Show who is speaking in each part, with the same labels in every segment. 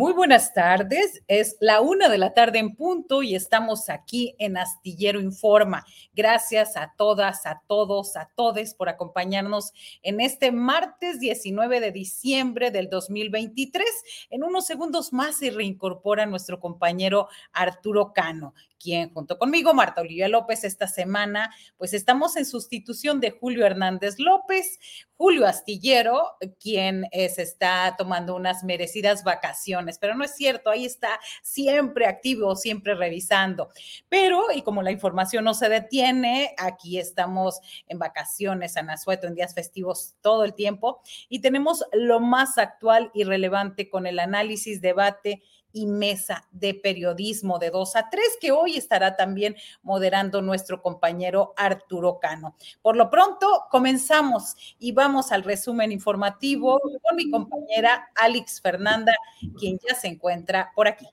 Speaker 1: Muy buenas tardes, es la una de la tarde en punto y estamos aquí en Astillero Informa. Gracias a todas, a todos, a todes por acompañarnos en este martes 19 de diciembre del 2023. En unos segundos más se reincorpora nuestro compañero Arturo Cano quien junto conmigo, Marta Olivia López, esta semana, pues estamos en sustitución de Julio Hernández López, Julio Astillero, quien eh, se está tomando unas merecidas vacaciones, pero no es cierto, ahí está siempre activo, siempre revisando. Pero, y como la información no se detiene, aquí estamos en vacaciones, en Azueto, en días festivos todo el tiempo, y tenemos lo más actual y relevante con el análisis, debate, y mesa de periodismo de 2 a 3, que hoy estará también moderando nuestro compañero Arturo Cano. Por lo pronto, comenzamos y vamos al resumen informativo con mi compañera Alex Fernanda, quien ya se encuentra por aquí.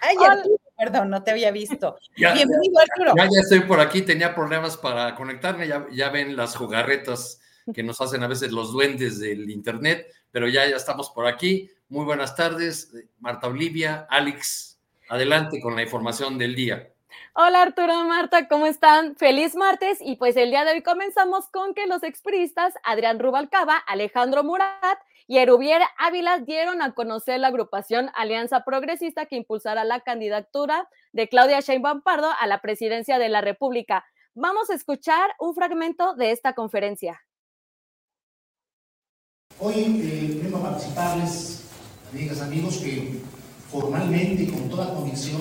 Speaker 1: Ay, Arturo, perdón, no te había visto. Bienvenido,
Speaker 2: Arturo. Ya, ya, estoy por aquí, tenía problemas para conectarme, ya, ya ven las jugarretas que nos hacen a veces los duendes del Internet, pero ya, ya estamos por aquí. Muy buenas tardes, Marta Olivia, Alex, adelante con la información del día.
Speaker 3: Hola Arturo, Marta, ¿cómo están? Feliz martes y pues el día de hoy comenzamos con que los expriistas Adrián Rubalcaba, Alejandro Murat y Erubier Ávila dieron a conocer la agrupación Alianza Progresista que impulsará la candidatura de Claudia Sheinbaum Pardo a la presidencia de la República. Vamos a escuchar un fragmento de esta conferencia.
Speaker 4: Hoy eh, vengo a participarles amigas, amigos, que formalmente y con toda convicción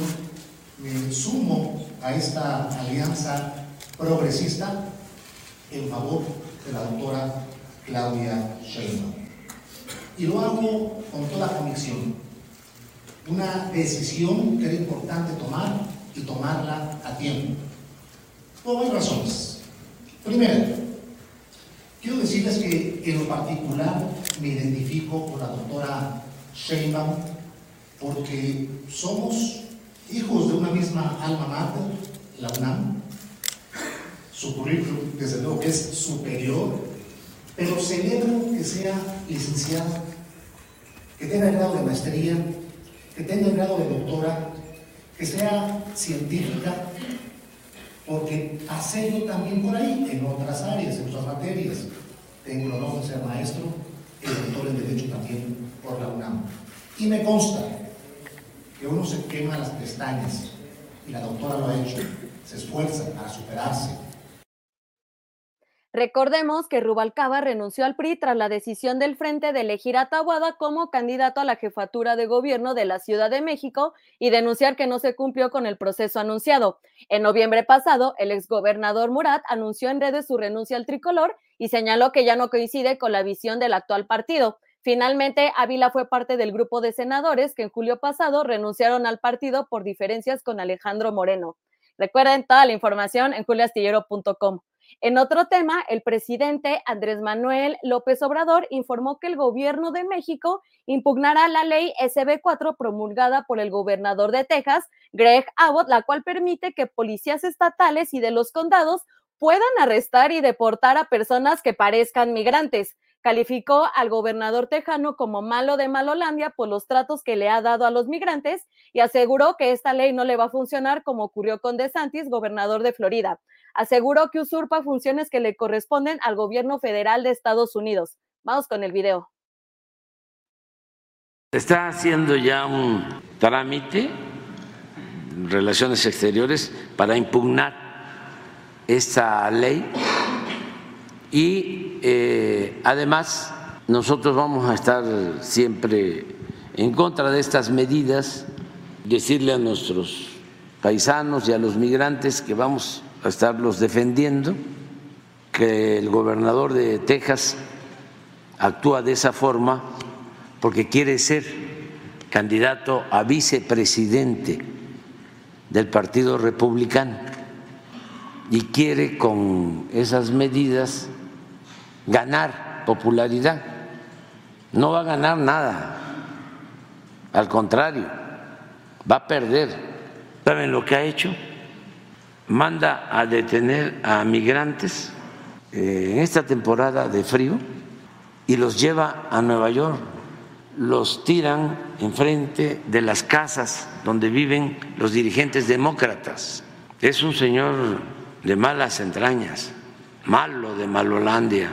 Speaker 4: me sumo a esta alianza progresista en favor de la doctora Claudia Sheinbaum. Y lo hago con toda convicción. Una decisión que era importante tomar y tomarla a tiempo. Por varias razones. Primero, quiero decirles que en lo particular me identifico con la doctora Sheinbaum, porque somos hijos de una misma alma mater, la UNAM. Su currículum, desde luego, que es superior, pero celebro que sea licenciado, que tenga el grado de maestría, que tenga el grado de doctora, que sea científica, porque pasé también por ahí, en otras áreas, en otras materias. Tengo el honor de ser maestro, el doctor en Derecho también por la UNAM. Y me consta que uno se quema las pestañas, y la doctora lo ha hecho, se esfuerza para superarse.
Speaker 3: Recordemos que Rubalcaba renunció al PRI tras la decisión del Frente de elegir a Tabuada como candidato a la jefatura de gobierno de la Ciudad de México y denunciar que no se cumplió con el proceso anunciado. En noviembre pasado, el exgobernador Murat anunció en redes su renuncia al tricolor y señaló que ya no coincide con la visión del actual partido. Finalmente, Ávila fue parte del grupo de senadores que en julio pasado renunciaron al partido por diferencias con Alejandro Moreno. Recuerden toda la información en juliastillero.com. En otro tema, el presidente Andrés Manuel López Obrador informó que el gobierno de México impugnará la ley SB4 promulgada por el gobernador de Texas, Greg Abbott, la cual permite que policías estatales y de los condados puedan arrestar y deportar a personas que parezcan migrantes. Calificó al gobernador tejano como malo de Malolandia por los tratos que le ha dado a los migrantes y aseguró que esta ley no le va a funcionar como ocurrió con DeSantis, gobernador de Florida aseguró que usurpa funciones que le corresponden al gobierno federal de Estados Unidos. Vamos con el video.
Speaker 5: Está haciendo ya un trámite en relaciones exteriores para impugnar esta ley y eh, además nosotros vamos a estar siempre en contra de estas medidas, decirle a nuestros paisanos y a los migrantes que vamos a estarlos defendiendo, que el gobernador de Texas actúa de esa forma porque quiere ser candidato a vicepresidente del Partido Republicano y quiere con esas medidas ganar popularidad. No va a ganar nada, al contrario, va a perder. ¿Saben lo que ha hecho? manda a detener a migrantes eh, en esta temporada de frío y los lleva a Nueva York, los tiran enfrente de las casas donde viven los dirigentes demócratas. Es un señor de malas entrañas, malo de Malolandia.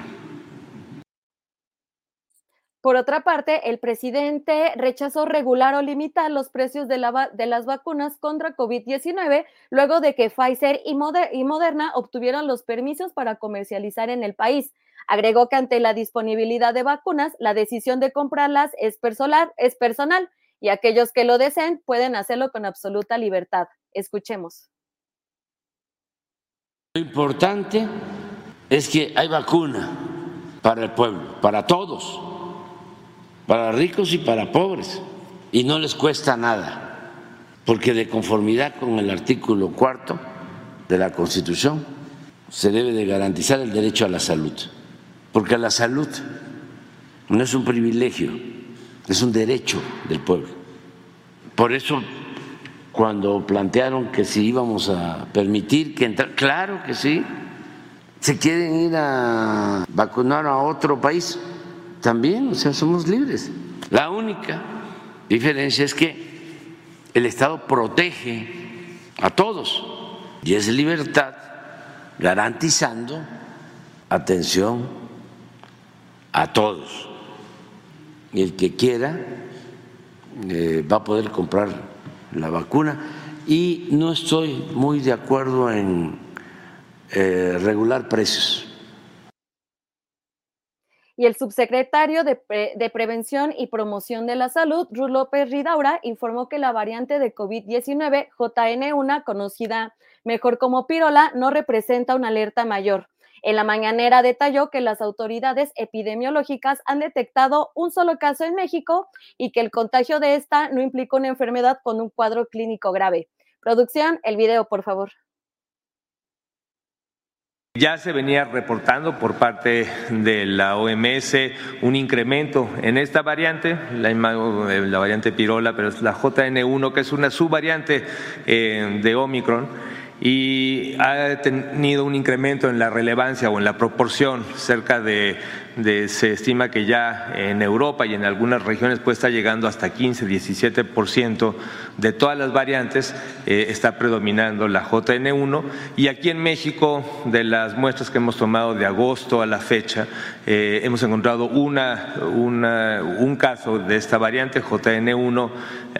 Speaker 3: Por otra parte, el presidente rechazó regular o limitar los precios de, las vacunas contra COVID-19 luego de que Pfizer y, Moderna obtuvieron los permisos para comercializar en el país. Agregó que ante la disponibilidad de vacunas, la decisión de comprarlas es es personal y aquellos que lo deseen pueden hacerlo con absoluta libertad. Escuchemos.
Speaker 5: Lo importante es que hay vacuna para el pueblo, para todos para ricos y para pobres, y no les cuesta nada, porque de conformidad con el artículo cuarto de la Constitución se debe de garantizar el derecho a la salud, porque la salud no es un privilegio, es un derecho del pueblo. Por eso cuando plantearon que si íbamos a permitir que entrar, claro que sí, se quieren ir a vacunar a otro país, también, o sea, somos libres. La única diferencia es que el Estado protege a todos y es libertad garantizando atención a todos. Y el que quiera eh, va a poder comprar la vacuna y no estoy muy de acuerdo en eh, regular precios
Speaker 3: y el subsecretario de, Prevención y Promoción de la Salud, Ruth López Ridaura, informó que la variante de COVID-19 JN1, conocida mejor como pirola, no representa una alerta mayor. En la mañanera detalló que las autoridades epidemiológicas han detectado un solo caso en México y que el contagio de esta no implica una enfermedad con un cuadro clínico grave. Producción, el video, por favor.
Speaker 6: Ya se venía reportando por parte de la OMS un incremento en esta variante, la, la variante pirola, pero es la JN1, que es una subvariante eh, de Omicron y ha tenido un incremento en la relevancia o en la proporción, cerca de, se estima que ya en Europa y en algunas regiones puede estar llegando hasta 15, 17% de todas las variantes, eh, está predominando la JN1 y aquí en México, de las muestras que hemos tomado de agosto a la fecha, eh, hemos encontrado una, un caso de esta variante JN1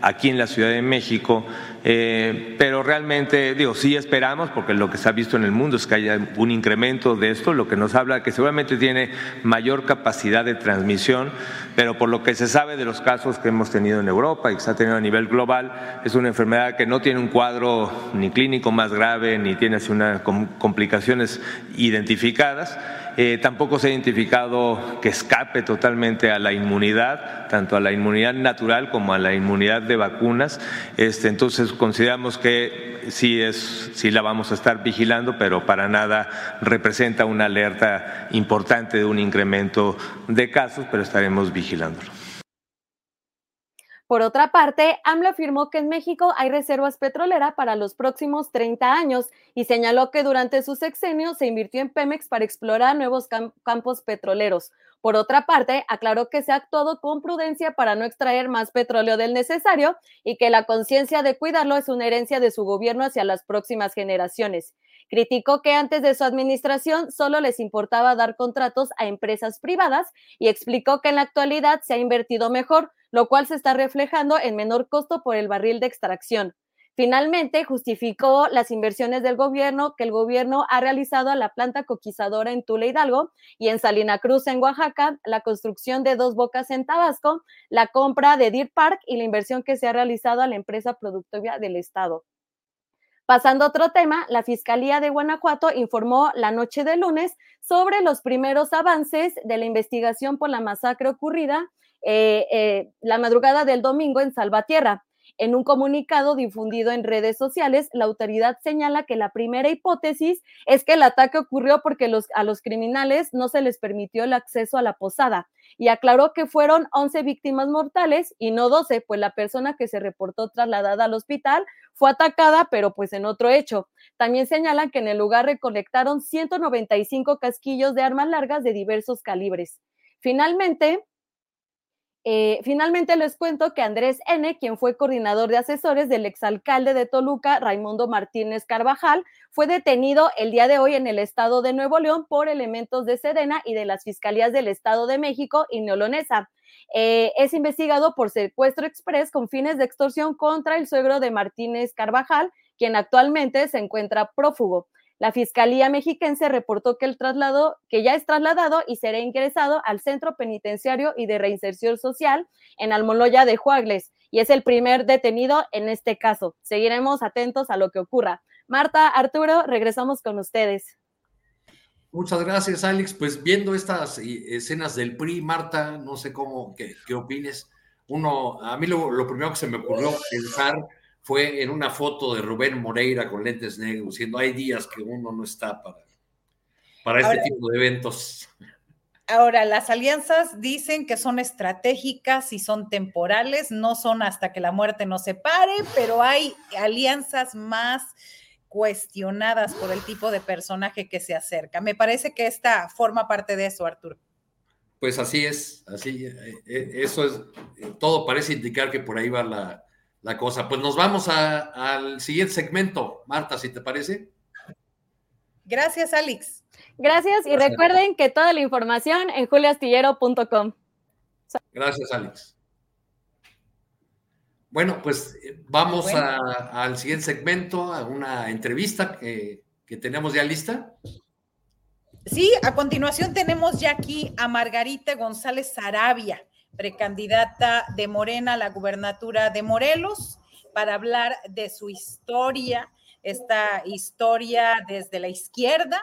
Speaker 6: aquí en la Ciudad de México. Eh, pero realmente, digo, sí esperamos, porque lo que se ha visto en el mundo es que haya un incremento de esto, lo que nos habla que seguramente tiene mayor capacidad de transmisión, pero por lo que se sabe de los casos que hemos tenido en Europa y que se ha tenido a nivel global, es una enfermedad que no tiene un cuadro ni clínico más grave, ni tiene así unas complicaciones identificadas eh, tampoco se ha identificado que escape totalmente a la inmunidad, tanto a la inmunidad natural como a la inmunidad de vacunas. Este, entonces consideramos que sí, es, sí la vamos a estar vigilando, pero para nada representa una alerta importante de un incremento de casos, pero estaremos vigilándolo.
Speaker 3: Por otra parte, AMLO afirmó que en México hay reservas petroleras para los próximos 30 años y señaló que durante su sexenio se invirtió en Pemex para explorar nuevos campos petroleros. Por otra parte, aclaró que se ha actuado con prudencia para no extraer más petróleo del necesario y que la conciencia de cuidarlo es una herencia de su gobierno hacia las próximas generaciones. Criticó que antes de su administración solo les importaba dar contratos a empresas privadas y explicó que en la actualidad se ha invertido mejor, lo cual se está reflejando en menor costo por el barril de extracción. Finalmente, justificó las inversiones del gobierno que el gobierno ha realizado a la planta coquizadora en Tula Hidalgo y en Salina Cruz, en Oaxaca, la construcción de dos bocas en Tabasco, la compra de Deer Park y la inversión que se ha realizado a la empresa productiva del Estado. Pasando a otro tema, la Fiscalía de Guanajuato informó la noche de lunes sobre los primeros avances de la investigación por la masacre ocurrida eh, eh, la madrugada del domingo en Salvatierra. En un comunicado difundido en redes sociales, la autoridad señala que la primera hipótesis es que el ataque ocurrió porque a los criminales no se les permitió el acceso a la posada y aclaró que fueron 11 víctimas mortales y no 12, pues la persona que se reportó trasladada al hospital fue atacada, pero pues en otro hecho. También señalan que en el lugar recolectaron 195 casquillos de armas largas de diversos calibres. Finalmente, eh, finalmente les cuento que Andrés N., quien fue coordinador de asesores del exalcalde de Toluca, Raimundo Martínez Carvajal, fue detenido el día de hoy en el estado de Nuevo León por elementos de Sedena y de las fiscalías del Estado de México y Neolonesa. Eh, es investigado por secuestro express con fines de extorsión contra el suegro de Martínez Carvajal, quien actualmente se encuentra prófugo. La Fiscalía Mexiquense reportó que el traslado, que ya es trasladado y será ingresado al Centro Penitenciario y de Reinserción Social en Almoloya de Juagles y es el primer detenido en este caso. Seguiremos atentos a lo que ocurra. Marta, Arturo, regresamos con ustedes.
Speaker 2: Muchas gracias, Alex. Pues viendo estas escenas del PRI, Marta, no sé cómo, qué, qué opines. Uno, a mí lo, lo primero que se me ocurrió pensar fue en una foto de Rubén Moreira con lentes negros, diciendo hay días que uno no está para, para este tipo de eventos.
Speaker 1: Ahora, las alianzas dicen que son estratégicas y son temporales, no son hasta que la muerte nos separe, pero hay alianzas más cuestionadas por el tipo de personaje que se acerca. Me parece que esta forma parte de eso, Arturo.
Speaker 2: Pues así es, así, eh, eh, eso es, todo parece indicar que por ahí va la, la cosa. Pues nos vamos al siguiente segmento, Marta, si te parece.
Speaker 1: Gracias, Alex.
Speaker 3: Gracias y recuerden que toda la información en juliastillero.com.
Speaker 2: Gracias, Alex. Bueno, pues eh, vamos al siguiente segmento, a una entrevista que, que tenemos ya lista.
Speaker 1: Sí, a continuación tenemos ya aquí a Margarita González Sarabia precandidata de Morena a la gubernatura de Morelos, para hablar de su historia, esta historia desde la izquierda.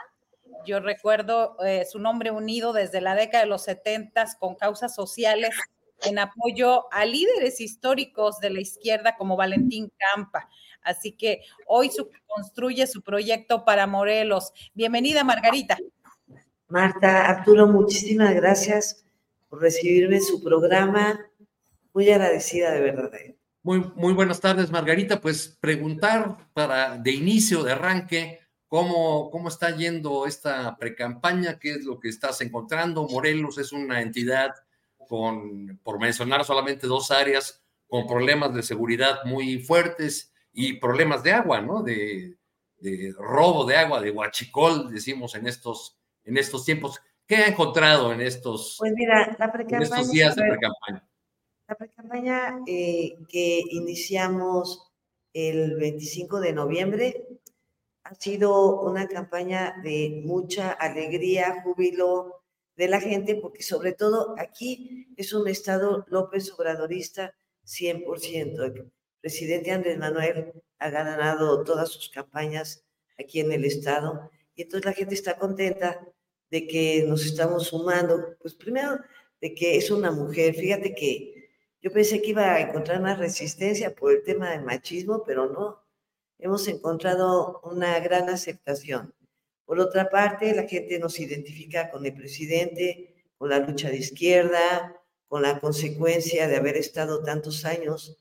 Speaker 1: Yo recuerdo eh, su nombre unido desde la década de los 70 con causas sociales en apoyo a líderes históricos de la izquierda como Valentín Campa. Así que hoy construye su proyecto para Morelos. Bienvenida, Margarita.
Speaker 7: Marta, Arturo, muchísimas gracias por recibirme en su programa. Muy agradecida de verdad. ¿eh?
Speaker 2: Muy, muy buenas tardes, Margarita. Pues preguntar para de inicio, de arranque, cómo, cómo está yendo esta precampaña, qué es lo que estás encontrando. Morelos es una entidad con, por mencionar solamente dos áreas, con problemas de seguridad muy fuertes y problemas de agua, ¿no? De, robo de agua, de huachicol, decimos en estos, en estos tiempos. ¿Qué ha encontrado en estos,
Speaker 7: pues mira, la
Speaker 2: estos días de pre-campaña?
Speaker 7: La pre-campaña eh, que iniciamos el 25 de noviembre. Ha sido una campaña de mucha alegría, júbilo de la gente, porque sobre todo aquí es un estado López Obradorista 100%. El presidente Andrés Manuel ha ganado todas sus campañas aquí en el estado y entonces la gente está contenta de que nos estamos sumando. Pues primero, de que es una mujer. Fíjate que yo pensé que iba a encontrar más resistencia por el tema del machismo, pero no. Hemos encontrado una gran aceptación. Por otra parte, la gente nos identifica con el presidente, con la lucha de izquierda, con la consecuencia de haber estado tantos años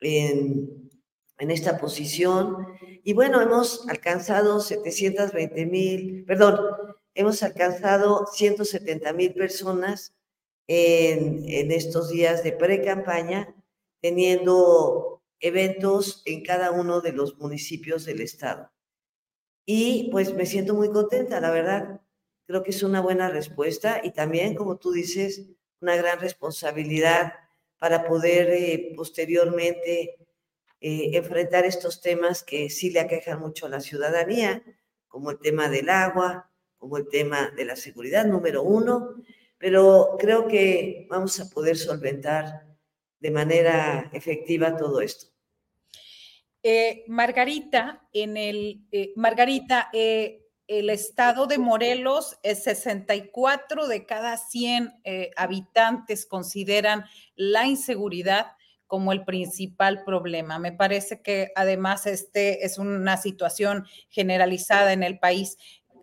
Speaker 7: en, en esta posición. Y bueno, hemos alcanzado 720 mil, perdón, hemos alcanzado 170 mil personas en, estos días de pre-campaña, teniendo eventos en cada uno de los municipios del estado. Y pues me siento muy contenta, la verdad. Creo que es una buena respuesta y también, como tú dices, una gran responsabilidad para poder eh, posteriormente eh, enfrentar estos temas que sí le aquejan mucho a la ciudadanía, como el tema del agua, como el tema de la seguridad, número uno, pero creo que vamos a poder solventar de manera efectiva todo esto.
Speaker 1: Eh, Margarita, en el eh, Margarita, eh, el estado de Morelos es 64 de cada 100 habitantes consideran la inseguridad como el principal problema. Me parece que además este es una situación generalizada en el país.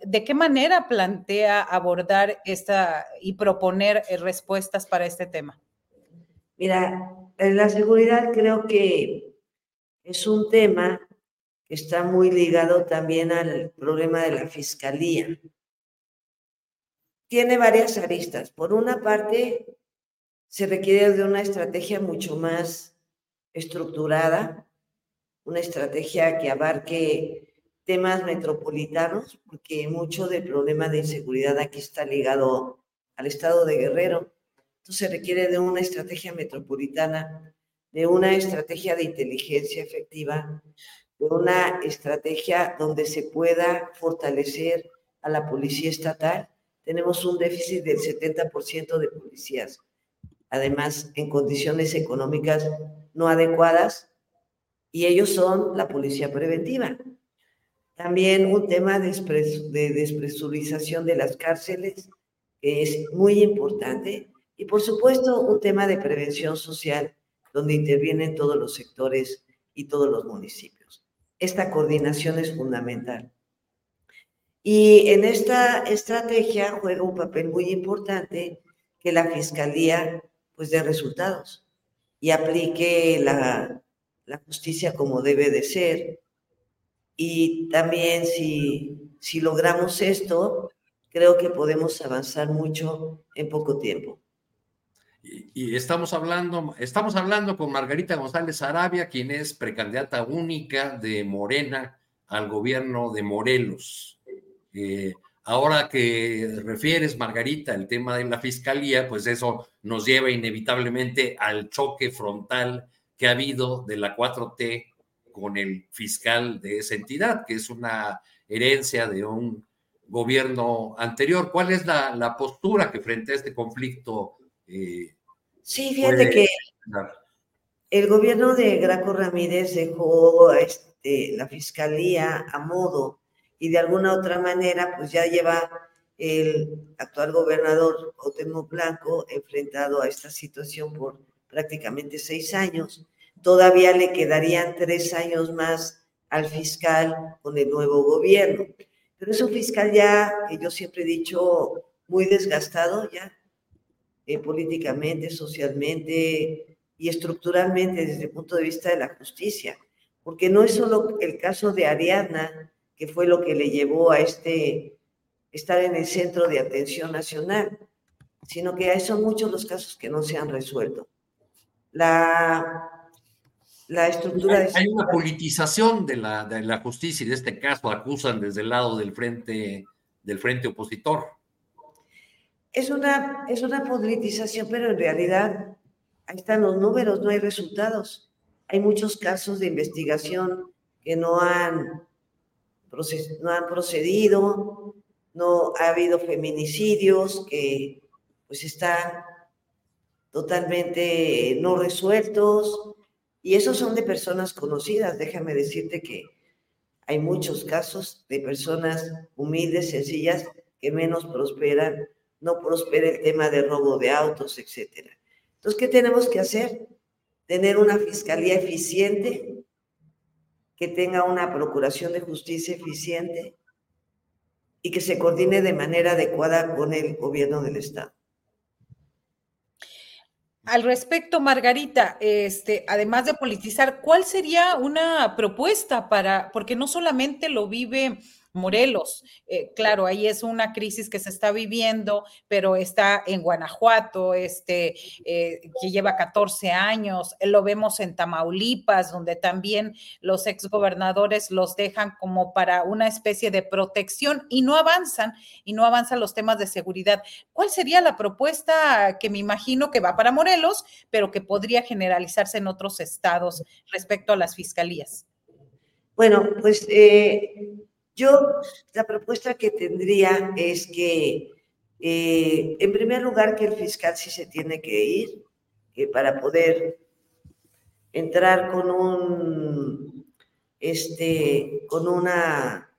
Speaker 1: ¿De qué manera plantea abordar esta y proponer eh, respuestas para este tema?
Speaker 7: Mira, la seguridad creo que es un tema que está muy ligado también al problema de la fiscalía. Tiene varias aristas. Por una parte, se requiere de una estrategia mucho más estructurada, una estrategia que abarque temas metropolitanos, porque mucho del problema de inseguridad aquí está ligado al estado de Guerrero. Entonces se requiere de una estrategia metropolitana, de una estrategia de inteligencia efectiva, de una estrategia donde se pueda fortalecer a la policía estatal. Tenemos un déficit del 70% de policías, además en condiciones económicas no adecuadas, y ellos son la policía preventiva. También un tema de, despresurización de las cárceles, que es muy importante. Y por supuesto, un tema de prevención social, donde intervienen todos los sectores y todos los municipios. Esta coordinación es fundamental. Y en esta estrategia juega un papel muy importante que la Fiscalía pues dé resultados y aplique la, la justicia como debe de ser, y también si, si logramos esto, creo que podemos avanzar mucho en poco tiempo.
Speaker 2: Y, estamos hablando, estamos hablando con Margarita González Arabia, quien es precandidata única de Morena al gobierno de Morelos. Eh, ahora que refieres, Margarita, el tema de la fiscalía, pues eso nos lleva inevitablemente al choque frontal que ha habido de la 4T con el fiscal de esa entidad, que es una herencia de un gobierno anterior. ¿Cuál es la, postura que frente a este conflicto?
Speaker 7: Eh, sí, fíjate que el gobierno de Graco Ramírez dejó este, la fiscalía a modo y de alguna otra manera pues ya lleva el actual gobernador Otemo Blanco enfrentado a esta situación por prácticamente seis años todavía le quedarían tres años más al fiscal con el nuevo gobierno. Pero es un fiscal ya, que yo siempre he dicho, muy desgastado ya, eh, políticamente, socialmente y estructuralmente desde el punto de vista de la justicia. Porque no es solo el caso de Ariadna, que fue lo que le llevó a este, estar en el centro de atención nacional, sino que son muchos los casos que no se han resuelto. La la estructura
Speaker 2: hay, hay una politización de la, de la justicia y de este caso acusan desde el lado del frente del frente opositor.
Speaker 7: Es una, es una politización, pero en realidad ahí están los números, no hay resultados. hay muchos casos de investigación que no han, no han procedido, no ha habido feminicidios que pues están totalmente no resueltos y esos son de personas conocidas. Déjame decirte que hay muchos casos de personas humildes, sencillas, que menos prosperan, no prospera el tema de robo de autos, etcétera. Entonces, ¿qué tenemos que hacer? Tener una fiscalía eficiente, que tenga una procuración de justicia eficiente y que se coordine de manera adecuada con el gobierno del Estado.
Speaker 1: Al respecto, Margarita, este, además de politizar, ¿cuál sería una propuesta para, porque no solamente lo vive Morelos. Eh, claro, ahí es una crisis que se está viviendo, pero está en Guanajuato, este, eh, que lleva 14 años. Lo vemos en Tamaulipas, donde también los exgobernadores los dejan como para una especie de protección y no avanzan, y no avanzan los temas de seguridad. ¿Cuál sería la propuesta que me imagino que va para Morelos, pero que podría generalizarse en otros estados respecto a las fiscalías?
Speaker 7: Bueno, pues eh, yo la propuesta que tendría es que, eh, en primer lugar, que el fiscal sí se tiene que ir que para poder entrar con un, este, con una,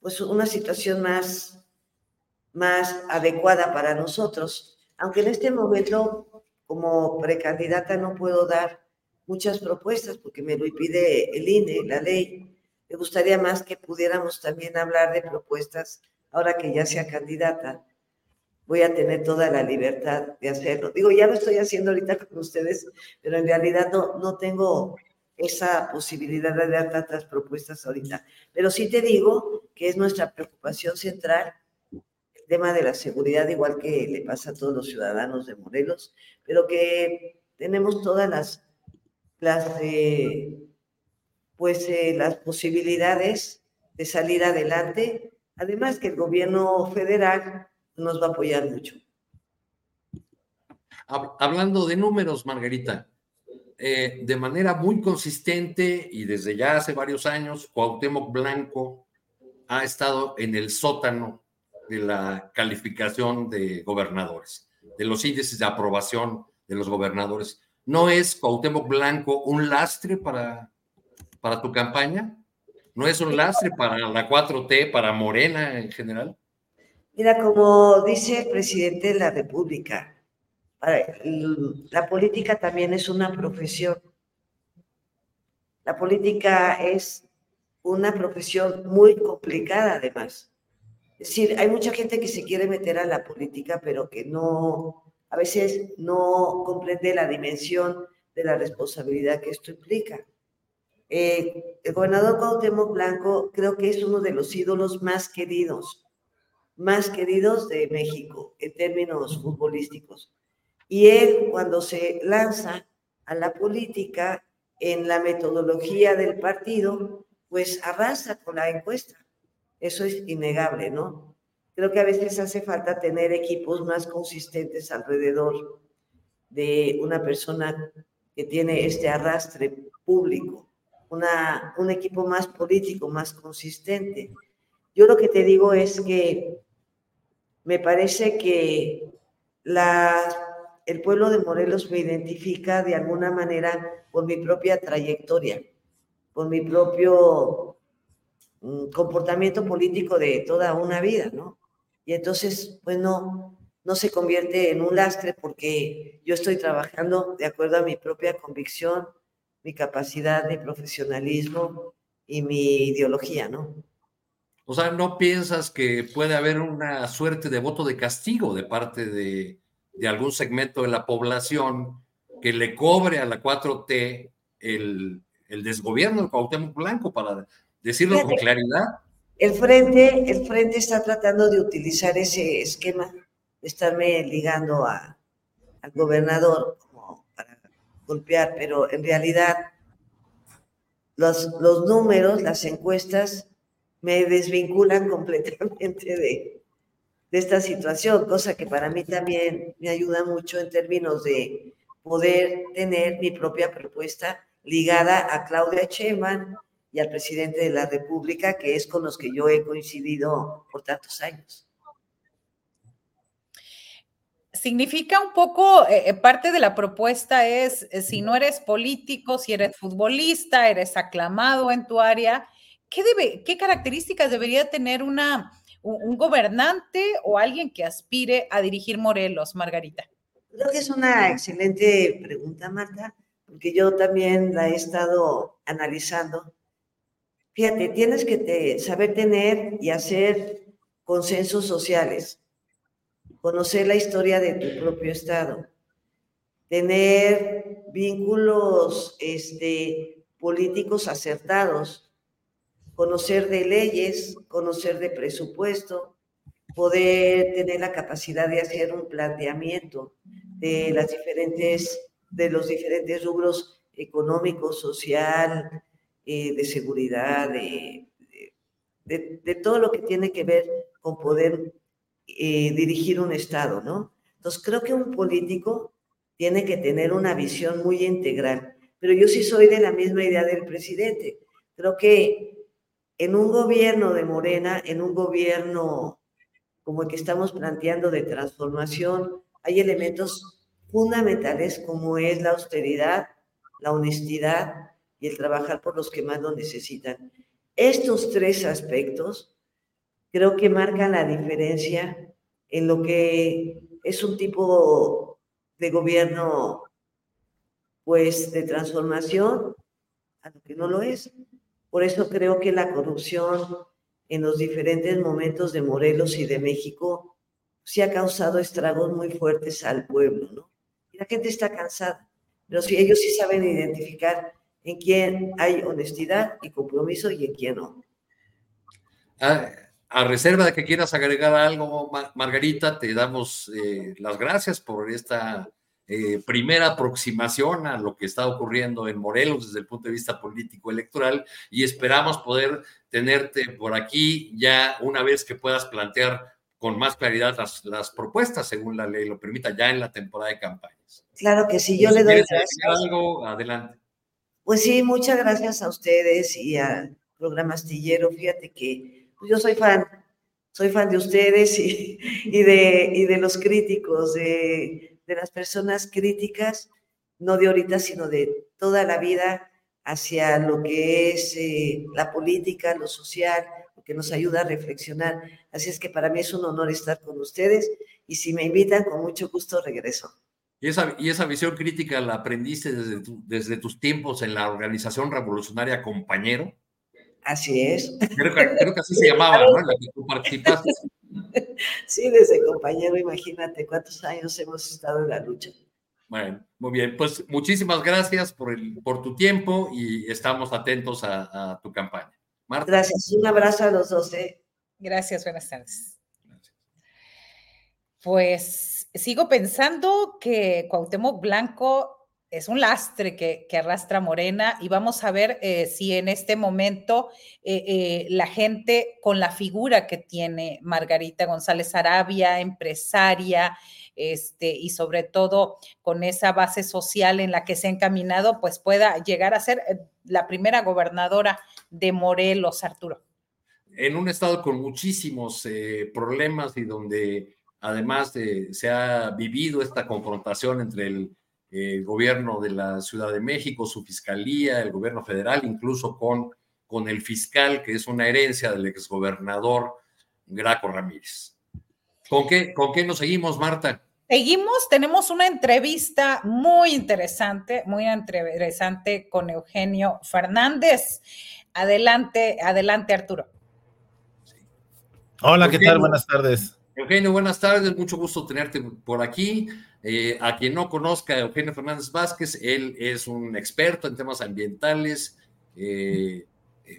Speaker 7: pues una situación más, más adecuada para nosotros. Aunque en este momento, como precandidata, no puedo dar muchas propuestas porque me lo impide el INE, la ley me gustaría más que pudiéramos también hablar de propuestas, ahora que ya sea candidata. Voy a tener toda la libertad de hacerlo. Digo, ya lo estoy haciendo ahorita con ustedes, pero en realidad no, no tengo esa posibilidad de dar tantas propuestas ahorita. Pero sí te digo que es nuestra preocupación central el tema de la seguridad, igual que le pasa a todos los ciudadanos de Morelos, pero que tenemos todas las, las eh, pues eh, las posibilidades de salir adelante. Además que el gobierno federal nos va a apoyar mucho.
Speaker 2: Hablando de números, Margarita, eh, de manera muy consistente y desde ya hace varios años, Cuauhtémoc Blanco ha estado en el sótano de la calificación de gobernadores, de los índices de aprobación de los gobernadores. ¿No es Cuauhtémoc Blanco un lastre para para tu campaña? ¿No es un lastre para la 4T, para Morena en general?
Speaker 7: Mira, como dice el presidente de la República, la política también es una profesión. La política es una profesión muy complicada además. Es decir, hay mucha gente que se quiere meter a la política, pero que no, a veces no comprende la dimensión de la responsabilidad que esto implica. Eh, el gobernador Cuauhtémoc Blanco creo que es uno de los ídolos más queridos, más queridos de México en términos futbolísticos. Y él cuando se lanza a la política en la metodología del partido, pues arrasa con la encuesta. Eso es innegable, ¿no? Creo que a veces hace falta tener equipos más consistentes alrededor de una persona que tiene este arrastre público una, un equipo más político, más consistente. Yo lo que te digo es que me parece que el pueblo de Morelos me identifica de alguna manera por mi propia trayectoria, por mi propio mm, comportamiento político de toda una vida, ¿no? Y entonces, pues no, no se convierte en un lastre porque yo estoy trabajando de acuerdo a mi propia convicción, mi capacidad de profesionalismo y mi ideología, ¿no?
Speaker 2: O sea, ¿no piensas que puede haber una suerte de voto de castigo de parte de, algún segmento de la población que le cobre a la 4T el, el desgobierno del Cuauhtémoc Blanco, para decirlo con claridad?
Speaker 7: El frente, el frente está tratando de utilizar ese esquema de estarme ligando a, al gobernador golpear, pero en realidad los, números, las encuestas, me desvinculan completamente de, de esta situación, cosa que para mí también me ayuda mucho en términos de poder tener mi propia propuesta ligada a Claudia Sheinbaum y al presidente de la República, que es con los que yo he coincidido por tantos años
Speaker 1: significa un poco, eh, eh, parte de la propuesta es, eh, si no eres político, si eres futbolista, eres aclamado en tu área, ¿qué, debe, qué características debería tener una, un, gobernante o alguien que aspire a dirigir Morelos, Margarita?
Speaker 7: Creo que es una excelente pregunta, Marta, porque yo también la he estado analizando. Fíjate, tienes que saber tener y hacer consensos sociales conocer la historia de tu propio estado, tener vínculos este, políticos acertados, conocer de leyes, conocer de presupuesto, poder tener la capacidad de hacer un planteamiento de las diferentes, de los diferentes rubros económico, social, eh, de seguridad, de, de, todo lo que tiene que ver con poder eh, dirigir un Estado, ¿no? Entonces, creo que un político tiene que tener una visión muy integral, pero yo sí soy de la misma idea del presidente. Creo que en un gobierno de Morena, en un gobierno como el que estamos planteando de transformación, hay elementos fundamentales como es la austeridad, la honestidad y el trabajar por los que más lo necesitan. Estos tres aspectos creo que marca la diferencia en lo que es un tipo de gobierno, pues, de transformación a lo que no lo es. Por eso creo que la corrupción en los diferentes momentos de Morelos y de México sí ha causado estragos muy fuertes al pueblo, ¿no? Y la gente está cansada, pero sí, ellos sí saben identificar en quién hay honestidad y compromiso y en quién no.
Speaker 2: Ah, a reserva de que quieras agregar algo, Margarita, te damos eh, las gracias por esta eh, primera aproximación a lo que está ocurriendo en Morelos desde el punto de vista político electoral y esperamos poder tenerte por aquí ya una vez que puedas plantear con más claridad las, propuestas según la ley lo permita ya en la temporada de campañas.
Speaker 7: Claro que sí, yo le doy
Speaker 2: gracias. algo, adelante.
Speaker 7: Pues sí, muchas gracias a ustedes y al programa Astillero. Fíjate que pues yo soy fan, soy fan de ustedes y, de, y de los críticos, de, de, las personas críticas, no de ahorita, sino de toda la vida hacia lo que es eh, la política, lo social, lo que nos ayuda a reflexionar. Así es que para mí es un honor estar con ustedes y si me invitan, con mucho gusto regreso.
Speaker 2: ¿Y esa, y esa visión crítica la aprendiste desde, desde tus tiempos en la organización revolucionaria Compañero?
Speaker 7: Así es.
Speaker 2: Creo que, así se llamaba, ¿no? la que tú participaste.
Speaker 7: Sí, desde compañero, imagínate cuántos años hemos estado en la lucha.
Speaker 2: Bueno, muy bien. Pues muchísimas gracias por, el, por tu tiempo y estamos atentos a, tu campaña.
Speaker 7: Marta. Gracias. Un abrazo a los dos. ¿eh?
Speaker 1: Gracias, buenas tardes. Pues sigo pensando que Cuauhtémoc Blanco es un lastre que, arrastra Morena y vamos a ver eh, si en este momento eh, eh, la gente con la figura que tiene Margarita González Arabia, empresaria, este, y sobre todo con esa base social en la que se ha encaminado, pues pueda llegar a ser la primera gobernadora de Morelos, Arturo.
Speaker 2: En un estado con muchísimos problemas y donde además se ha vivido esta confrontación entre el el gobierno de la Ciudad de México, su fiscalía, el gobierno federal, incluso con, con el fiscal, que es una herencia del exgobernador Graco Ramírez. ¿Con qué, ¿Con qué nos seguimos, Marta?
Speaker 1: Seguimos, tenemos una entrevista muy interesante, muy interesante con Eugenio Fernández. Adelante, adelante, Arturo.
Speaker 8: Hola, ¿qué tal? Buenas tardes.
Speaker 2: Eugenio, buenas tardes, mucho gusto tenerte por aquí. Eh, a quien no conozca Eugenio Fernández Vázquez, él es un experto en temas ambientales, eh,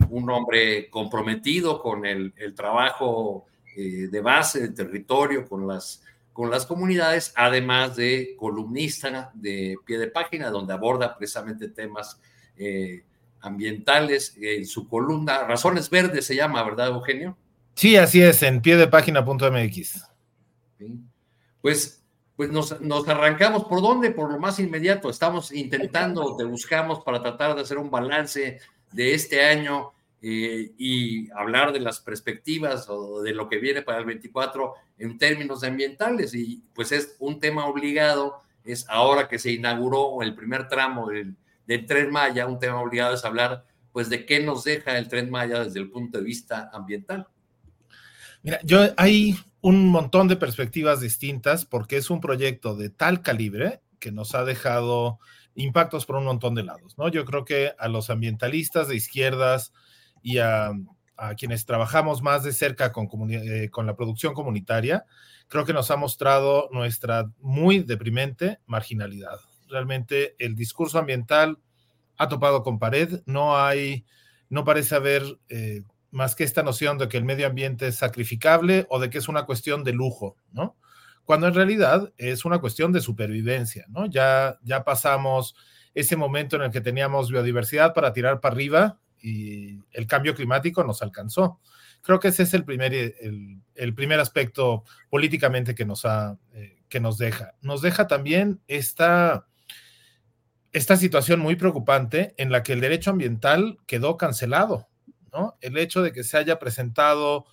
Speaker 2: un hombre comprometido con el, trabajo eh, de base del territorio, con las, con las comunidades, además de columnista de pie de página, donde aborda precisamente temas ambientales en su columna. Razones Verdes se llama, ¿verdad, Eugenio?
Speaker 8: Sí, así es, en pie de página.mx.
Speaker 2: Pues pues nos, arrancamos por dónde, por lo más inmediato. Estamos intentando, te buscamos para tratar de hacer un balance de este año eh, y hablar de las perspectivas o de lo que viene para el 24 en términos ambientales. Y pues es un tema obligado, es ahora que se inauguró el primer tramo del, del tren Maya, un tema obligado es hablar pues de qué nos deja el tren Maya desde el punto de vista ambiental.
Speaker 8: Mira, yo hay un montón de perspectivas distintas porque es un proyecto de tal calibre que nos ha dejado impactos por un montón de lados, ¿no? Yo creo que a los ambientalistas de izquierdas y a, quienes trabajamos más de cerca con, eh, con la producción comunitaria, creo que nos ha mostrado nuestra muy deprimente marginalidad. Realmente el discurso ambiental ha topado con pared, no hay, no parece haber eh, más que esta noción de que el medio ambiente es sacrificable o de que es una cuestión de lujo, ¿no? Cuando en realidad es una cuestión de supervivencia, ¿no? Ya, ya pasamos ese momento en el que teníamos biodiversidad para tirar para arriba y el cambio climático nos alcanzó. Creo que ese es el primer, el, primer aspecto políticamente que nos, ha, eh, que nos deja. Nos deja también esta, esta situación muy preocupante en la que el derecho ambiental quedó cancelado. El hecho de que se haya presentado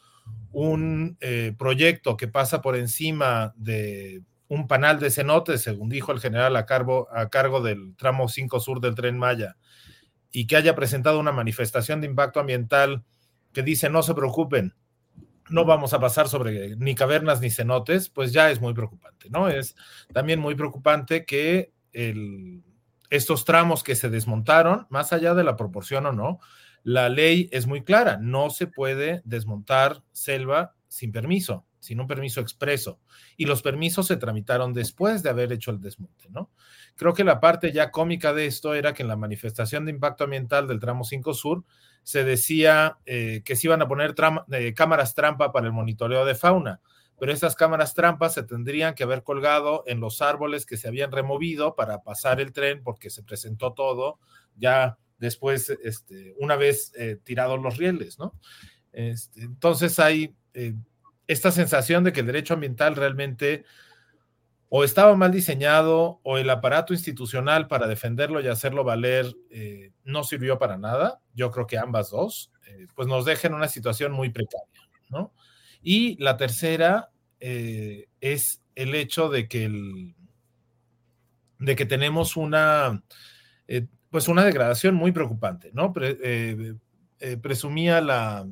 Speaker 8: un eh, proyecto que pasa por encima de un panal de cenotes, según dijo el general a, a cargo del tramo 5 sur del tren Maya, y que haya presentado una manifestación de impacto ambiental que dice no se preocupen, no vamos a pasar sobre ni cavernas ni cenotes, pues ya es muy preocupante, ¿no? Es también muy preocupante que estos tramos que se desmontaron, más allá de la proporción o no, la ley es muy clara, no se puede desmontar selva sin permiso, sin un permiso expreso. Y los permisos se tramitaron después de haber hecho el desmonte, ¿no? Creo que la parte ya cómica de esto era que en la manifestación de impacto ambiental del tramo 5 Sur se decía eh, que se iban a poner eh, cámaras trampa para el monitoreo de fauna, pero esas cámaras trampas se tendrían que haber colgado en los árboles que se habían removido para pasar el tren porque se presentó todo ya después, este, una vez eh, tirados los rieles, ¿no? Este, entonces hay eh, esta sensación de que el derecho ambiental realmente o estaba mal diseñado o el aparato institucional para defenderlo y hacerlo valer eh, no sirvió para nada. Yo creo que ambas dos, pues nos dejan una situación muy precaria, ¿no? Y la tercera es el hecho de que, el, de que tenemos una pues una degradación muy preocupante, ¿no? Eh, eh, presumía la,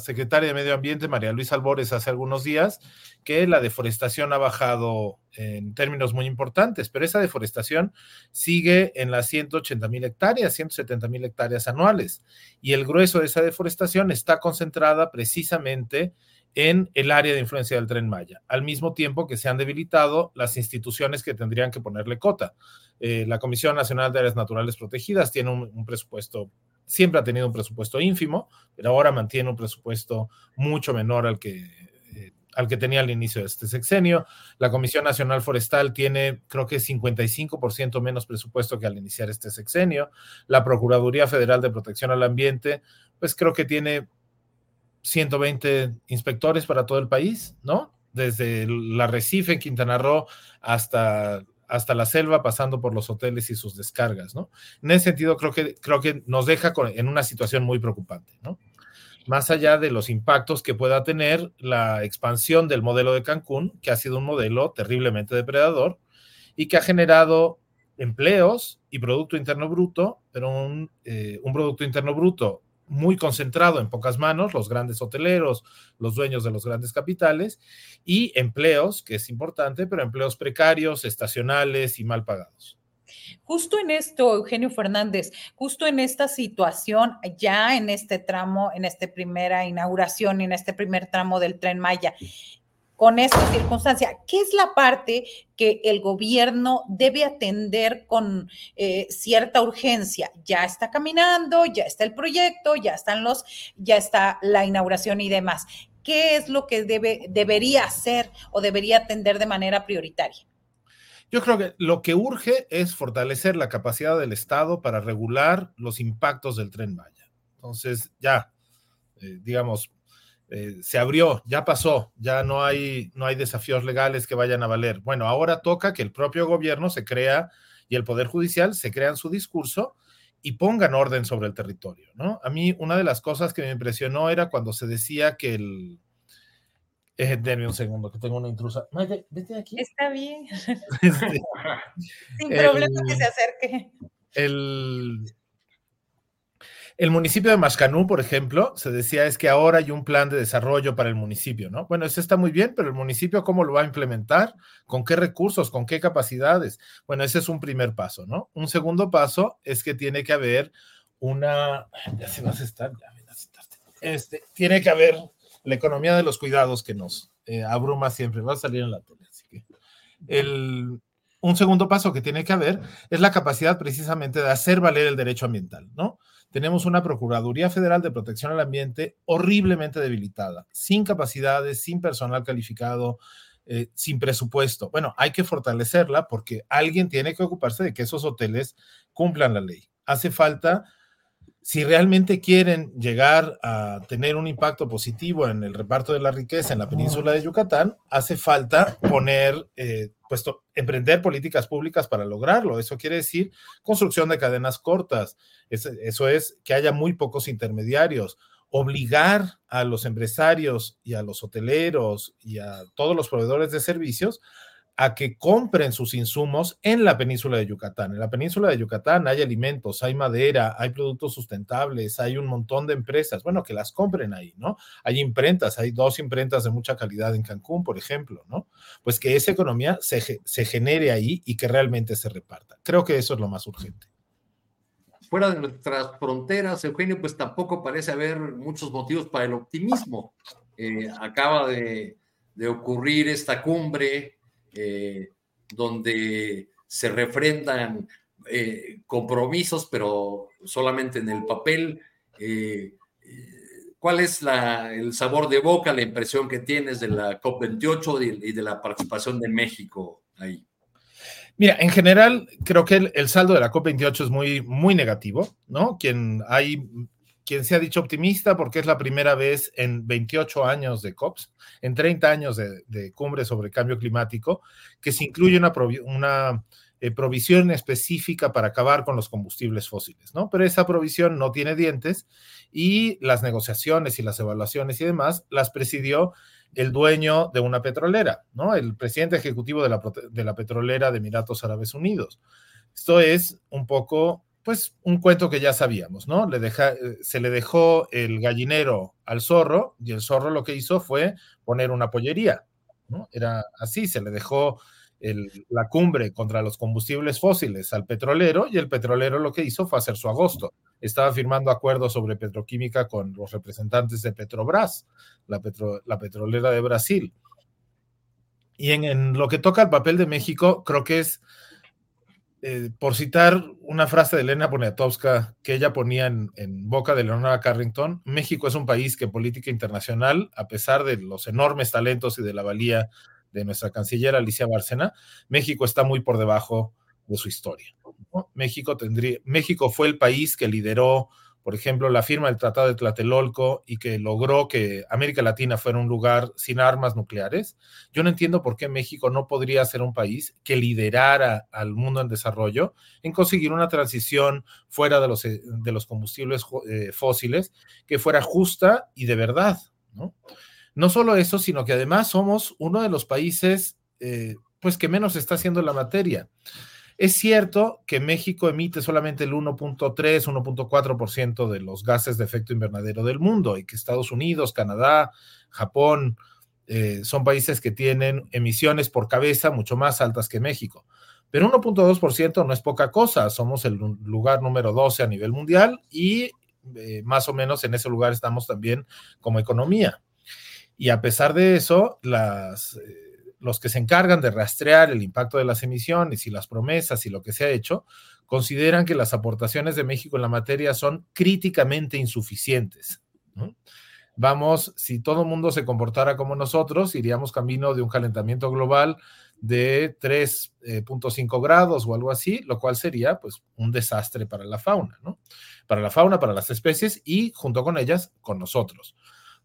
Speaker 8: secretaria de Medio Ambiente, María Luisa Albores, hace algunos días, que la deforestación ha bajado en términos muy importantes, pero esa deforestación sigue en las 180 mil hectáreas, 170 mil hectáreas anuales, y el grueso de esa deforestación está concentrada precisamente en el área de influencia del tren Maya, al mismo tiempo que se han debilitado las instituciones que tendrían que ponerle cota. Eh, la Comisión Nacional de Áreas Naturales Protegidas tiene un, presupuesto, siempre ha tenido un presupuesto ínfimo, pero ahora mantiene un presupuesto mucho menor al que, eh, al que tenía al inicio de este sexenio. La Comisión Nacional Forestal tiene, creo que 55% menos presupuesto que al iniciar este sexenio. La Procuraduría Federal de Protección al Ambiente, pues creo que tiene 120 inspectores para todo el país, ¿no? Desde la Recife Quintana Roo hasta, hasta la selva, pasando por los hoteles y sus descargas, ¿no? En ese sentido, creo que, creo que nos deja en una situación muy preocupante, ¿no? Más allá de los impactos que pueda tener la expansión del modelo de Cancún, que ha sido un modelo terriblemente depredador y que ha generado empleos y Producto Interno Bruto, pero un, eh, un Producto Interno Bruto muy concentrado en pocas manos, los grandes hoteleros, los dueños de los grandes capitales, y empleos, que es importante, pero empleos precarios, estacionales y mal pagados.
Speaker 1: Justo en esto, Eugenio Fernández, justo en esta situación, ya en este tramo, en esta primera inauguración, en este primer tramo del tren Maya, con esta circunstancia. ¿Qué es la parte que el gobierno debe atender con eh, cierta urgencia? Ya está caminando, ya está el proyecto, ya están los, ya está la inauguración y demás. ¿Qué es lo que debe, debería hacer o debería atender de manera prioritaria?
Speaker 8: Yo creo que lo que urge es fortalecer la capacidad del Estado para regular los impactos del tren Maya. Entonces, ya, eh, digamos, eh, se abrió, ya pasó, ya no hay, no hay desafíos legales que vayan a valer. Bueno, ahora toca que el propio gobierno se crea y el Poder Judicial se crean su discurso y pongan orden sobre el territorio, ¿no? A mí una de las cosas que me impresionó era cuando se decía que el... Eh, denme un segundo, que tengo una intrusa.
Speaker 1: vete aquí. Está bien. Este, Sin problema que se acerque.
Speaker 8: El, el municipio de Mascanú, por ejemplo, se decía es que ahora hay un plan de desarrollo para el municipio, ¿no? Bueno, eso está muy bien, pero el municipio cómo lo va a implementar, con qué recursos, con qué capacidades. Bueno, ese es un primer paso, ¿no? Un segundo paso es que tiene que haber una, ya se vas a estar, ya este, tiene que haber la economía de los cuidados que nos eh, abruma siempre, va a salir en la tele, así que el, un segundo paso que tiene que haber es la capacidad precisamente de hacer valer el derecho ambiental, ¿no? Tenemos una Procuraduría Federal de Protección al Ambiente horriblemente debilitada, sin capacidades, sin personal calificado, eh, sin presupuesto. Bueno, hay que fortalecerla porque alguien tiene que ocuparse de que esos hoteles cumplan la ley. Hace falta si realmente quieren llegar a tener un impacto positivo en el reparto de la riqueza en la península de Yucatán, hace falta poner, eh, puesto, emprender políticas públicas para lograrlo. Eso quiere decir construcción de cadenas cortas. eso es que haya muy pocos intermediarios. Obligar a los empresarios y a los hoteleros y a todos los proveedores de servicios a que compren sus insumos en la península de Yucatán. En la península de Yucatán hay alimentos, hay madera, hay productos sustentables, hay un montón de empresas, bueno, que las compren ahí, ¿no? Hay imprentas, hay dos imprentas de mucha calidad en Cancún, por ejemplo, ¿no? Pues que esa economía se, se genere ahí y que realmente se reparta. Creo que eso es lo más urgente.
Speaker 2: Fuera de nuestras fronteras, Eugenio, pues tampoco parece haber muchos motivos para el optimismo. Eh, acaba de, de ocurrir esta cumbre eh, donde se refrendan eh, compromisos, pero solamente en el papel. Eh, ¿Cuál es el sabor de boca, la impresión que tienes de la COP28 y de la participación de México ahí?
Speaker 8: Mira, en general, creo que el, saldo de la COP28 es muy, muy negativo, ¿no? Quien hay quien se ha dicho optimista porque es la primera vez en 28 años de COPS, en 30 años de, cumbre sobre cambio climático, que se incluye una, una eh, provisión específica para acabar con los combustibles fósiles, ¿no? Pero esa provisión no tiene dientes y las negociaciones y las evaluaciones y demás las presidió el dueño de una petrolera, ¿no? El presidente ejecutivo de la, de la petrolera de Emiratos Árabes Unidos. Esto es un poco pues un cuento que ya sabíamos, ¿no? Le deja, eh, se le dejó el gallinero al zorro y el zorro lo que hizo fue poner una pollería, ¿no? Era así, se le dejó la cumbre contra los combustibles fósiles al petrolero y el petrolero lo que hizo fue hacer su agosto. Estaba firmando acuerdos sobre petroquímica con los representantes de Petrobras, la, la petrolera de Brasil. Y en, en lo que toca al papel de México, creo que es eh, por citar una frase de Elena Poniatowska que ella ponía en, boca de Leonora Carrington, México es un país que en política internacional, a pesar de los enormes talentos y de la valía de nuestra canciller Alicia Bárcena, México está muy por debajo de su historia. México, tendría, México fue el país que lideró por ejemplo, la firma del Tratado de Tlatelolco y que logró que América Latina fuera un lugar sin armas nucleares, yo no entiendo por qué México no podría ser un país que liderara al mundo en desarrollo en conseguir una transición fuera de los, eh, de los combustibles eh, fósiles que fuera justa y de verdad. ¿no? solo eso, sino que además somos uno de los países eh, pues que menos está haciendo la materia. Es cierto que México emite solamente el 1.3, 1.4% de los gases de efecto invernadero del mundo y que Estados Unidos, Canadá, Japón eh, son países que tienen emisiones por cabeza mucho más altas que México. Pero 1.2% no es poca cosa, somos el lugar número 12 a nivel mundial y eh, más o menos en ese lugar estamos también como economía. Y a pesar de eso, las... Eh, los que se encargan de rastrear el impacto de las emisiones y las promesas y lo que se ha hecho, consideran que las aportaciones de México en la materia son críticamente insuficientes. Vamos, si todo el mundo se comportara como nosotros, iríamos camino de un calentamiento global de 3.5 eh, grados o algo así, lo cual sería pues un desastre para la fauna, ¿no? Para la fauna, para las especies y junto con ellas, con nosotros.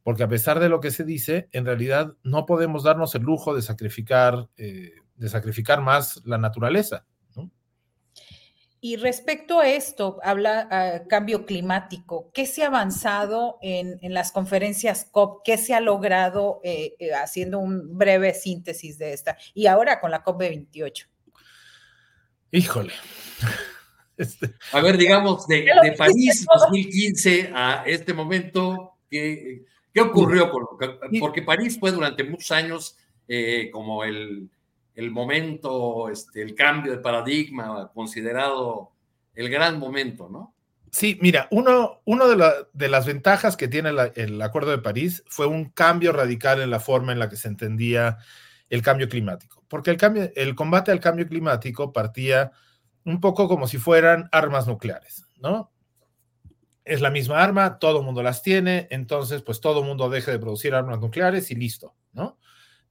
Speaker 8: Porque a pesar de lo que se dice, en realidad no podemos darnos el lujo de sacrificar, eh, de sacrificar más la naturaleza.
Speaker 1: Y respecto a esto, habla uh, cambio climático. ¿Qué se ha avanzado en, en, las conferencias COP? ¿Qué se ha logrado eh, eh, haciendo un breve síntesis de esta? Y ahora con la COP28.
Speaker 8: Híjole.
Speaker 2: Este... A ver, digamos, de, de París 2015 a este momento, ¿qué, qué ocurrió? Con, porque París fue durante muchos años eh, como el, el momento, este, el cambio de paradigma considerado el gran momento, ¿no?
Speaker 8: Sí, mira, uno, uno de, la, de, las ventajas que tiene la, el Acuerdo de París fue un cambio radical en la forma en la que se entendía el cambio climático, porque el, cambio, el combate al cambio climático partía un poco como si fueran armas nucleares, ¿no? Es la misma arma, todo el mundo las tiene, entonces pues todo el mundo deja de producir armas nucleares y listo, ¿no?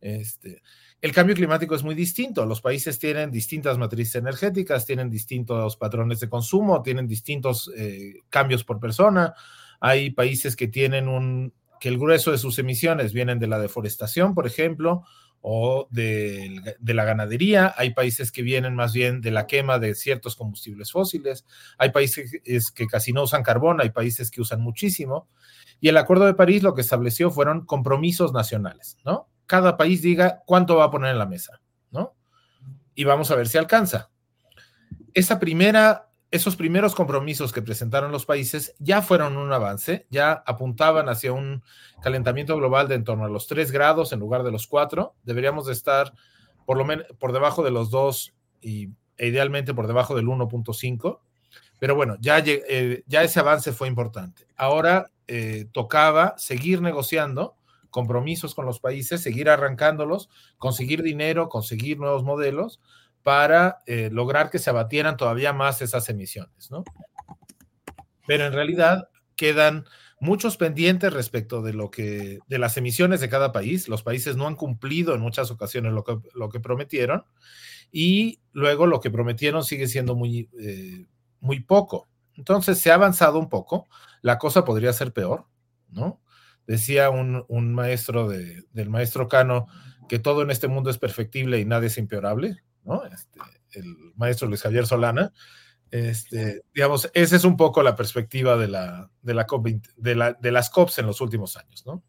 Speaker 8: Este, el cambio climático es muy distinto. Los países tienen distintas matrices energéticas, tienen distintos patrones de consumo, tienen distintos eh, cambios por persona. Hay países que tienen un, que el grueso de sus emisiones vienen de la deforestación, por ejemplo, o de, la ganadería. Hay países que vienen más bien de la quema de ciertos combustibles fósiles. Hay países que casi no usan carbón, hay países que usan muchísimo. Y el Acuerdo de París lo que estableció fueron compromisos nacionales, ¿no? cada país diga cuánto va a poner en la mesa, ¿no? Y vamos a ver si alcanza. Esa primera, esos primeros compromisos que presentaron los países ya fueron un avance, ya apuntaban hacia un calentamiento global de en torno a los 3 grados en lugar de los 4. Deberíamos de estar por lo menos por debajo de los 2 y e idealmente por debajo del 1.5. Pero bueno, ya, eh, ya ese avance fue importante. Ahora eh, tocaba seguir negociando compromisos con los países, seguir arrancándolos, conseguir dinero, conseguir nuevos modelos para eh, lograr que se abatieran todavía más esas emisiones, ¿no? Pero en realidad quedan muchos pendientes respecto de lo que de las emisiones de cada país. Los países no han cumplido en muchas ocasiones lo que, lo que prometieron y luego lo que prometieron sigue siendo muy, eh, muy poco. Entonces se ha avanzado un poco. La cosa podría ser peor, ¿no? Decía un, un maestro de, del maestro Cano que todo en este mundo es perfectible y nada es impeorable, ¿no? Este, el maestro Luis Javier Solana. Este, digamos, esa es un poco la perspectiva de, la, de, la COP de, la, de las COPs en los últimos años, ¿no?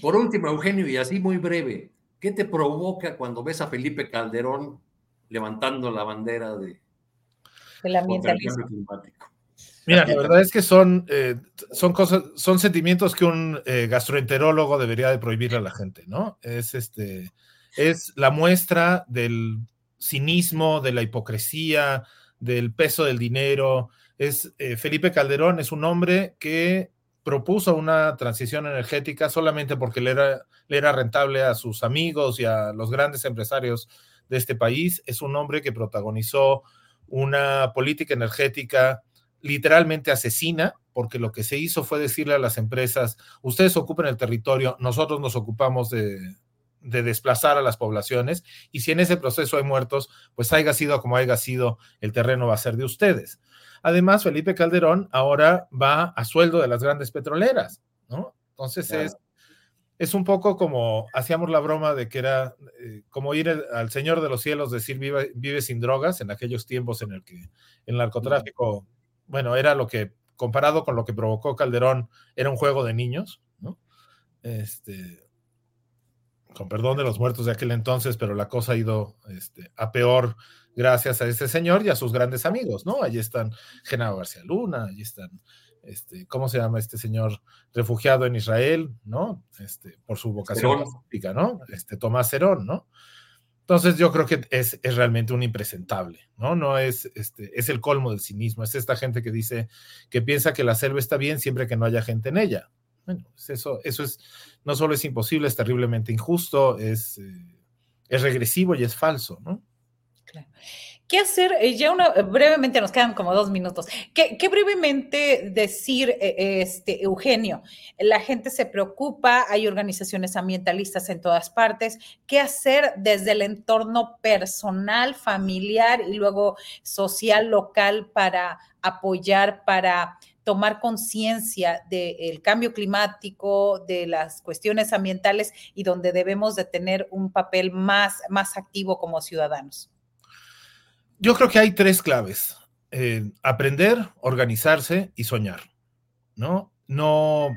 Speaker 2: Por último, Eugenio, y así muy breve, ¿qué te provoca cuando ves a Felipe Calderón levantando la bandera de,
Speaker 1: el ambientalismo
Speaker 2: climático?
Speaker 8: Mira, la verdad es que son, eh, son cosas, son sentimientos que un eh, gastroenterólogo debería de prohibirle a la gente, ¿no? Es este, es la muestra del cinismo, de la hipocresía, del peso del dinero. Es eh, Felipe Calderón es un hombre que propuso una transición energética solamente porque le era, le era rentable a sus amigos y a los grandes empresarios de este país. Es un hombre que protagonizó una política energética literalmente asesina, porque lo que se hizo fue decirle a las empresas, ustedes ocupen el territorio, nosotros nos ocupamos de, de desplazar a las poblaciones, y si en ese proceso hay muertos, pues haya sido como haya sido, el terreno va a ser de ustedes. Además, Felipe Calderón ahora va a sueldo de las grandes petroleras, ¿no? Entonces claro. es, es un poco como hacíamos la broma de que era eh, como ir el, al Señor de los Cielos, decir vive, vive, sin drogas en aquellos tiempos en el que el narcotráfico bueno, era lo que, comparado con lo que provocó Calderón, era un juego de niños, ¿no? Este, con perdón de los muertos de aquel entonces, pero la cosa ha ido este, a peor gracias a ese señor y a sus grandes amigos, ¿no? Allí están Genaro García Luna, allí están, este, ¿cómo se llama este señor refugiado en Israel, ¿no? Este, por su vocación política, ¿no? Este, Tomás Cerón, ¿no? Entonces yo creo que es, es, realmente un impresentable, ¿no? No es, este, es el colmo del cinismo, es esta gente que dice, que piensa que la selva está bien siempre que no haya gente en ella. Bueno, pues eso, eso es, no solo es imposible, es terriblemente injusto, es, eh, es regresivo y es falso, ¿no?
Speaker 1: Claro. ¿Qué hacer? Eh, ya una, brevemente nos quedan como dos minutos. ¿Qué, qué brevemente decir, eh, este, Eugenio? La gente se preocupa, hay organizaciones ambientalistas en todas partes. ¿Qué hacer desde el entorno personal, familiar y luego social, local para apoyar, para tomar conciencia del cambio climático, de las cuestiones ambientales y donde debemos de tener un papel más, más activo como ciudadanos?
Speaker 8: Yo creo que hay tres claves. Aprender, organizarse y soñar. ¿no? No,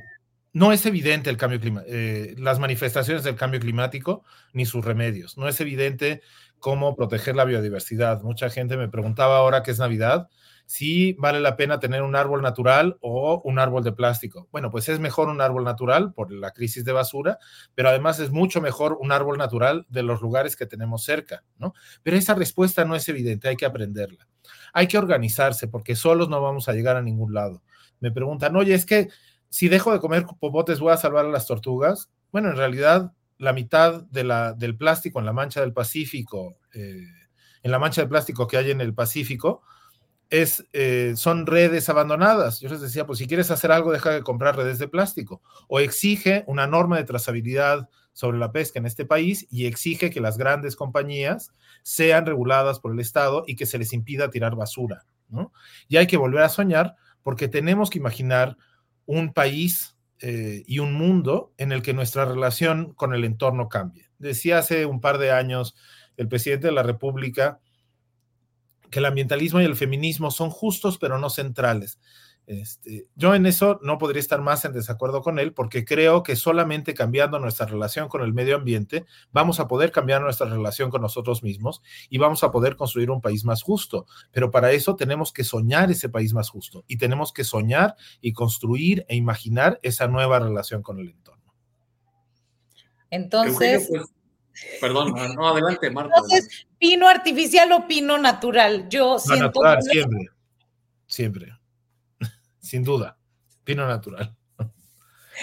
Speaker 8: no es evidente el cambio climático, eh, las manifestaciones del cambio climático ni sus remedios. No es evidente cómo proteger la biodiversidad. Mucha gente me preguntaba ahora que es Navidad si vale la pena tener un árbol natural o un árbol de plástico. Bueno, pues es mejor un árbol natural por la crisis de basura, pero además es mucho mejor un árbol natural de los lugares que tenemos cerca, ¿no? Pero esa respuesta no es evidente, hay que aprenderla. Hay que organizarse porque solos no vamos a llegar a ningún lado. Me preguntan, oye, es que si dejo de comer popotes voy a salvar a las tortugas. Bueno, en realidad la mitad de la, del plástico en la mancha del Pacífico, eh, en la mancha de plástico que hay en el Pacífico, es, eh, son redes abandonadas. Yo les decía, pues si quieres hacer algo, deja de comprar redes de plástico. O exige una norma de trazabilidad sobre la pesca en este país y exige que las grandes compañías sean reguladas por el Estado y que se les impida tirar basura. Y hay que volver a soñar porque tenemos que imaginar un país eh, y un mundo en el que nuestra relación con el entorno cambie. Decía hace un par de años el presidente de la República que el ambientalismo y el feminismo son justos pero no centrales. Este, yo en eso no podría estar más en desacuerdo con él porque creo que solamente cambiando nuestra relación con el medio ambiente vamos a poder cambiar nuestra relación con nosotros mismos y vamos a poder construir un país más justo. Pero para eso tenemos que soñar ese país más justo y tenemos que soñar y construir e imaginar esa nueva relación con el entorno.
Speaker 1: Entonces...
Speaker 2: Pues, perdón, no, adelante, Marta.
Speaker 1: Entonces, pino artificial o pino natural. Yo siento...
Speaker 8: Natural, siempre, siempre sin duda. Pino natural.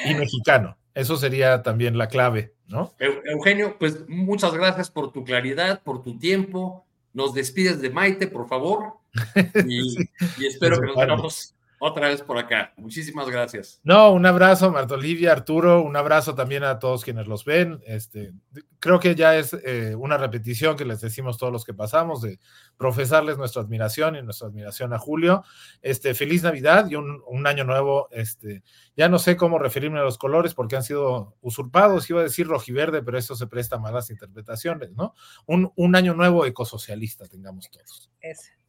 Speaker 8: Y mexicano. Eso sería también la clave, ¿no?
Speaker 2: Eugenio, pues muchas gracias por tu claridad, por tu tiempo. Nos despides de Maite, por favor. Y, y espero que nos veamos otra vez por acá. Muchísimas gracias.
Speaker 8: No, un abrazo, Marta Olivia, Arturo, un abrazo también a todos quienes los ven. Este, creo que ya es eh, una repetición que les decimos todos los que pasamos de profesarles nuestra admiración y nuestra admiración a Julio. Este, feliz Navidad y un, año nuevo. Este, ya no sé cómo referirme a los colores porque han sido usurpados. Iba a decir rojiverde, pero eso se presta a malas interpretaciones, ¿no? Un, un año nuevo ecosocialista tengamos todos.
Speaker 1: Ese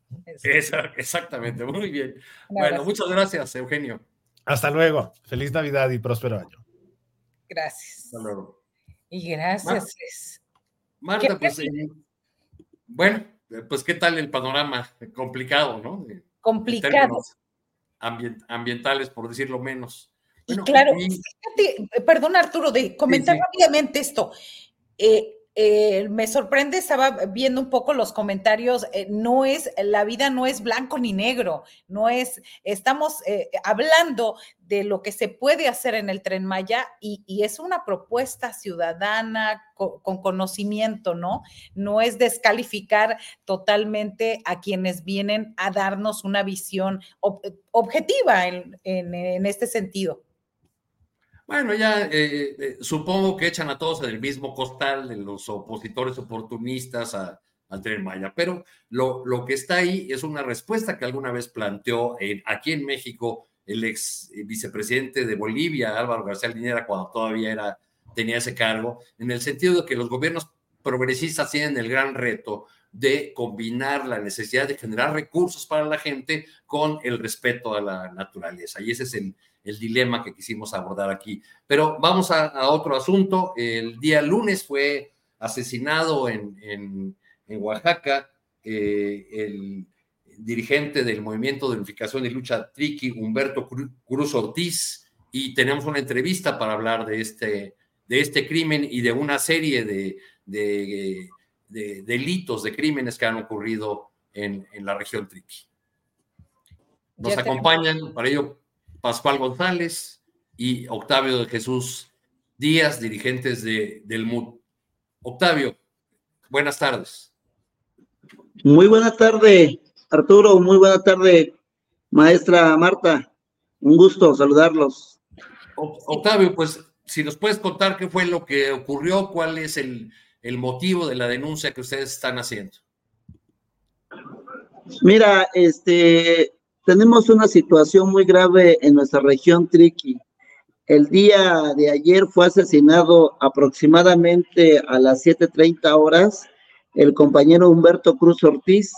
Speaker 2: exactamente, muy bien. Bueno, muchas gracias, Eugenio.
Speaker 8: Hasta luego. Feliz Navidad y próspero año.
Speaker 1: Gracias.
Speaker 2: Hasta luego.
Speaker 1: Y gracias.
Speaker 2: Marta, pues, eh, bueno, pues qué tal el panorama complicado, ¿no?
Speaker 1: Complicado.
Speaker 2: ambientales, por decirlo menos.
Speaker 1: y claro, perdón Arturo, de comentar rápidamente esto. Eh, eh, me sorprende, estaba viendo un poco los comentarios, eh, no es, la vida no es blanco ni negro, no es, estamos eh, hablando de lo que se puede hacer en el tren Maya y, es una propuesta ciudadana con, conocimiento, ¿no? No es descalificar totalmente a quienes vienen a darnos una visión objetiva en este sentido.
Speaker 2: Bueno, ya eh, eh, supongo que echan a todos en el mismo costal de los opositores oportunistas a, al tren Maya, pero lo, lo, que está ahí es una respuesta que alguna vez planteó aquí en México el ex vicepresidente de Bolivia, Álvaro García Linera, cuando todavía era, tenía ese cargo, en el sentido de que los gobiernos progresistas tienen el gran reto de combinar la necesidad de generar recursos para la gente con el respeto a la naturaleza. Y ese es el, el dilema que quisimos abordar aquí. Pero vamos a, otro asunto. El día lunes fue asesinado en, Oaxaca eh, el dirigente del Movimiento de Unificación y Lucha Triqui, Humberto Cruz Ortiz, y tenemos una entrevista para hablar de este, de este crimen y de una serie de, de, delitos, de crímenes que han ocurrido en, en la región Triqui. Nos acompañan para ello Pascual González y Octavio de Jesús Díaz, dirigentes de, del MUD. Octavio, buenas tardes.
Speaker 9: Muy buena tarde, Arturo. Muy buena tarde, maestra Marta. Un gusto saludarlos.
Speaker 2: Octavio, pues si nos puedes contar qué fue lo que ocurrió, cuál es el, el motivo de la denuncia que ustedes están haciendo.
Speaker 9: Mira, este, tenemos una situación muy grave en nuestra región Triqui. El día de ayer fue asesinado aproximadamente a las 7.30 horas el compañero Humberto Cruz Ortiz,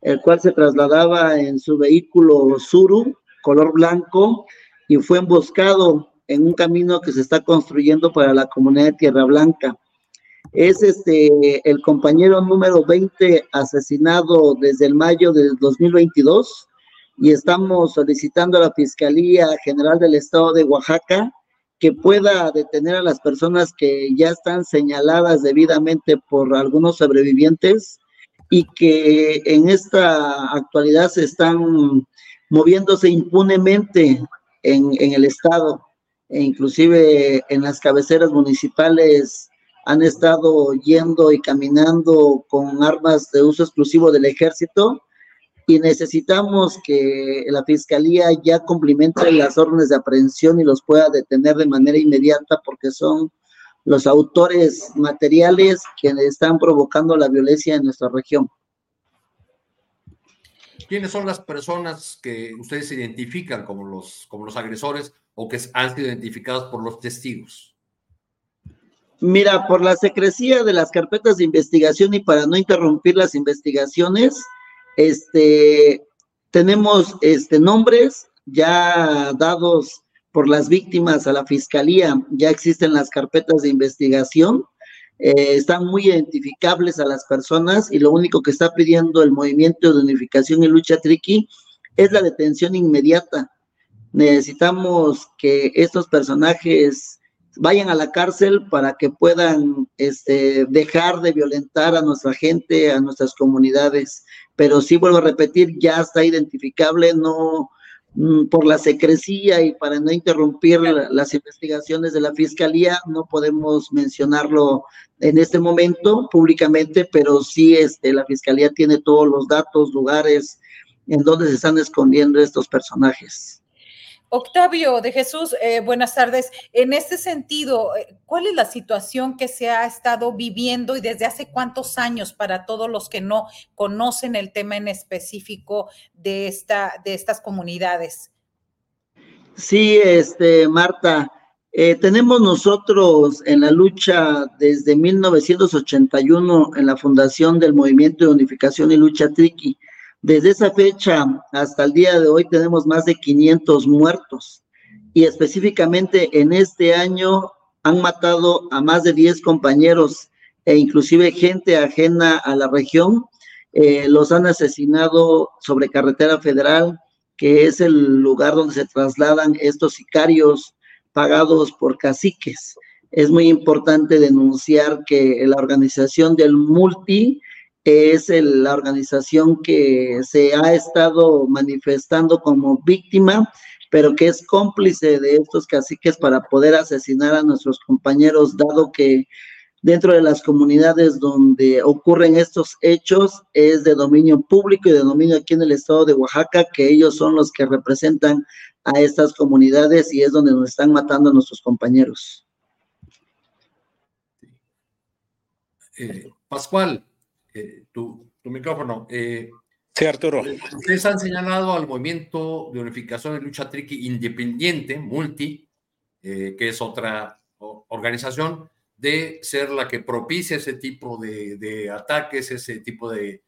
Speaker 9: el cual se trasladaba en su vehículo Suru, color blanco, y fue emboscado en un camino que se está construyendo para la comunidad de Tierra Blanca. Es este el compañero número 20 asesinado desde el mayo del 2022 y estamos solicitando a la Fiscalía General del Estado de Oaxaca que pueda detener a las personas que ya están señaladas debidamente por algunos sobrevivientes y que en esta actualidad se están moviéndose impunemente en, en el Estado. E inclusive en las cabeceras municipales han estado yendo y caminando con armas de uso exclusivo del ejército y necesitamos que la fiscalía ya cumplimente las órdenes de aprehensión y los pueda detener de manera inmediata porque son los autores materiales que están provocando la violencia en nuestra región.
Speaker 2: ¿Quiénes son las personas que ustedes identifican como los, como los agresores o que han sido identificados por los testigos?
Speaker 9: Mira, por la secrecía de las carpetas de investigación y para no interrumpir las investigaciones, este, tenemos este, nombres ya dados por las víctimas a la fiscalía, ya existen las carpetas de investigación, eh, están muy identificables a las personas y lo único que está pidiendo el movimiento de unificación y lucha triqui es la detención inmediata. Necesitamos que estos personajes vayan a la cárcel para que puedan este, dejar de violentar a nuestra gente, a nuestras comunidades. Pero sí vuelvo a repetir, ya está identificable, no mm, por la secrecía y para no interrumpir las investigaciones de la fiscalía, no podemos mencionarlo en este momento públicamente, pero sí este, la fiscalía tiene todos los datos, lugares en donde se están escondiendo estos personajes.
Speaker 1: Octavio de Jesús, eh, buenas tardes. En este sentido, eh, ¿cuál es la situación que se ha estado viviendo y desde hace cuántos años para todos los que no conocen el tema en específico de, esta, de estas comunidades?
Speaker 9: Sí, este, Marta, eh, tenemos nosotros en la lucha desde 1981 en la fundación del Movimiento de Unificación y Lucha Triqui desde esa fecha hasta el día de hoy tenemos más de 500 muertos y específicamente en este año han matado a más de 10 compañeros e inclusive gente ajena a la región. Eh, los han asesinado sobre carretera federal, que es el lugar donde se trasladan estos sicarios pagados por caciques. Es muy importante denunciar que la organización del multi es la organización que se ha estado manifestando como víctima, pero que es cómplice de estos caciques para poder asesinar a nuestros compañeros, dado que dentro de las comunidades donde ocurren estos hechos es de dominio público y de dominio aquí en el estado de Oaxaca, que ellos son los que representan a estas comunidades y es donde nos están matando a nuestros compañeros.
Speaker 2: Eh, Pascual, eh, tu, micrófono.
Speaker 10: Eh, sí, Arturo.
Speaker 2: Ustedes han señalado al movimiento de unificación de lucha triqui independiente, multi, eh, que es otra organización, de ser la que propicia ese tipo de, ataques, ese tipo de,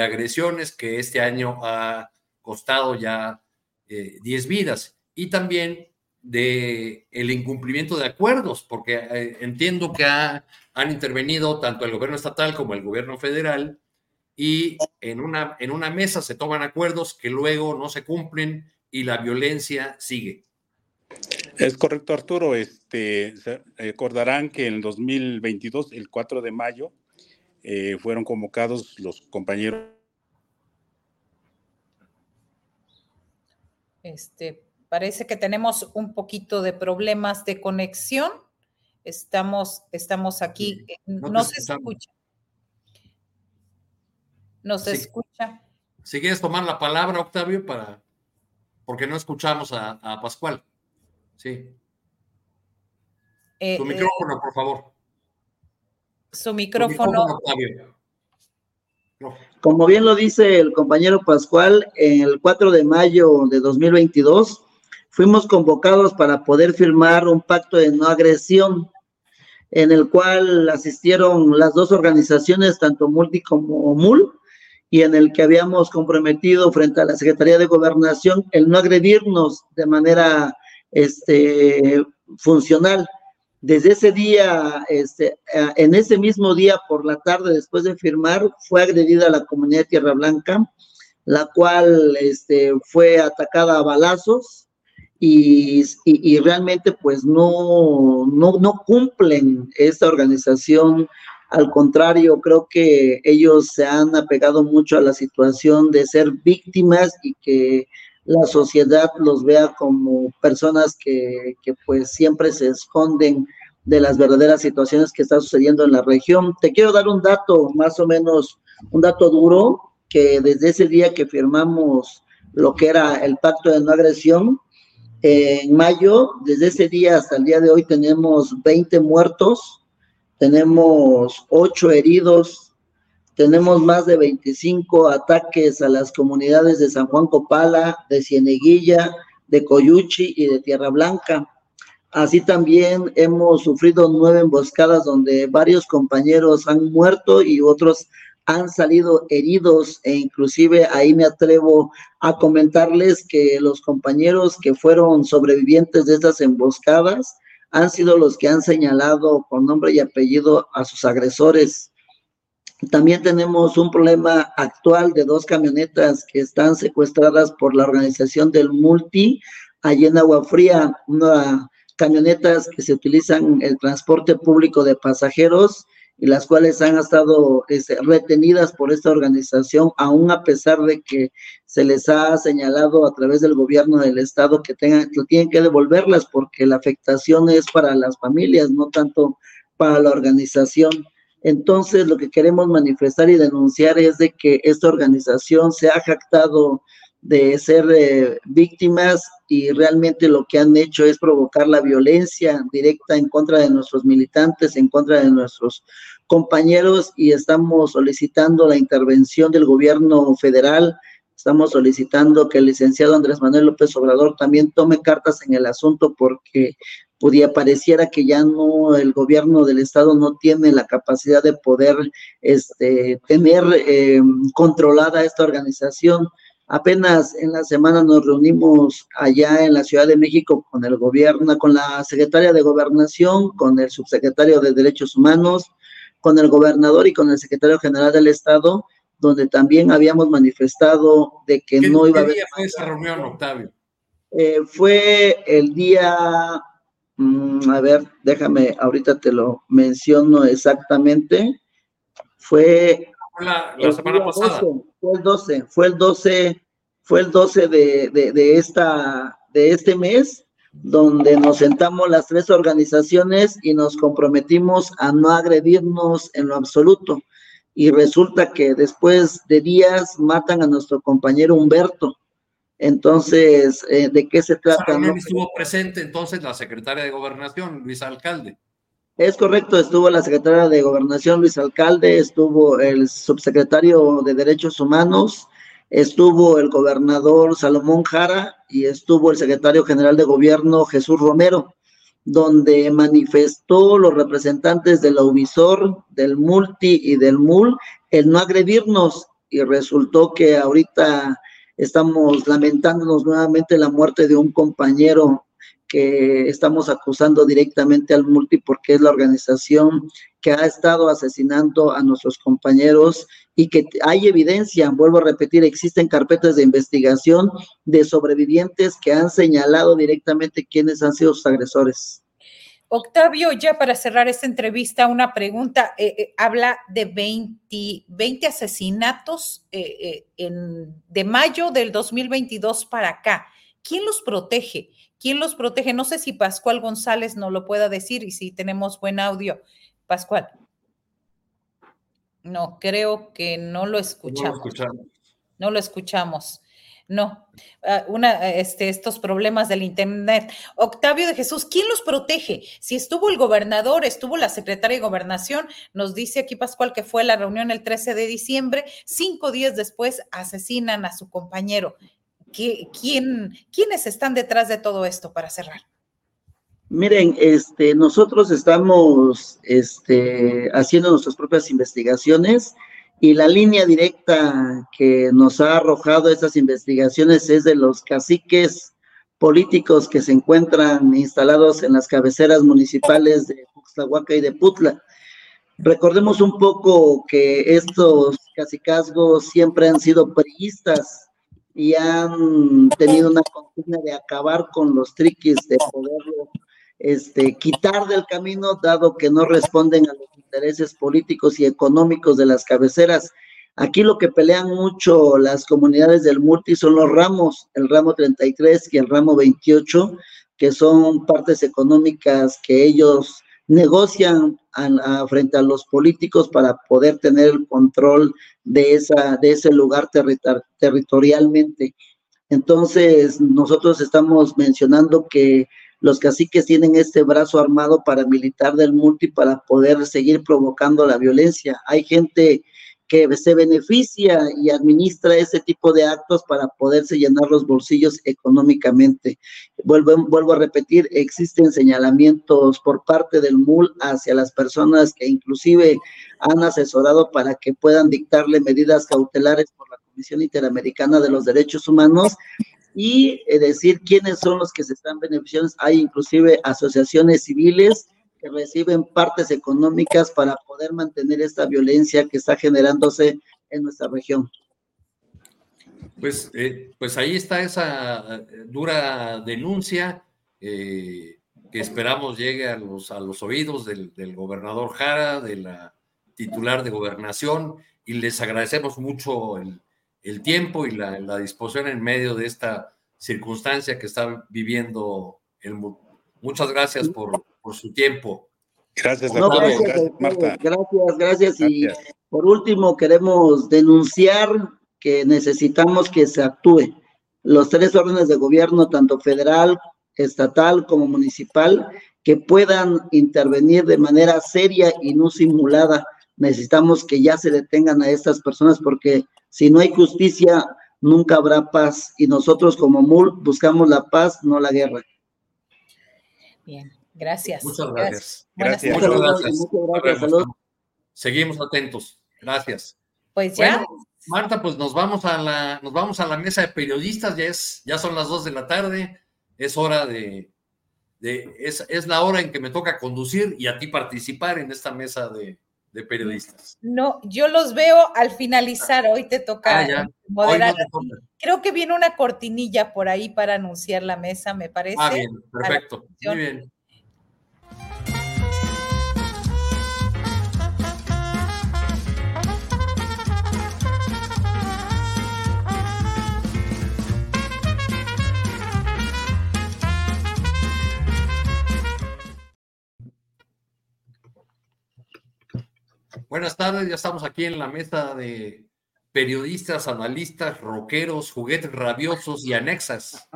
Speaker 2: agresiones que este año ha costado ya 10 vidas. Y también de el incumplimiento de acuerdos, porque entiendo que ha han intervenido tanto el gobierno estatal como el gobierno federal y en una, en una mesa se toman acuerdos que luego no se cumplen y la violencia sigue.
Speaker 10: Es correcto, Arturo. Este, recordarán que en el 2022, el 4 de mayo, eh, fueron convocados los compañeros.
Speaker 1: Este, parece que tenemos un poquito de problemas de conexión. Estamos, estamos aquí. Eh, no, se escucha. No se escucha.
Speaker 2: Si quieres tomar la palabra, Octavio, para porque no escuchamos a, Pascual. Sí.
Speaker 1: Eh,
Speaker 2: su micrófono, por favor.
Speaker 1: Su micrófono.
Speaker 9: Como bien lo dice el compañero Pascual, el 4 de mayo de 2022 fuimos convocados para poder firmar un pacto de no agresión en el cual asistieron las dos organizaciones, tanto Multi como MUL, y en el que habíamos comprometido frente a la Secretaría de Gobernación el no agredirnos de manera este, funcional. Desde ese día, este, en ese mismo día por la tarde, después de firmar, fue agredida la comunidad de Tierra Blanca, la cual este, fue atacada a balazos y, y, realmente pues no, no, no cumplen esta organización. Al contrario, creo que ellos se han apegado mucho a la situación de ser víctimas y que la sociedad los vea como personas que, que pues siempre se esconden de las verdaderas situaciones que están sucediendo en la región. Te quiero dar un dato, más o menos, un dato duro, que desde ese día que firmamos lo que era el pacto de no agresión, en mayo, desde ese día hasta el día de hoy, tenemos 20 muertos, tenemos 8 heridos, tenemos más de 25 ataques a las comunidades de San Juan Copala, de Cieneguilla, de Coyuchi y de Tierra Blanca. Así también hemos sufrido nueve emboscadas donde varios compañeros han muerto y otros han salido heridos e inclusive ahí me atrevo a comentarles que los compañeros que fueron sobrevivientes de estas emboscadas han sido los que han señalado con nombre y apellido a sus agresores. También tenemos un problema actual de dos camionetas que están secuestradas por la organización del Multi allí en Agua Fría, una camionetas que se utilizan en el transporte público de pasajeros y las cuales han estado este, retenidas por esta organización, aún a pesar de que se les ha señalado a través del gobierno del estado que tengan, que tienen que devolverlas porque la afectación es para las familias, no tanto para la organización. Entonces, lo que queremos manifestar y denunciar es de que esta organización se ha jactado de ser eh, víctimas y realmente lo que han hecho es provocar la violencia directa en contra de nuestros militantes, en contra de nuestros compañeros y estamos solicitando la intervención del gobierno federal, estamos solicitando que el licenciado Andrés Manuel López Obrador también tome cartas en el asunto porque podía pareciera que ya no el gobierno del estado no tiene la capacidad de poder este, tener eh, controlada esta organización Apenas en la semana nos reunimos allá en la Ciudad de México con el gobierno, con la secretaria de Gobernación, con el subsecretario de Derechos Humanos, con el gobernador y con el secretario general del Estado, donde también habíamos manifestado de que no iba a haber.
Speaker 2: ¿Qué día fue esa reunión, Octavio?
Speaker 9: Eh, fue el día, mm, a ver, déjame, ahorita te lo menciono exactamente. Fue
Speaker 2: la, semana pasada.
Speaker 9: Fue el 12, fue el 12, fue el 12 de, de, esta, de este mes, donde nos sentamos las tres organizaciones y nos comprometimos a no agredirnos en lo absoluto. Y resulta que después de días matan a nuestro compañero Humberto. Entonces, eh, ¿de qué se trata?
Speaker 2: ¿no? estuvo presente entonces la secretaria de Gobernación, Luis Alcalde.
Speaker 9: Es correcto, estuvo la secretaria de Gobernación Luis Alcalde, estuvo el subsecretario de Derechos Humanos, estuvo el gobernador Salomón Jara y estuvo el secretario general de Gobierno Jesús Romero, donde manifestó los representantes de la Uvisor, del Multi y del MUL el no agredirnos. Y resultó que ahorita estamos lamentándonos nuevamente la muerte de un compañero que estamos acusando directamente al multi porque es la organización que ha estado asesinando a nuestros compañeros y que hay evidencia, vuelvo a repetir, existen carpetas de investigación de sobrevivientes que han señalado directamente quiénes han sido sus agresores.
Speaker 1: Octavio, ya para cerrar esta entrevista, una pregunta. Eh, eh, habla de 20, 20 asesinatos eh, en, de mayo del 2022 para acá. ¿Quién los protege? ¿Quién los protege? No sé si Pascual González nos lo pueda decir y si tenemos buen audio. Pascual. No, creo que no lo escuchamos. No lo escuchamos. No lo escuchamos. No, una, este, estos problemas del Internet. Octavio de Jesús, ¿quién los protege? Si estuvo el gobernador, estuvo la secretaria de gobernación, nos dice aquí Pascual que fue la reunión el 13 de diciembre, cinco días después asesinan a su compañero. ¿Quién, ¿Quiénes están detrás de todo esto para cerrar?
Speaker 9: Miren, este, nosotros estamos este, haciendo nuestras propias investigaciones y la línea directa que nos ha arrojado estas investigaciones es de los caciques políticos que se encuentran instalados en las cabeceras municipales de Puxtlahuaca y de Putla. Recordemos un poco que estos cacicazgos siempre han sido priistas y han tenido una consigna de acabar con los triquis, de poderlo este, quitar del camino, dado que no responden a los intereses políticos y económicos de las cabeceras. Aquí lo que pelean mucho las comunidades del multi son los ramos, el ramo 33 y el ramo 28, que son partes económicas que ellos negocian frente a los políticos para poder tener el control de, esa, de ese lugar territorialmente. Entonces, nosotros estamos mencionando que los caciques tienen este brazo armado paramilitar del multi para poder seguir provocando la violencia. Hay gente que se beneficia y administra ese tipo de actos para poderse llenar los bolsillos económicamente. Vuelvo, vuelvo a repetir, existen señalamientos por parte del MUL hacia las personas que inclusive han asesorado para que puedan dictarle medidas cautelares por la Comisión Interamericana de los Derechos Humanos y eh, decir quiénes son los que se están beneficiando. Hay inclusive asociaciones civiles que reciben partes económicas para poder mantener esta violencia que está generándose en nuestra región.
Speaker 2: Pues, eh, pues ahí está esa eh, dura denuncia que esperamos llegue a los, a los oídos del, del, gobernador Jara, de la titular de gobernación, y les agradecemos mucho el, el tiempo y la, la, disposición en medio de esta circunstancia que está viviendo el mundo. Muchas gracias por, por su tiempo.
Speaker 10: Gracias, no, gracias,
Speaker 9: Marta. Gracias, gracias. Y por último, queremos denunciar que necesitamos que se actúe. Los tres órdenes de gobierno, tanto federal, estatal como municipal, que puedan intervenir de manera seria y no simulada. Necesitamos que ya se detengan a estas personas porque si no hay justicia, nunca habrá paz. Y nosotros como MUL buscamos la paz, no la guerra.
Speaker 1: Bien, gracias.
Speaker 2: Muchas gracias. Gracias. Muchas gracias. Muchas gracias. Seguimos atentos. Gracias.
Speaker 1: Pues ya.
Speaker 2: Marta, pues nos vamos a la, nos vamos a la mesa de periodistas, ya es, ya son las dos de la tarde, es hora de, de es, es la hora en que me toca conducir y a ti participar en esta mesa de, de periodistas.
Speaker 1: No, yo los veo al finalizar, hoy te toca ah, moderar. Creo que viene una cortinilla por ahí para anunciar la mesa, me parece.
Speaker 2: Ah, bien, perfecto. Muy bien. Buenas tardes, ya estamos aquí en la mesa de periodistas, analistas, rockeros, juguetes rabiosos y anexas.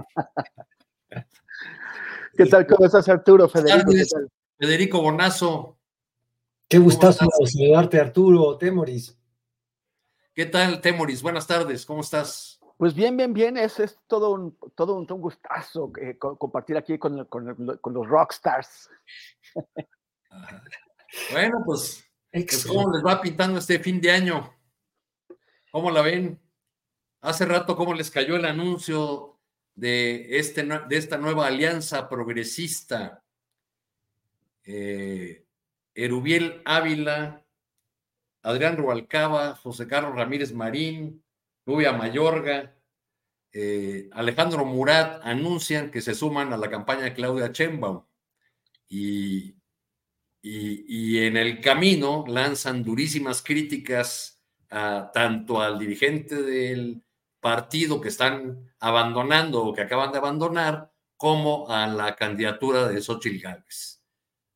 Speaker 4: ¿Qué tal? ¿Cómo estás, Arturo? Federico,
Speaker 2: Federico Bonazo.
Speaker 4: Qué gustazo saludarte, Arturo, Temoris.
Speaker 2: ¿Qué tal, Temoris? Buenas tardes, ¿cómo estás?
Speaker 4: Pues bien, bien, bien, es, es todo, un, todo un, gustazo eh, compartir aquí con, con, con los rockstars.
Speaker 2: Bueno, pues ¿Cómo les va pintando este fin de año? ¿Cómo la ven? Hace rato, ¿cómo les cayó el anuncio de, este, de esta nueva alianza progresista? Eh, Erubiel Ávila, Adrián Rubalcaba, José Carlos Ramírez Marín, Rubia Mayorga, eh, Alejandro Murat anuncian que se suman a la campaña de Claudia Chembaum. Y y, en el camino lanzan durísimas críticas tanto al dirigente del partido que están abandonando o que acaban de abandonar, como a la candidatura de Xochitl Gálvez.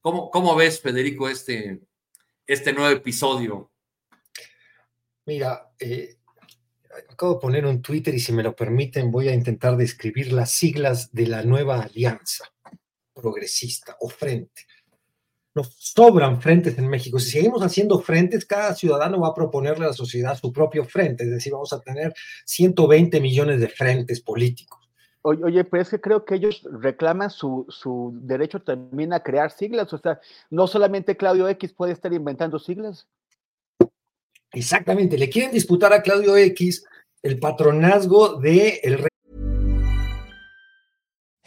Speaker 2: ¿Cómo, ¿Cómo, ves, Federico, este, este nuevo episodio?
Speaker 4: Mira, eh,
Speaker 11: acabo de poner un Twitter y si me lo permiten voy a intentar describir las siglas de la nueva alianza progresista o frente. Nos sobran frentes en México. Si seguimos haciendo frentes, cada ciudadano va a proponerle a la sociedad su propio frente, es decir, vamos a tener 120 millones de frentes políticos.
Speaker 4: Oye, oye, pero es que creo que ellos reclaman su, su derecho también a crear siglas, o sea, no solamente Claudio X puede estar inventando siglas.
Speaker 11: Exactamente, le quieren disputar a Claudio X el patronazgo de el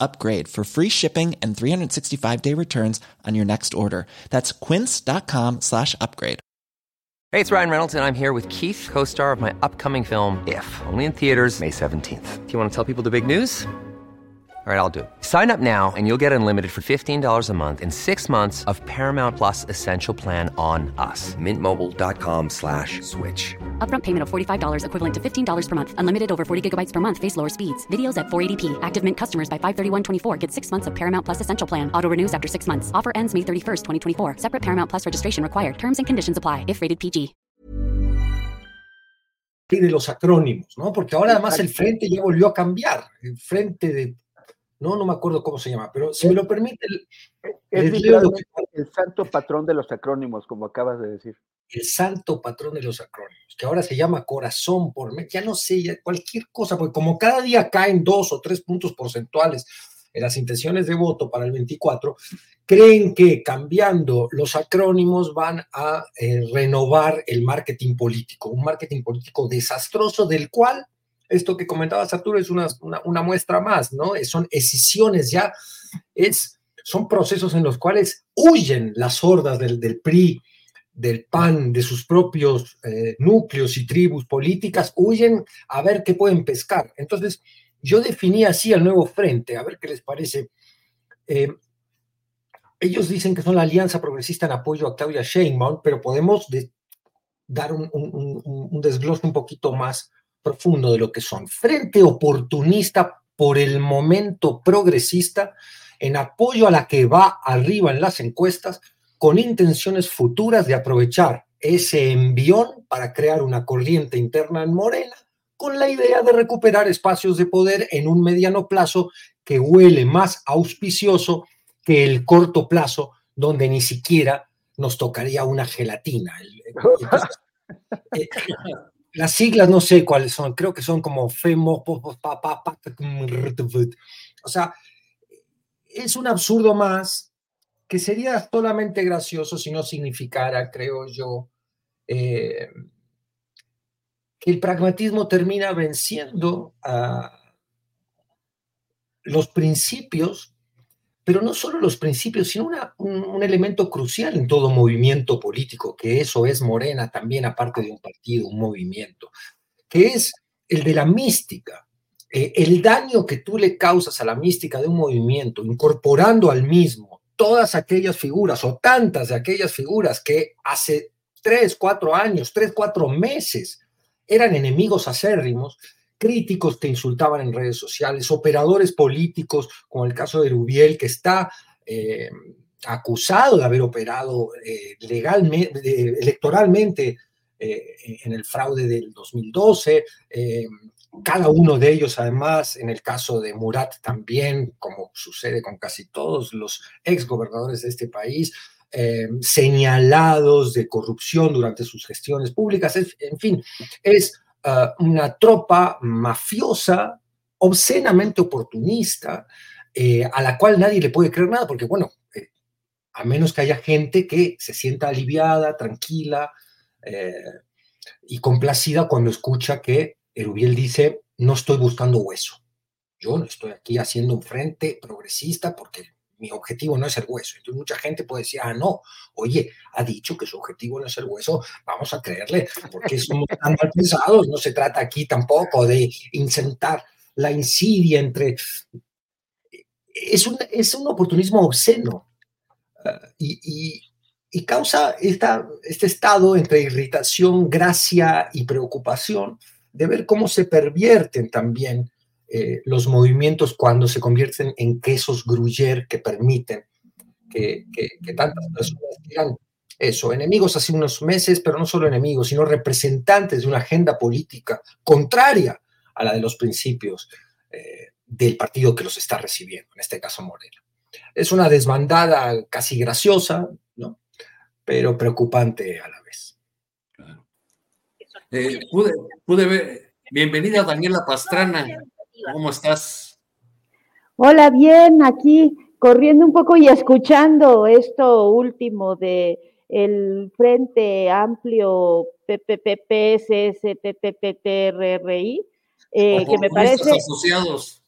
Speaker 12: upgrade for free shipping and 365 day returns on your next order. That's quince.com slash upgrade.
Speaker 13: Hey, it's Ryan Reynolds, and I'm here with Keith, co star of my upcoming film, If, only in theaters, May 17th. Do you want to tell people the big news? All right, I'll do it. Sign up now and you'll get unlimited for $15 a month in six months of Paramount Plus Essential Plan on us. Mintmobile.com slash switch.
Speaker 14: Upfront payment of $45 equivalent to $15 per month. Unlimited over 40 gigabytes per month. Face lower speeds. Videos at 480p. Active Mint customers by 531.24 get six months of Paramount Plus Essential Plan. Auto renews after six months. Offer ends May 31st, 2024. Separate Paramount Plus registration required. Terms and conditions apply if rated PG.
Speaker 11: Y de los acrónimos, ¿no? Porque ahora además el frente ya volvió a cambiar. El frente de no, no me acuerdo cómo se llama, pero si me lo permite,
Speaker 4: es el santo patrón de los acrónimos, como acabas de decir.
Speaker 11: El santo patrón de los acrónimos, que ahora se llama corazón por ya no sé, cualquier cosa, porque como cada día caen dos o tres puntos porcentuales en las intenciones de voto para el 24, creen que cambiando los acrónimos van a eh, renovar el marketing político, un marketing político desastroso del cual esto que comentabas, Arturo, es una, una, muestra más, ¿no? Son escisiones ya, es, son procesos en los cuales huyen las hordas del, del PRI, del PAN, de sus propios eh, núcleos y tribus políticas, huyen a ver qué pueden pescar. Entonces, yo definí así al nuevo frente, a ver qué les parece. Eh, ellos dicen que son la alianza progresista en apoyo a Claudia Sheinbaum, pero podemos dar un, desglose un poquito más profundo de lo que son. Frente oportunista por el momento progresista, en apoyo a la que va arriba en las encuestas, con intenciones futuras de aprovechar ese envión para crear una corriente interna en Morena, con la idea de recuperar espacios de poder en un mediano plazo que huele más auspicioso que el corto plazo, donde ni siquiera nos tocaría una gelatina. las siglas no sé cuáles son, creo que son como FEMO, o sea, es un absurdo más que sería solamente gracioso si no significara, creo yo, eh, que el pragmatismo termina venciendo a los principios pero no solo los principios, sino un, elemento crucial en todo movimiento político, que eso es Morena también, aparte de un partido, un movimiento, que es el de la mística. Eh, el daño que tú le causas a la mística de un movimiento, incorporando al mismo todas aquellas figuras o tantas de aquellas figuras que hace tres, cuatro años, tres, cuatro meses eran enemigos acérrimos, críticos que insultaban en redes sociales, operadores políticos, como el caso de Rubiel, que está eh, acusado de haber operado eh, legalmente, electoralmente eh, en el fraude del 2012. cada uno de ellos, además, en el caso de Murat también, como sucede con casi todos los exgobernadores de este país, señalados de corrupción durante sus gestiones públicas. en fin, es eh, una tropa mafiosa, obscenamente oportunista, eh, a la cual nadie le puede creer nada, porque bueno, eh, a menos que haya gente que se sienta aliviada, tranquila y complacida cuando escucha que Erubiel dice, no estoy buscando hueso. Yo no estoy aquí haciendo un frente progresista porque mi objetivo no es el hueso. Entonces mucha gente puede decir, ah, no, oye, ha dicho que su objetivo no es el hueso, vamos a creerle, porque somos tan mal pensados, no se trata aquí tampoco de incentar la insidia entre... es un, es un oportunismo obsceno ah, y, y, causa esta, este estado entre irritación, gracia y preocupación de ver cómo se pervierten también eh, los movimientos cuando se convierten en quesos gruyere que permiten que, tantas personas digan eso, enemigos hace unos meses, pero no solo enemigos, sino representantes de una agenda política contraria a la de los principios eh, del partido que los está recibiendo, en este caso Morena. Es una desbandada casi graciosa, ¿no? pero preocupante a la vez.
Speaker 2: Eh, pude, pude ver, bienvenida Daniela Pastrana, ¿cómo estás?
Speaker 15: Hola, bien, aquí corriendo un poco y escuchando esto último de el Frente Amplio PPPPSSTTTRRI, eh, que me parece,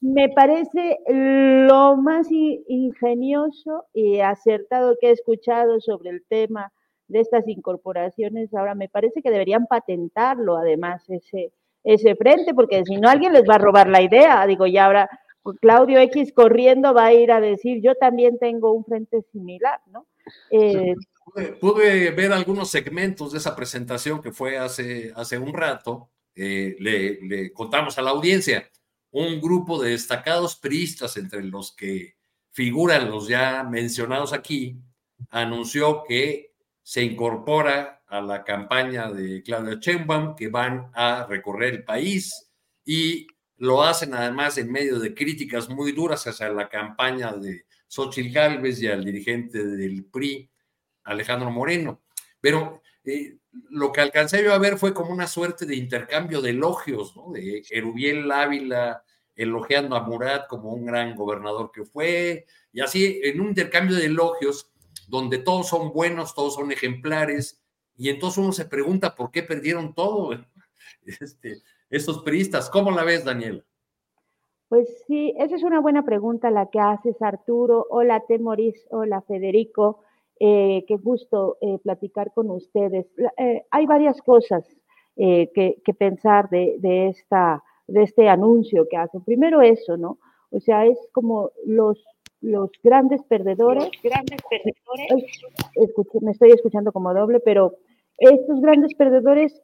Speaker 15: me parece lo más ingenioso y acertado que he escuchado sobre el tema de estas incorporaciones. Ahora, me parece que deberían patentarlo, además, ese, ese frente, porque si no, alguien les va a robar la idea. Digo, ya ahora Claudio X corriendo va a ir a decir, yo también tengo un frente similar, ¿no?
Speaker 2: Eh, pude, ver algunos segmentos de esa presentación que fue hace, hace un rato. Eh, le, contamos a la audiencia un grupo de destacados priistas, entre los que figuran los ya mencionados aquí, anunció que se incorpora a la campaña de Claudia Sheinbaum, que van a recorrer el país y lo hacen además en medio de críticas muy duras hacia la campaña de Xochitl Gálvez y al dirigente del PRI, Alejandro Moreno. Pero eh, lo que alcancé yo a ver fue como una suerte de intercambio de elogios. De Erubiel Ávila elogiando a Murat como un gran gobernador que fue, y así en un intercambio de elogios donde todos son buenos, todos son ejemplares, y entonces uno se pregunta por qué perdieron todo este, estos priistas. ¿Cómo la ves, Daniela?
Speaker 15: Pues sí, esa es una buena pregunta la que haces, Arturo. Hola, Temoris. Hola, Federico. Eh, qué gusto eh, platicar con ustedes. Eh, hay varias cosas que, pensar de, esta, de este anuncio que hacen. Primero eso, ¿no? O sea, es como los, los grandes perdedores. grandes perdedores. me estoy escuchando como doble, pero estos grandes perdedores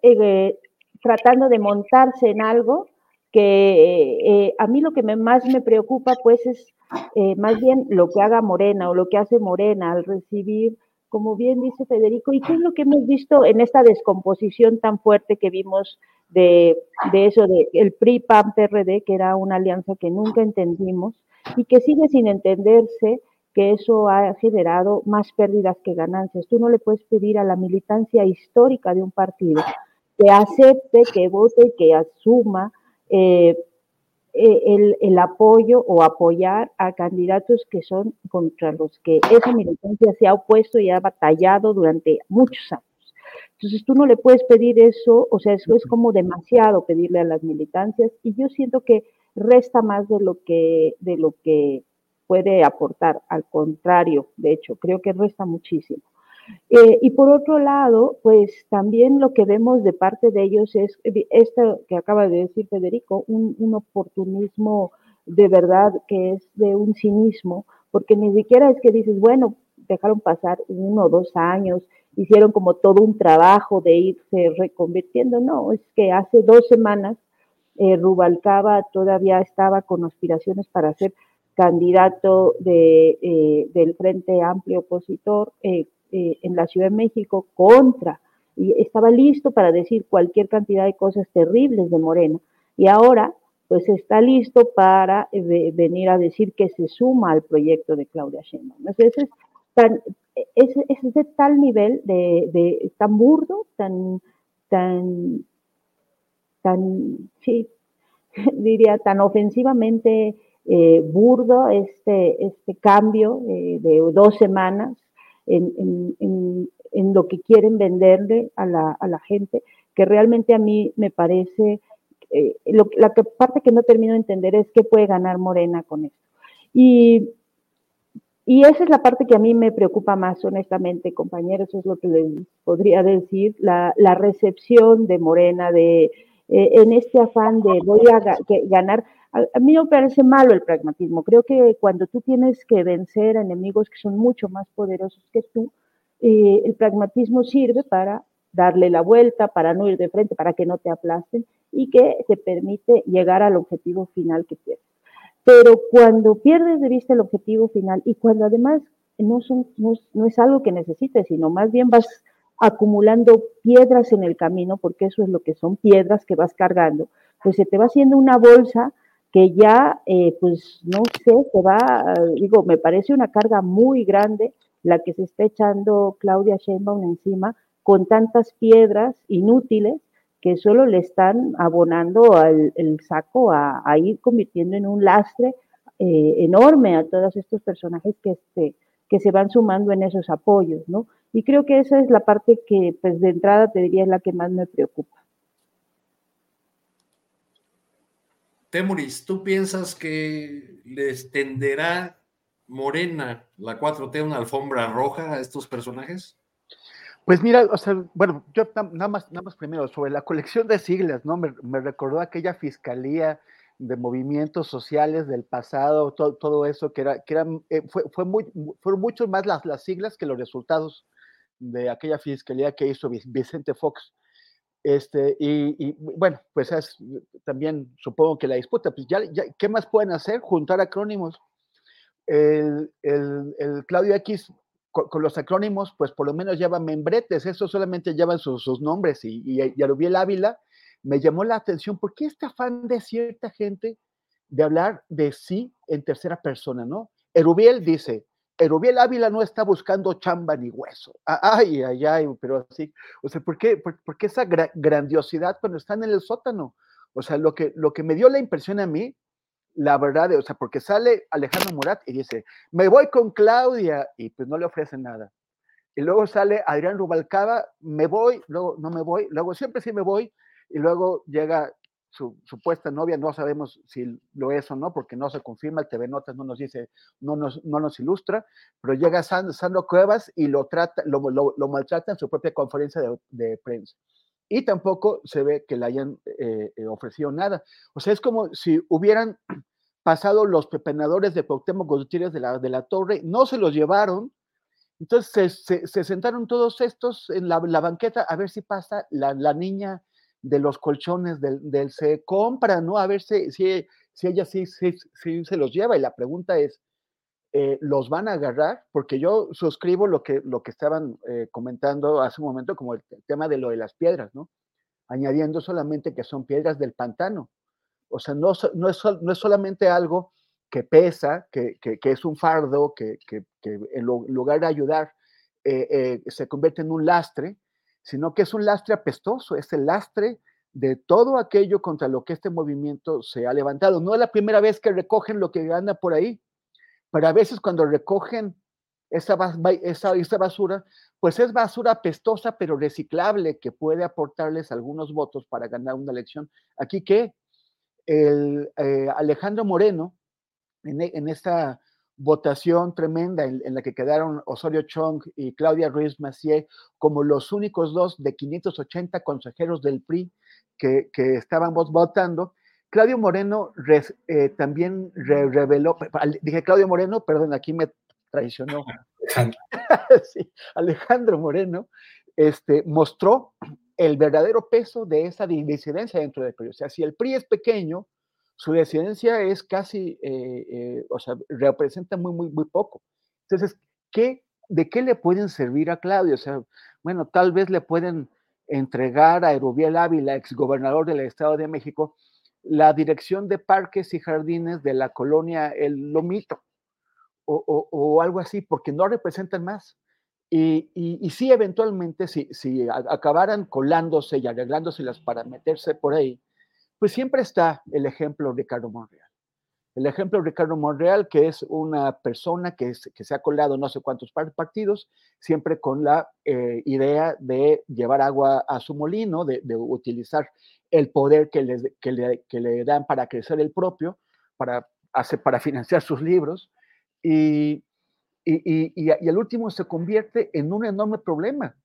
Speaker 15: tratando de montarse en algo que eh, a mí lo que más me preocupa pues es eh, más bien lo que haga Morena o lo que hace Morena al recibir, como bien dice Federico, y qué es lo que hemos visto en esta descomposición tan fuerte que vimos de, de eso, de el PRI-PAN-PRD, que era una alianza que nunca entendimos y que sigue sin entenderse que eso ha generado más pérdidas que ganancias. Tú no le puedes pedir a la militancia histórica de un partido que acepte, que vote, que asuma eh, eh, el, apoyo o apoyar a candidatos que son contra los que esa militancia se ha opuesto y ha batallado durante muchos años. Entonces tú no le puedes pedir eso, o sea, eso es como demasiado pedirle a las militancias y yo siento que resta más de lo que, de lo que puede aportar, al contrario, de hecho, creo que resta muchísimo. Eh, y por otro lado, pues también lo que vemos de parte de ellos es esto que acaba de decir Federico, un, oportunismo de verdad que es de un cinismo, porque ni siquiera es que dices, bueno, dejaron pasar uno o dos años, hicieron como todo un trabajo de irse reconvirtiendo, no, es que hace dos semanas eh, Rubalcaba todavía estaba con aspiraciones para ser candidato de, eh, del Frente Amplio Opositor eh, eh, en la Ciudad de México contra, y estaba listo para decir cualquier cantidad de cosas terribles de Morena. Y ahora, pues está listo para venir a decir que se suma al proyecto de Claudia Sheinbaum. Entonces, es, de tal nivel, de, tan burdo, tan, tan, tan, sí, diría, tan ofensivamente eh, burdo este, este cambio de dos semanas en, lo que quieren venderle a la, gente, que realmente a mí me parece, eh, la que, parte que no termino de entender es qué puede ganar Morena con esto. Y, esa es la parte que a mí me preocupa más, honestamente, compañeros, es lo que les podría decir, la, recepción de Morena, de eh, en este afán de voy a ganar. A, mí me parece malo el pragmatismo. Creo que cuando tú tienes que vencer a enemigos que son mucho más poderosos que tú, eh, el pragmatismo sirve para darle la vuelta, para no ir de frente, para que no te aplasten y que te permite llegar al objetivo final que quieres. Pero cuando pierdes de vista el objetivo final y cuando además no, es algo que necesites, sino más bien vas acumulando piedras en el camino, porque eso es lo que son piedras que vas cargando, pues se te va haciendo una bolsa que ya, eh, pues no sé, se va, digo, me parece una carga muy grande la que se está echando Claudia Sheinbaum encima con tantas piedras inútiles que solo le están abonando al, el saco a, ir convirtiendo en un lastre eh, enorme a todos estos personajes que, este, que se van sumando en esos apoyos, ¿no? Y creo que esa es la parte que, pues de entrada te diría es la que más me preocupa.
Speaker 2: Temuris, ¿tú piensas que les tenderá Morena, la 4T, una alfombra roja a estos personajes?
Speaker 4: Pues mira, o sea, bueno, yo nada más, nada más primero, sobre la colección de siglas, ¿no? Me, recordó aquella fiscalía de movimientos sociales del pasado, todo, eso, que era, que eran, eh, fue, fue muy, fueron mucho más las, las siglas que los resultados de aquella fiscalía que hizo Vicente Fox. Este, y, bueno, pues es también supongo que la disputa, pues ya, ¿qué más pueden hacer? Juntar acrónimos. El, el, el Claudio X con, los acrónimos, pues por lo menos llevan membretes, eso solamente llevan sus, nombres y, y, y Arubiel Ávila me llamó la atención, ¿por qué este afán de cierta gente de hablar de sí en tercera persona, no? Erubiel dice, Erubiel Ávila no está buscando chamba ni hueso. Ay, ay, ay, pero así, o sea, ¿por qué, por, qué esa grandiosidad cuando están en el sótano? O sea, lo que, lo que me dio la impresión a mí la verdad, o sea, porque sale Alejandro Murat y dice, me voy con Claudia, y pues no le ofrece nada. Y luego sale Adrián Rubalcaba, me voy, luego no me voy, luego siempre sí me voy, y luego llega su supuesta novia, no sabemos si lo es o no, porque no se confirma, el TV Notas no nos dice, no nos, no nos ilustra, pero llega Sandro, Cuevas y lo, trata, lo, lo, maltrata en su propia conferencia de, prensa y tampoco se ve que le hayan eh, eh, ofrecido nada. O sea, es como si hubieran pasado los pepenadores de Cuauhtémoc Gutiérrez de la, de la Torre, no se los llevaron, entonces se, sentaron todos estos en la, banqueta a ver si pasa la, niña de los colchones del, se compra, ¿no? A ver si, si, si ella sí, sí, se los lleva. Y la pregunta es, eh, los van a agarrar, porque yo suscribo lo que, lo que estaban eh, comentando hace un momento, como el, tema de lo de las piedras, ¿no? Añadiendo solamente que son piedras del pantano. O sea, no, no, es, no es solamente algo que pesa, que, que, es un fardo, que, que en lugar de ayudar eh, se convierte en un lastre, sino que es un lastre apestoso, es el lastre de todo aquello contra lo que este movimiento se ha levantado. No es la primera vez que recogen lo que anda por ahí, pero a veces cuando recogen esa, basura, pues es basura apestosa pero reciclable que puede aportarles algunos votos para ganar una elección. Aquí que el eh, Alejandro Moreno, en, en, esta votación tremenda en, la que quedaron Osorio Chong y Claudia Ruiz Macié como los únicos dos de 580 consejeros del PRI que, que estaban votando, Claudio Moreno eh, también reveló, dije Claudio Moreno, perdón, aquí me traicionó. Alejandro. Moreno este, mostró el verdadero peso de esa disidencia dentro del PRI. O sea, si el PRI es pequeño, su disidencia es casi, eh, eh, o sea, representa muy, muy, muy poco. Entonces, ¿qué, ¿de qué le pueden servir a Claudio? O sea, bueno, tal vez le pueden entregar a Erubiel Ávila, exgobernador del Estado de México, la dirección de parques y jardines de la colonia El Lomito o, algo así, porque no representan más. Y, y, sí, eventualmente, si, si acabaran colándose y arreglándoselas para meterse por ahí, pues siempre está el ejemplo de Ricardo Monreal. El ejemplo de Ricardo Monreal, que es una persona que, que se ha colado no sé cuántos partidos, siempre con la eh, idea de llevar agua a su molino, de, de utilizar el poder que, les, que, le, que le dan para crecer el propio, para, para financiar sus libros, y, y, y, y, al último se convierte en un enorme problema,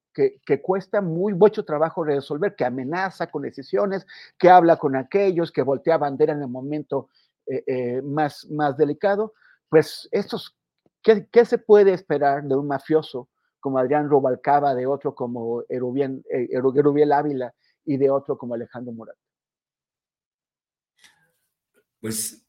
Speaker 4: que, cuesta muy mucho trabajo resolver, que amenaza con decisiones, que habla con aquellos, que voltea bandera en el momento eh, eh, más, más delicado, pues estos, ¿qué, ¿qué, se puede esperar de un mafioso como Adrián Rubalcaba, de otro como Erubiel, Erubiel Ávila y de otro como Alejandro Murat?
Speaker 2: Pues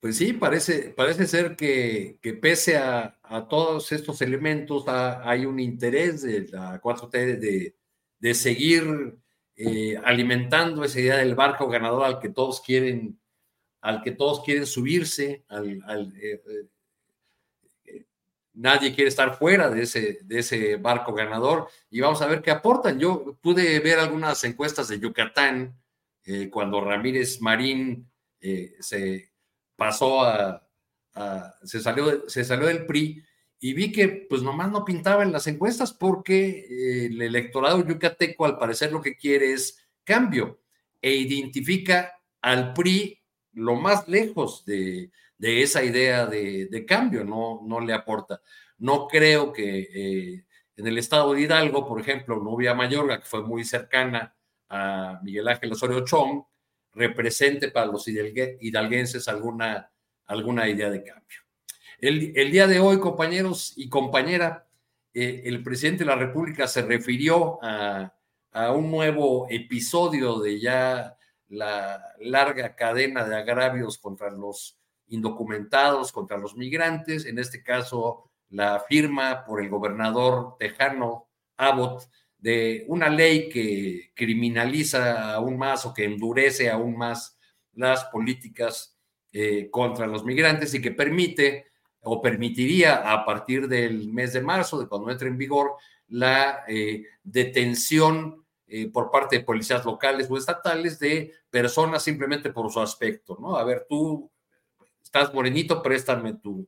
Speaker 2: pues sí, parece, parece ser que, que pese a, a, todos estos elementos hay un interés de la 4T de, de seguir eh, alimentando esa idea del barco ganador al que todos quieren, al que todos quieren subirse, al, al, eh, eh, nadie quiere estar fuera de ese, de ese barco ganador y vamos a ver qué aportan. Yo pude ver algunas encuestas de Yucatán cuando Ramírez Marín se pasó a, se, salió, se salió del PRI y vi que pues nomás no pintaba en las encuestas porque eh, el electorado yucateco al parecer lo que quiere es cambio e identifica al PRI lo más lejos de, de esa idea de, de, cambio, no, no le aporta. No creo que eh, en el estado de Hidalgo, por ejemplo, Nubia Mayorga, que fue muy cercana a Miguel Ángel Osorio Chong, represente para los hidalguenses alguna, alguna idea de cambio. El, el, día de hoy, compañeros y compañera, eh, el presidente de la República se refirió a, a, un nuevo episodio de ya la larga cadena de agravios contra los indocumentados, contra los migrantes, en este caso la firma por el gobernador tejano Abbott de una ley que criminaliza aún más o que endurece aún más las políticas eh, contra los migrantes y que permite o permitiría a partir del mes de marzo, de cuando entre en vigor, la eh, detención eh, por parte de policías locales o estatales de personas simplemente por su aspecto, ¿no? A ver, tú estás morenito, préstame tu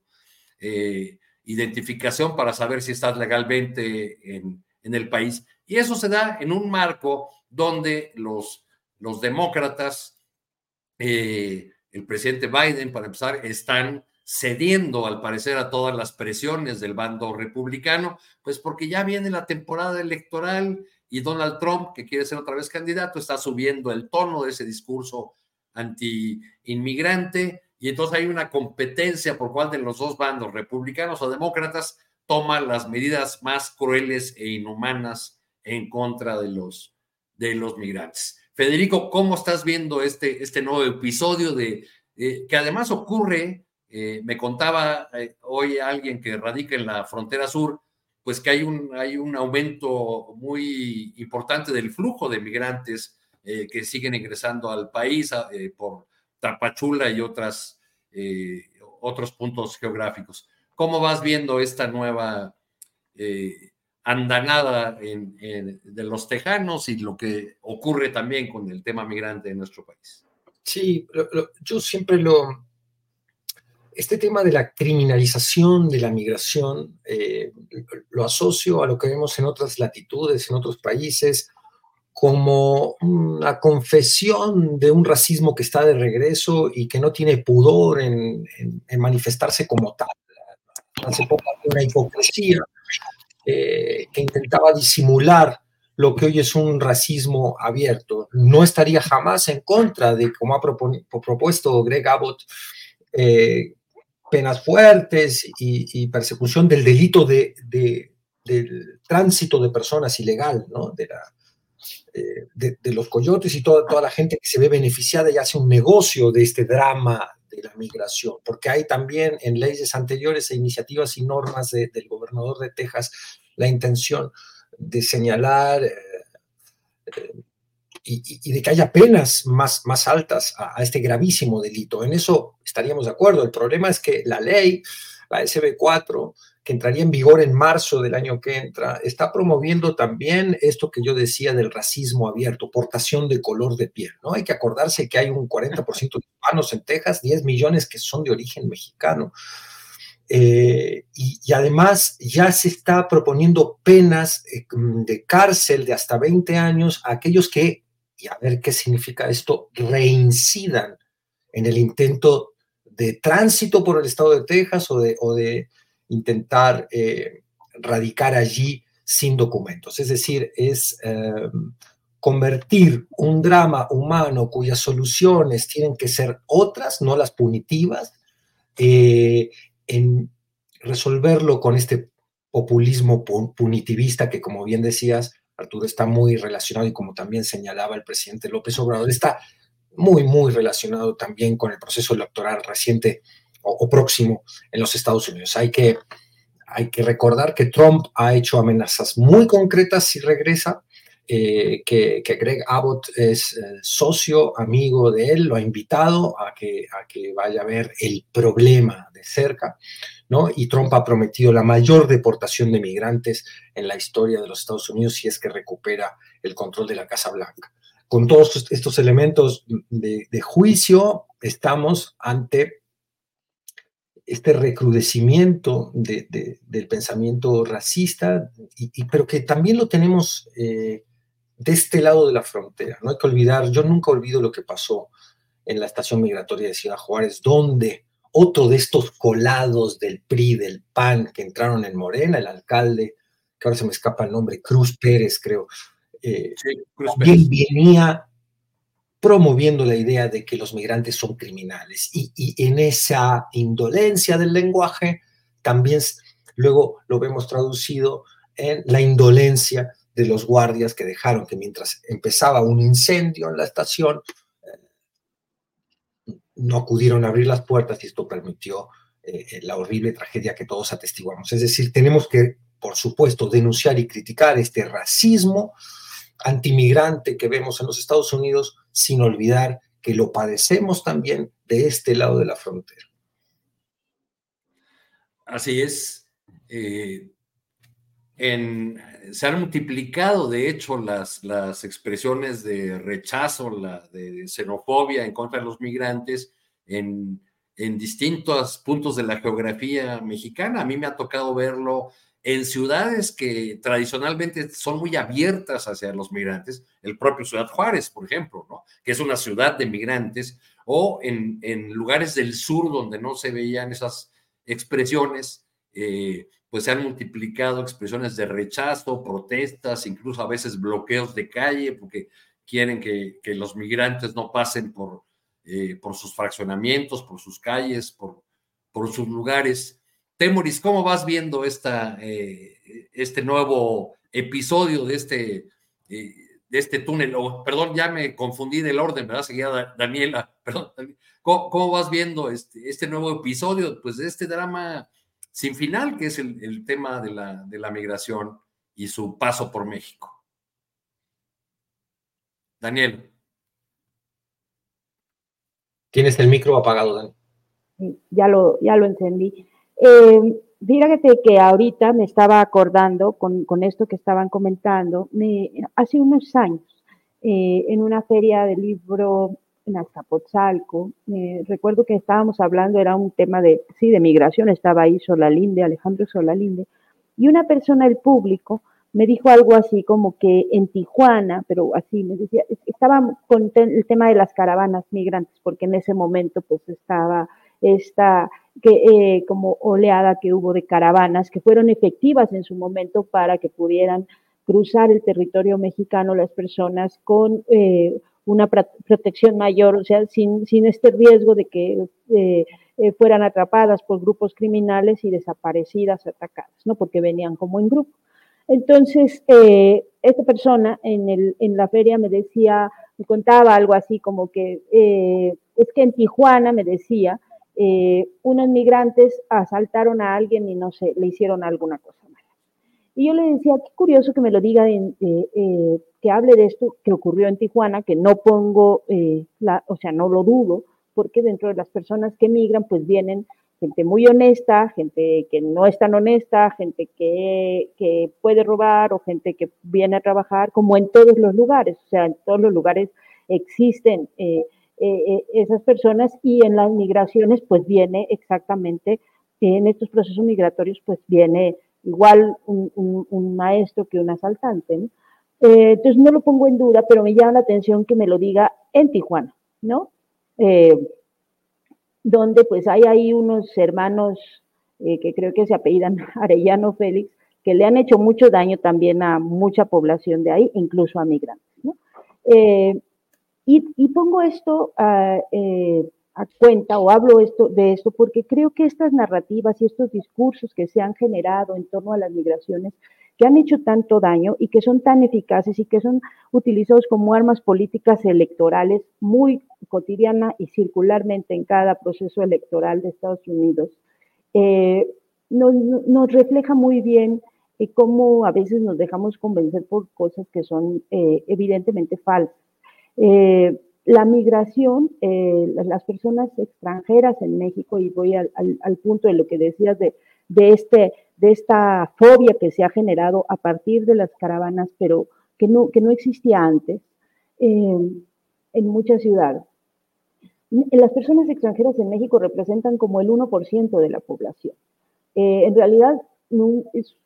Speaker 2: identificación para saber si estás legalmente en, en el país. Y eso se da en un marco donde los, los demócratas, eh, el presidente Biden, para empezar, están cediendo al parecer a todas las presiones del bando republicano, pues porque ya viene la temporada electoral y Donald Trump, que quiere ser otra vez candidato, está subiendo el tono de ese discurso anti-inmigrante. Y entonces hay una competencia por cuál de los dos bandos, republicanos o demócratas, toma las medidas más crueles e inhumanas en contra de los, de los migrantes. Federico, ¿cómo estás viendo este, este nuevo episodio de, eh, que además ocurre, eh, me contaba eh, hoy alguien que radica en la frontera sur, pues que hay un, hay un aumento muy importante del flujo de migrantes que siguen ingresando al país por Tapachula y otras, otros puntos geográficos. ¿Cómo vas viendo esta nueva andanada de los tejanos y lo que ocurre también con el tema migrante en nuestro país.
Speaker 11: Sí, yo siempre lo... Este tema de la criminalización de la migración eh, lo asocio a lo que vemos en otras latitudes, en otros países, como una confesión de un racismo que está de regreso y que no tiene pudor en, en manifestarse como tal. Hace poco una hipocresía eh, que intentaba disimular lo que hoy es un racismo abierto. No estaría jamás en contra de, como ha propuesto Greg Abbott, eh, penas fuertes y, persecución del delito de, del tránsito de personas ilegal, ¿no? de, la, eh, de, los coyotes y toda, toda la gente que se ve beneficiada y hace un negocio de este drama de la migración, porque hay también en leyes anteriores e iniciativas y normas del gobernador de Texas la intención de señalar eh, eh, y, de que haya penas más, más altas a, este gravísimo delito. En eso estaríamos de acuerdo. El problema es que la ley, la SB4, que entraría en vigor en marzo del año que entra, está promoviendo también esto que yo decía del racismo abierto, portación de color de piel, ¿no? Hay que acordarse que hay un 40% de hispanos en Texas, 10 millones que son de origen mexicano. Eh, y, además ya se está proponiendo penas eh, de cárcel de hasta 20 años a aquellos que, y a ver qué significa esto, reincidan en el intento de tránsito por el estado de Texas o de, o de intentar eh, radicar allí sin documentos. Es decir, es convertir un drama humano cuyas soluciones tienen que ser otras, no las punitivas, en resolverlo con este populismo punitivista que, como bien decías, Arturo, está muy relacionado y como también señalaba el presidente López Obrador, está muy, muy relacionado también con el proceso electoral reciente o, próximo en los Estados Unidos. Hay que, hay que recordar que Trump ha hecho amenazas muy concretas si regresa, eh, que, que, Greg Abbott es eh, socio, amigo de él, lo ha invitado a que, a que vaya a ver el problema de cerca. Y Trump ha prometido la mayor deportación de migrantes en la historia de los Estados Unidos si es que recupera el control de la Casa Blanca. Con todos estos elementos de, juicio, estamos ante este recrudecimiento del pensamiento racista, y, pero que también lo tenemos eh, de este lado de la frontera. No hay que olvidar, yo nunca olvido lo que pasó en la estación migratoria de Ciudad Juárez, donde otro de estos colados del PRI, del PAN, que entraron en Morena, el alcalde, que ahora se me escapa el nombre, Cruz Pérez, creo, eh, también venía promoviendo la idea de que los migrantes son criminales. Y, en esa indolencia del lenguaje, también luego lo vemos traducido en la indolencia de los guardias que dejaron que mientras empezaba un incendio en la estación, no acudieron a abrir las puertas y esto permitió eh, la horrible tragedia que todos atestiguamos. Es decir, tenemos que, por supuesto, denunciar y criticar este racismo antimigrante que vemos en los Estados Unidos, sin olvidar que lo padecemos también de este lado de la frontera.
Speaker 2: Así es. Eh, se han multiplicado, de hecho, las, las expresiones de rechazo, la, de xenofobia en contra de los migrantes en, en distintos puntos de la geografía mexicana. A mí me ha tocado verlo en ciudades que tradicionalmente son muy abiertas hacia los migrantes, el propio Ciudad Juárez, por ejemplo, ¿no? que es una ciudad de migrantes, o en, lugares del sur donde no se veían esas expresiones, eh, pues se han multiplicado expresiones de rechazo, protestas, incluso a veces bloqueos de calle, porque quieren que, los migrantes no pasen por, eh, por sus fraccionamientos, por sus calles, por sus lugares. Temoris, ¿cómo vas viendo esta, eh, este nuevo episodio de este, eh, de este túnel? perdón, ya me confundí del orden, ¿verdad? Seguía Daniela, perdón. ¿Cómo, vas viendo este, este nuevo episodio? Pues de este drama sin final, que es el, tema de la, de la migración y su paso por México. Daniel.
Speaker 11: Tienes el micro apagado, Daniel.
Speaker 15: Ya lo, ya lo encendí. Eh, fíjate que ahorita me estaba acordando con, esto que estaban comentando, me, hace unos años, eh, en una feria de libro en Azcapotzalco. Eh, recuerdo que estábamos hablando, era un tema de, sí, de migración, estaba ahí Solalinde, Alejandro Solalinde, y una persona del público me dijo algo así como que en Tijuana, pero así me decía, estaba con el tema de las caravanas migrantes, porque en ese momento pues estaba esta que, eh, como oleada que hubo de caravanas que fueron efectivas en su momento para que pudieran cruzar el territorio mexicano las personas con eh, una protección mayor, o sea, sin, sin este riesgo de que eh, fueran atrapadas por grupos criminales y desaparecidas, atacadas, ¿no? Porque venían como en grupo. Entonces, esta persona en, el, en la feria me decía, me contaba algo así como que es que en Tijuana, me decía, unos migrantes asaltaron a alguien y no sé, le hicieron alguna cosa y yo le decía, qué curioso que me lo diga, eh, eh, que hable de esto que ocurrió en Tijuana, que no pongo, eh, la, o sea, no lo dudo, porque dentro de las personas que migran, pues vienen gente muy honesta, gente que no es tan honesta, gente que puede robar o gente que viene a trabajar, como en todos los lugares, o sea, en todos los lugares existen esas personas y en las migraciones, pues viene exactamente, en estos procesos migratorios, pues viene igual un, maestro que un asaltante. Eh, entonces no lo pongo en duda, pero me llama la atención que me lo diga en Tijuana, ¿no? Eh, donde pues hay ahí unos hermanos eh, que creo que se apellidan Arellano Félix, que le han hecho mucho daño también a mucha población de ahí, incluso a migrantes. Eh, y, pongo esto eh, a, cuenta o hablo esto, de esto porque creo que estas narrativas y estos discursos que se han generado en torno a las migraciones que han hecho tanto daño y que son tan eficaces y que son utilizados como armas políticas electorales muy cotidiana y circularmente en cada proceso electoral de Estados Unidos, eh, nos, refleja muy bien eh, cómo a veces nos dejamos convencer por cosas que son evidentemente falsas. La migración, las personas extranjeras en México, y voy al, punto de lo que decías de, de, este, de esta fobia que se ha generado a partir de las caravanas, pero que no, que no existía antes en muchas ciudades. Las personas extranjeras en México representan como el 1% de la población. Eh, en realidad es,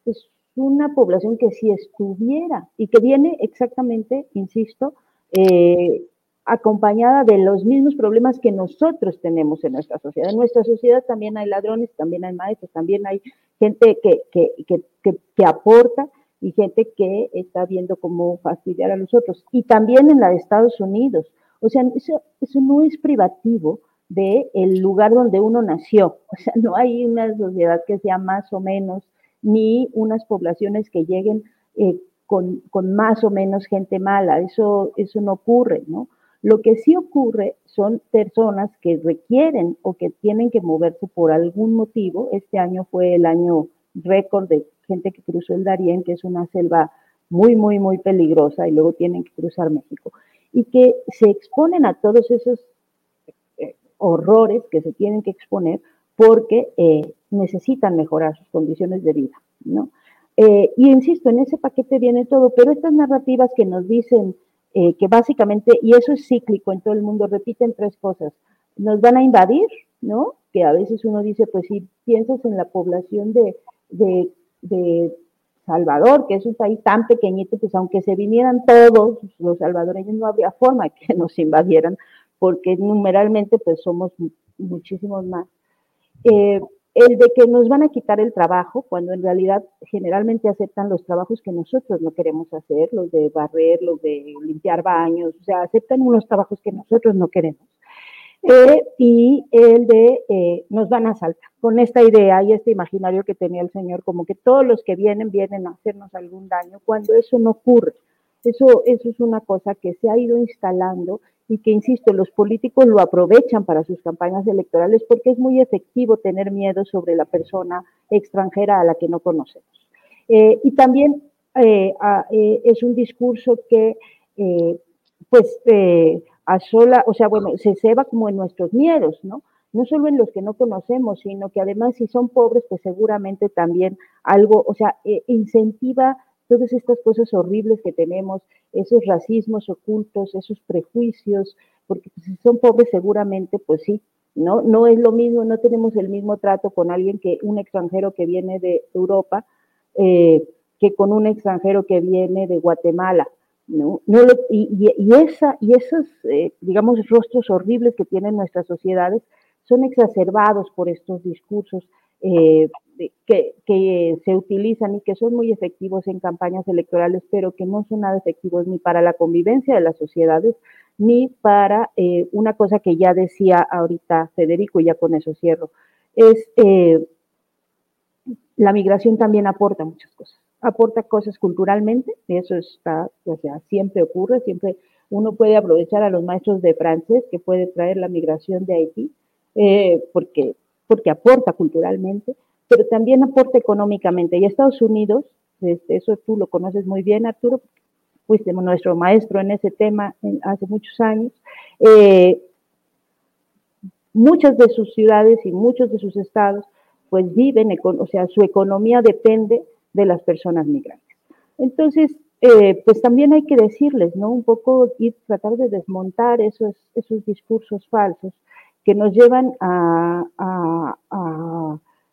Speaker 15: una población que si estuviera y que viene exactamente, insisto, eh, acompañada de los mismos problemas que nosotros tenemos en nuestra sociedad. En nuestra sociedad también hay ladrones, también hay maestros, también hay gente que, que, que, que, aporta y gente que está viendo cómo fastidiar a los otros. Y también en la de Estados Unidos. O sea, eso, eso no es privativo del el lugar donde uno nació. O sea, no hay una sociedad que sea más o menos, ni unas poblaciones que lleguen eh, con, más o menos gente mala. Eso, eso no ocurre, ¿no? Lo que sí ocurre son personas que requieren o que tienen que moverse por algún motivo. Este año fue el año récord de gente que cruzó el Darién, que es una selva muy, muy, muy peligrosa, y luego tienen que cruzar México. Y que se exponen a todos esos horrores que se tienen que exponer porque eh, necesitan mejorar sus condiciones de vida, ¿no? Eh, y insisto, en ese paquete viene todo, pero estas narrativas que nos dicen eh, que básicamente, y eso es cíclico en todo el mundo, repiten tres cosas. Nos van a invadir, ¿no? Que a veces uno dice, pues si piensas en la población de, de, Salvador, que es un país tan pequeñito, pues aunque se vinieran todos los salvadoreños, no habría forma que nos invadieran, porque numeralmente pues somos muchísimos más. Eh, el de que nos van a quitar el trabajo, cuando en realidad generalmente aceptan los trabajos que nosotros no queremos hacer, los de barrer, los de limpiar baños, o sea, aceptan unos trabajos que nosotros no queremos. Eh, y el de eh, nos van a saltar, con esta idea y este imaginario que tenía el Señor, como que todos los que vienen vienen a hacernos algún daño, cuando eso no ocurre. Eso, eso es una cosa que se ha ido instalando y que, insisto, los políticos lo aprovechan para sus campañas electorales porque es muy efectivo tener miedo sobre la persona extranjera a la que no conocemos. Eh, y también eh, eh, es un discurso que, pues, a sola, o sea, bueno, se ceba como en nuestros miedos, ¿no? No solo en los que no conocemos, sino que además si son pobres, pues seguramente también algo, o sea, incentiva todas estas cosas horribles que tenemos, esos racismos ocultos, esos prejuicios, porque pues, si son pobres seguramente, pues sí, ¿no? No es lo mismo, no tenemos el mismo trato con alguien que un extranjero que viene de Europa eh, que con un extranjero que viene de Guatemala, ¿no? no y, esa, y esos, eh, digamos, rostros horribles que tienen nuestras sociedades son exacerbados por estos discursos eh, que, que, se utilizan y que son muy efectivos en campañas electorales, pero que no son nada efectivos ni para la convivencia de las sociedades, ni para eh, una cosa que ya decía ahorita Federico, y ya con eso cierro, es eh, la migración también aporta muchas cosas. Aporta cosas culturalmente, eso está, o sea, siempre ocurre, siempre uno puede aprovechar a los maestros de francés que puede traer la migración de Haití, eh, porque porque aporta culturalmente, pero también aporta económicamente. Y Estados Unidos, este, eso tú lo conoces muy bien, Arturo, fuiste nuestro maestro en ese tema hace muchos años. Eh, muchas de sus ciudades y muchos de sus estados, pues viven, o sea, su economía depende de las personas migrantes. Entonces, eh, pues también hay que decirles, ¿no? Un poco y tratar de desmontar esos, esos discursos falsos que nos llevan a,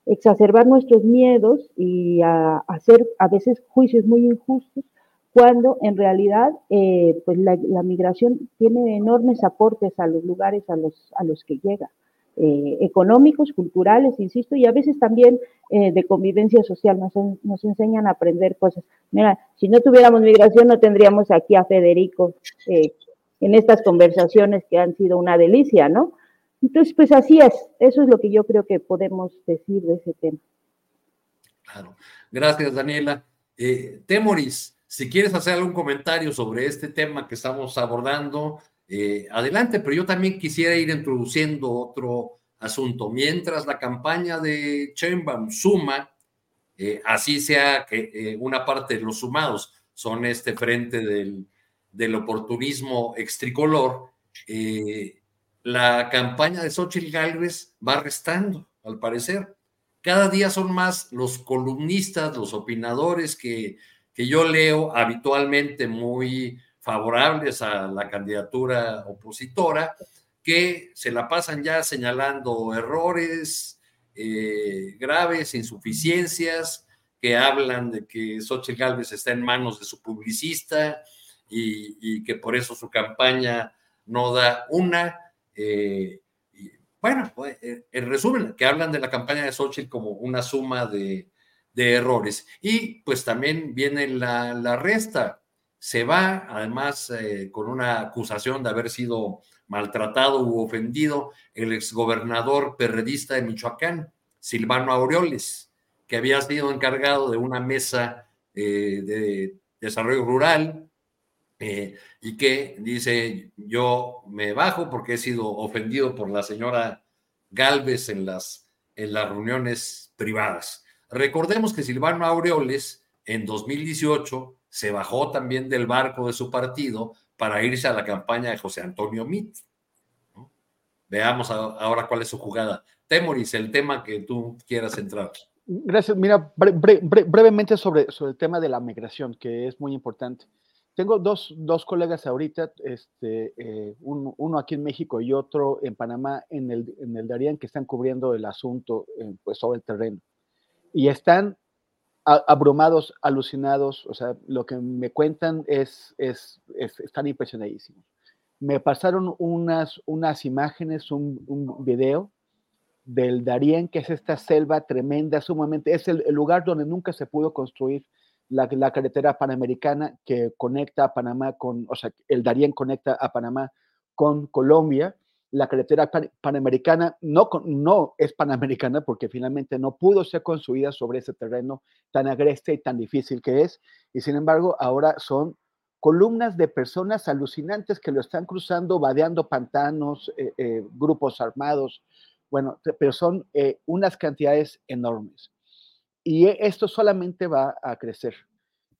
Speaker 15: exacerbar nuestros miedos y a, hacer a veces juicios muy injustos, cuando en realidad eh, pues la, migración tiene enormes aportes a los lugares a los, a los que llega. eh, económicos, culturales, insisto, y a veces también eh, de convivencia social, nos, nos, enseñan a aprender cosas. Mira, si no tuviéramos migración no tendríamos aquí a Federico eh, en estas conversaciones que han sido una delicia, ¿no? Entonces, pues así es, eso es lo que yo creo que podemos decir de ese tema.
Speaker 2: Claro, gracias Daniela. Temoris, si quieres hacer algún comentario sobre este tema que estamos abordando, eh, adelante, pero yo también quisiera ir introduciendo otro asunto. Mientras la campaña de Chembam suma, eh, así sea que eh, una parte de los sumados son este frente del, del oportunismo extricolor, la campaña de Xochitl Gálvez va restando, al parecer. Cada día son más los columnistas, los opinadores que, que yo leo habitualmente muy favorables a la candidatura opositora, que se la pasan ya señalando errores eh, graves, insuficiencias, que hablan de que Xochitl Gálvez está en manos de su publicista y, que por eso su campaña no da una. Eh, bueno, pues, eh, en resumen, que hablan de la campaña de Xochitl como una suma de, errores. Y pues también viene la, la resta se va, además, eh, con una acusación de haber sido maltratado u ofendido el exgobernador perredista de Michoacán, Silvano Aureoles, que había sido encargado de una mesa de desarrollo rural eh, y que dice, yo me bajo porque he sido ofendido por la señora Galvez en las, en las reuniones privadas. Recordemos que Silvano Aureoles en 2018 se bajó también del barco de su partido para irse a la campaña de José Antonio Mit. Veamos ahora cuál es su jugada. Temoris, el tema que tú quieras entrar.
Speaker 4: Gracias. Mira, brevemente sobre, sobre el tema de la migración, que es muy importante. Tengo dos, dos colegas ahorita, este, eh, uno aquí en México y otro en Panamá, en el, en el Darien, que están cubriendo el asunto eh, pues, sobre el terreno. Y están abrumados, alucinados, o sea, lo que me cuentan es, es, están impresionadísimos. Me pasaron unas, unas imágenes, un, un, video del Darién, que es esta selva tremenda, sumamente, es el, lugar donde nunca se pudo construir la, carretera panamericana que conecta a Panamá con, o sea, el Darién conecta a Panamá con Colombia, la carretera panamericana no, no es panamericana porque finalmente no pudo ser construida sobre ese terreno tan agreste y tan difícil que es. Y sin embargo, ahora son columnas de personas alucinantes que lo están cruzando, vadeando pantanos, eh, eh, grupos armados, bueno, pero son eh, unas cantidades enormes. Y esto solamente va a crecer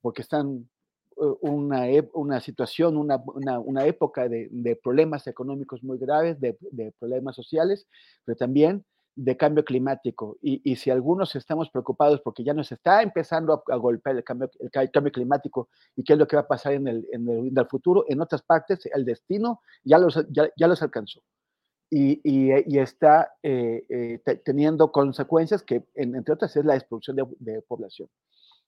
Speaker 4: porque están una, una situación, una, una, época de, de, problemas económicos muy graves, de, de, problemas sociales, pero también de cambio climático. Y, y, si algunos estamos preocupados porque ya nos está empezando a, golpear el cambio, el cambio, climático y qué es lo que va a pasar en el, en el, futuro, en otras partes el destino ya los, ya, ya los alcanzó. Y, y, está eh, eh, teniendo consecuencias que, entre otras, es la expulsión de, de población.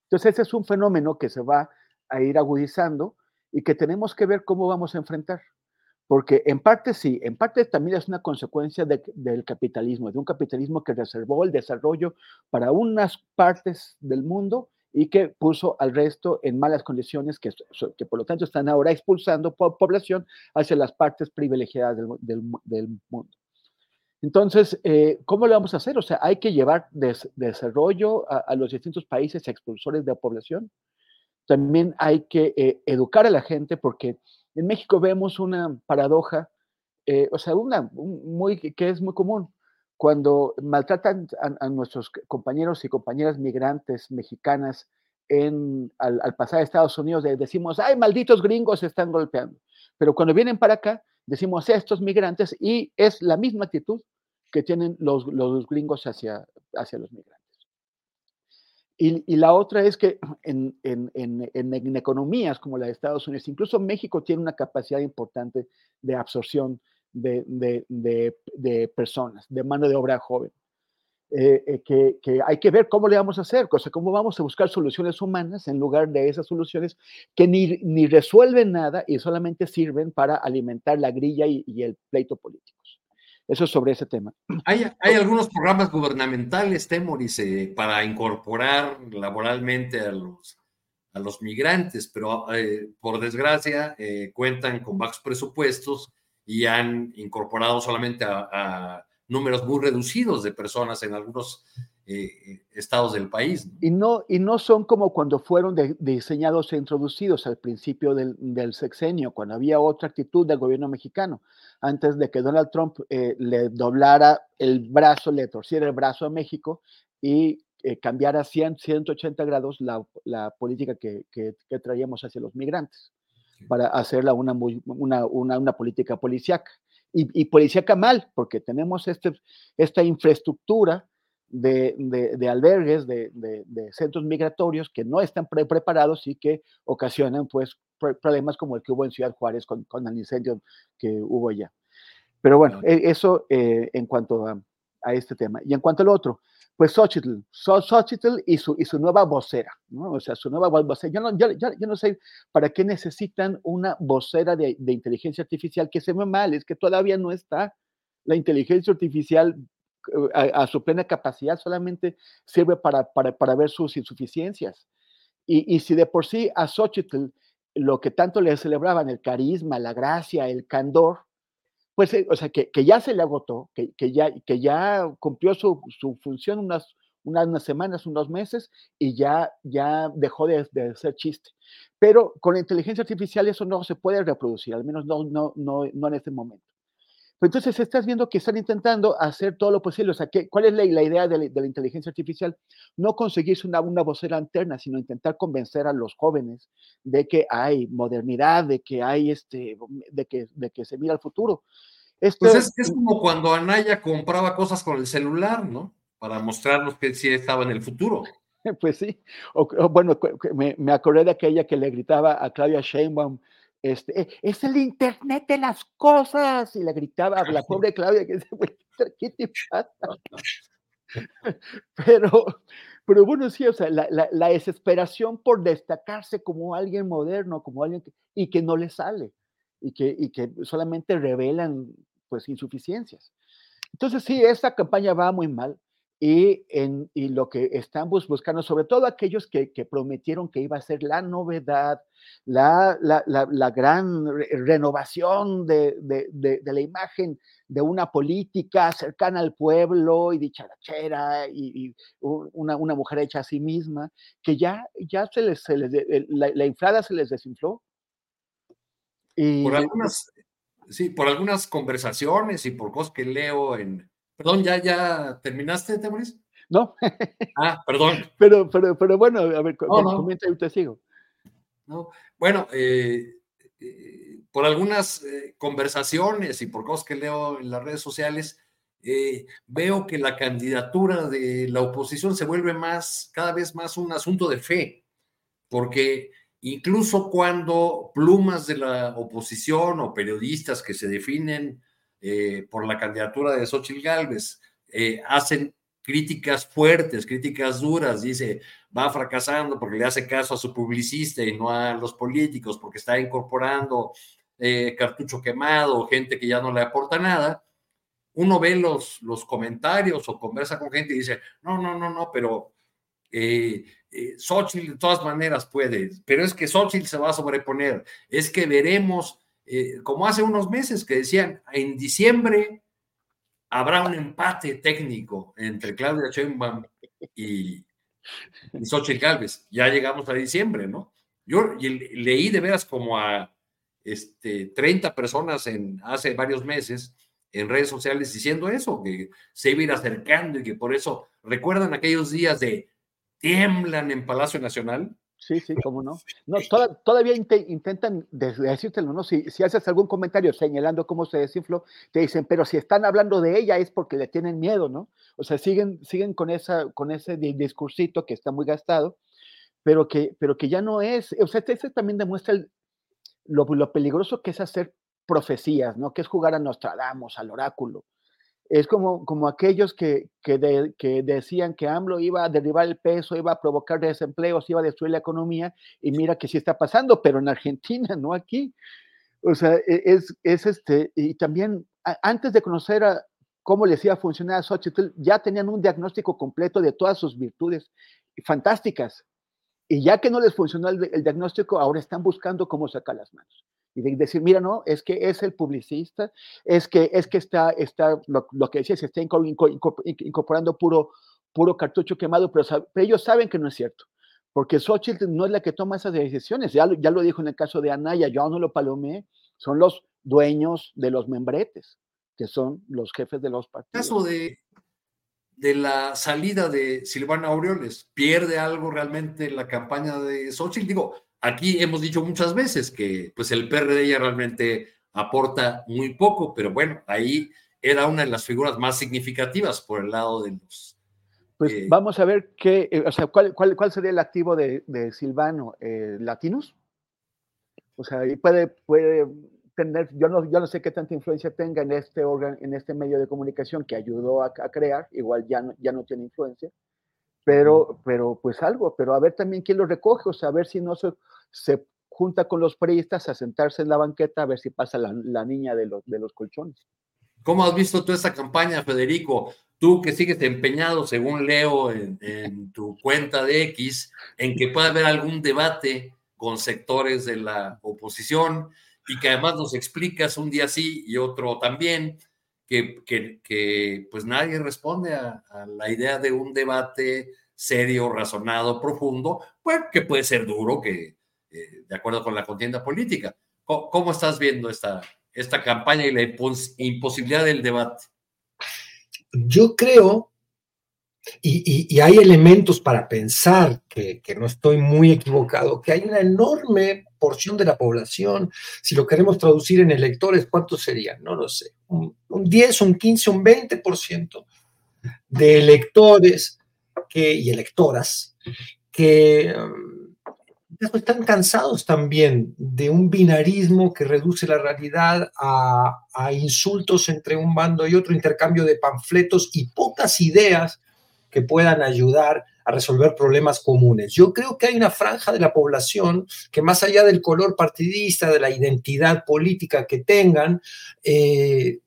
Speaker 4: Entonces, ese es un fenómeno que se va a ir agudizando y que tenemos que ver cómo vamos a enfrentar. Porque en parte sí, en parte también es una consecuencia del capitalismo, de un capitalismo que reservó el desarrollo para unas partes del mundo y que puso al resto en malas condiciones, que, que por lo tanto están ahora expulsando población hacia las partes privilegiadas del, mundo. Entonces, eh, ¿cómo lo vamos a hacer? O sea, hay que llevar desarrollo a, los distintos países expulsores de población también hay que eh, educar a la gente porque en México vemos una paradoja, eh, o sea, una muy, que es muy común. Cuando maltratan a, nuestros compañeros y compañeras migrantes mexicanas al, pasar a Estados Unidos, decimos, ay, malditos gringos están golpeando. Pero cuando vienen para acá, decimos estos migrantes y es la misma actitud que tienen los, gringos hacia, los migrantes. Y, la otra es que en, economías como la de Estados Unidos, incluso México tiene una capacidad importante de absorción de, de, de, personas, de mano de obra joven. Eh, eh, que, que, hay que ver cómo le vamos a hacer, o sea, cómo vamos a buscar soluciones humanas en lugar de esas soluciones que ni, ni resuelven nada y solamente sirven para alimentar la grilla y, y el pleito políticos. Eso es sobre ese tema.
Speaker 2: Hay, hay algunos programas gubernamentales, Temoris, eh, para incorporar laboralmente a los, a los migrantes, pero eh, por desgracia cuentan con bajos presupuestos y han incorporado solamente a, a números muy reducidos de personas en algunos eh, estados del país.
Speaker 4: Y, no, y no son como cuando fueron de, diseñados e introducidos al principio del, del, sexenio, cuando había otra actitud del gobierno mexicano, antes de que Donald Trump eh, le doblara el brazo, le torciera el brazo a México y eh, cambiara 100, 180 grados la, la política que, que, que, traíamos hacia los migrantes, para hacerla una, una, una, una política policíaca. Y, y policíaca mal, porque tenemos este, esta infraestructura de, de, de albergues, de, de, centros migratorios que no están pre preparados y que ocasionan pues problemas como el que hubo en Ciudad Juárez con, con el incendio que hubo allá. Pero bueno, e, eso eh, en cuanto a, a, este tema. Y en cuanto al otro, pues Xochitl, Xochitl y su, y su nueva vocera, ¿no? O sea, su nueva vocera. Yo no, yo, no sé para qué necesitan una vocera de, de inteligencia artificial que se ve mal, es que todavía no está la inteligencia artificial a, a, su plena capacidad, solamente sirve para, para, para ver sus insuficiencias. Y, y, si de por sí a Xochitl lo que tanto le celebraban, el carisma, la gracia, el candor, pues, eh, o sea, que, que ya se le agotó, que, que, ya, que ya cumplió su, su función unas, unas, semanas, unos meses, y ya, ya dejó de, de, ser chiste. Pero con la inteligencia artificial eso no se puede reproducir, al menos no, no, no, no en este momento. Entonces estás viendo que están intentando hacer todo lo posible. O sea, ¿qué, ¿cuál es la, la idea de la, de la, inteligencia artificial? No conseguirse una, una vocera alterna, sino intentar convencer a los jóvenes de que hay modernidad, de que hay este, de que, de que se mira al futuro.
Speaker 2: Esto, pues es, es, como cuando Anaya compraba cosas con el celular, ¿no? Para mostrarnos que sí estaba en el futuro.
Speaker 4: Pues sí. O, o bueno, me, me, acordé de aquella que le gritaba a Claudia Sheinbaum, este, eh, es el internet de las cosas, y le gritaba a la pobre Claudia, que ¿qué te pasa? Pero, pero bueno, sí, o sea, la, la, la, desesperación por destacarse como alguien moderno, como alguien que, y que no le sale, y que, y que solamente revelan pues insuficiencias. Entonces sí, esta campaña va muy mal y, en, y lo que estamos buscando, sobre todo aquellos que, que prometieron que iba a ser la novedad, la, la, la, la gran re renovación de, de, de, de, la imagen de una política cercana al pueblo y dicharachera y, y una, una, mujer hecha a sí misma, que ya, ya se les, se les la, la, inflada se les desinfló.
Speaker 2: Y, por algunas, sí, por algunas conversaciones y por cosas que leo en, Perdón, ¿ya, ya terminaste, Temoris?
Speaker 4: No.
Speaker 2: ah, perdón.
Speaker 4: Pero, pero, pero bueno, a ver, no, no. comenta y te sigo.
Speaker 2: No, bueno, eh, eh, por algunas eh, conversaciones y por cosas que leo en las redes sociales, eh, veo que la candidatura de la oposición se vuelve más, cada vez más un asunto de fe, porque incluso cuando plumas de la oposición o periodistas que se definen eh, por la candidatura de Xochitl Galvez. Eh, hacen críticas fuertes, críticas duras, dice, va fracasando porque le hace caso a su publicista y no a los políticos, porque está incorporando eh, cartucho quemado, gente que ya no le aporta nada. Uno ve los, los comentarios o conversa con gente y dice, no, no, no, no, pero eh, eh, Xochitl de todas maneras puede, pero es que Xochitl se va a sobreponer, es que veremos eh, como hace unos meses que decían, en diciembre habrá un empate técnico entre Claudia Sheinbaum y, y Xochitl Galvez. Ya llegamos a diciembre, ¿no? Yo leí de veras como a este, 30 personas en, hace varios meses en redes sociales diciendo eso, que se iba a ir acercando y que por eso recuerdan aquellos días de tiemblan en Palacio Nacional.
Speaker 4: Sí, sí, cómo no. No, toda, todavía int intentan decírtelo, ¿no? Si, si, haces algún comentario señalando cómo se desinfló, te dicen, pero si están hablando de ella es porque le tienen miedo, ¿no? O sea, siguen, siguen con, esa, con ese discursito que está muy gastado, pero que, pero que ya no es, o sea, ese también demuestra el, lo, lo peligroso que es hacer profecías, ¿no? Que es jugar a Nostradamus, al oráculo es como, como aquellos que, que, de, que, decían que AMLO iba a derribar el peso, iba a provocar desempleos, iba a destruir la economía, y mira que sí está pasando, pero en Argentina, no aquí. O sea, e, es, es este, y también antes de conocer cómo les iba a funcionar a Xochitl, ya tenían un diagnóstico completo de todas sus virtudes fantásticas. Y ya que no les funcionó el, diagnóstico, ahora están buscando cómo sacar las manos. Y decir, mira, no, es que es el publicista, es que, es que está, está lo, que decía, se está incorporando puro, puro cartucho quemado, pero, ellos saben que no es cierto. Porque Xochitl no es la que toma esas decisiones. Ya, ya lo dijo en el caso de Anaya, yo no lo palomé, son los dueños de los membretes, que son los jefes de los partidos.
Speaker 2: Caso de, de la salida de Silvana Aureoles, ¿pierde algo realmente la campaña de Xochitl? Digo, aquí hemos dicho muchas veces que pues el PRD ya realmente aporta muy poco, pero bueno, ahí era una de las figuras más significativas por el lado de los...
Speaker 4: Pues eh, vamos a ver qué, eh, o sea, ¿cuál, cuál, sería el activo de, Silvano? Eh, ¿Latinos? O sea, ahí puede, puede yo no, yo no sé qué tanta influencia tenga en este órgano, en este medio de comunicación que ayudó a, crear, igual ya no, ya no tiene influencia, pero, pero pues algo, pero a ver también quién lo recoge, o sea, a ver si no se, se junta con los periodistas a sentarse en la banqueta a ver si pasa la, la niña de los, de los colchones.
Speaker 2: ¿Cómo has visto tú esta campaña, Federico? Tú que sigues empeñado, según leo en, tu cuenta de X, en que pueda haber algún debate con sectores de la oposición, y que además nos explicas un día sí y otro también, que, que, pues nadie responde a, la idea de un debate serio, razonado, profundo, bueno, que puede ser duro, que eh, de acuerdo con la contienda política. ¿Cómo, estás viendo esta, esta campaña y la imposibilidad del debate?
Speaker 11: Yo creo, y, hay elementos para pensar que, que, no estoy muy equivocado, que hay una enorme porción de la población, si lo queremos traducir en electores, ¿cuántos serían? No lo sé. Un, 10, un 15, un 20% de electores que, y electoras que um, están cansados también de un binarismo que reduce la realidad a, a insultos entre un bando y otro, intercambio de panfletos y pocas ideas que puedan ayudar a resolver problemas comunes. Yo creo que hay una franja de la población que más allá del color partidista, de la identidad política que tengan, eh,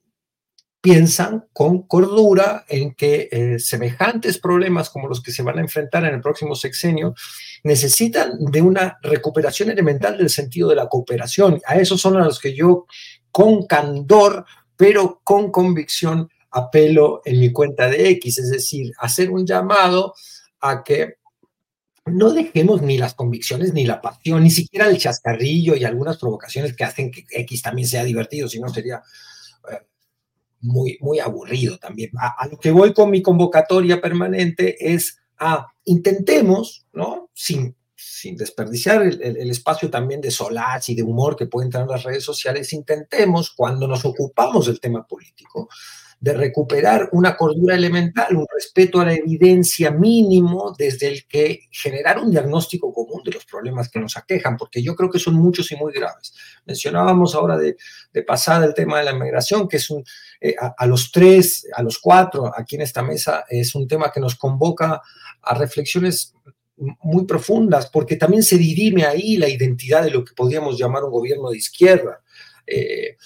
Speaker 11: piensan con cordura en que eh, semejantes problemas como los que se van a enfrentar en el próximo sexenio necesitan de una recuperación elemental del sentido de la cooperación. A esos son a los que yo con candor, pero con convicción, apelo en mi cuenta de X, es decir, hacer un llamado a que no dejemos ni las convicciones, ni la pasión, ni siquiera el chascarrillo y algunas provocaciones que hacen que X también sea divertido, si no sería muy, muy aburrido también. A, lo que voy con mi convocatoria permanente es a intentemos, ¿no? Sin, sin desperdiciar el, el, espacio también de solaz y de humor que pueden tener las redes sociales, intentemos, cuando nos ocupamos del tema político, de recuperar una cordura elemental, un respeto a la evidencia mínimo desde el que generar un diagnóstico común de los problemas que nos aquejan, porque yo creo que son muchos y muy graves. Mencionábamos ahora de, de pasada el tema de la migración, que es eh, a, los tres, a los cuatro, aquí en esta mesa, es un tema que nos convoca a reflexiones muy profundas, porque también se dirime ahí la identidad de lo que podríamos llamar un gobierno de izquierda. Eh,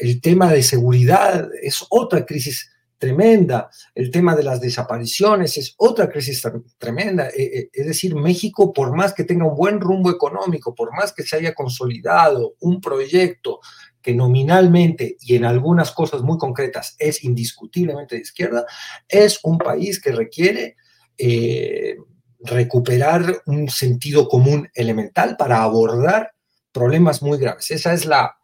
Speaker 11: el tema de seguridad es otra crisis tremenda, el tema de las desapariciones es otra crisis tremenda. E, e, es decir, México, por más que tenga un buen rumbo económico, por más que se haya consolidado un proyecto que nominalmente y en algunas cosas muy concretas es indiscutiblemente de izquierda, es un país que requiere eh, recuperar un sentido común elemental para abordar problemas muy graves. Esa es la,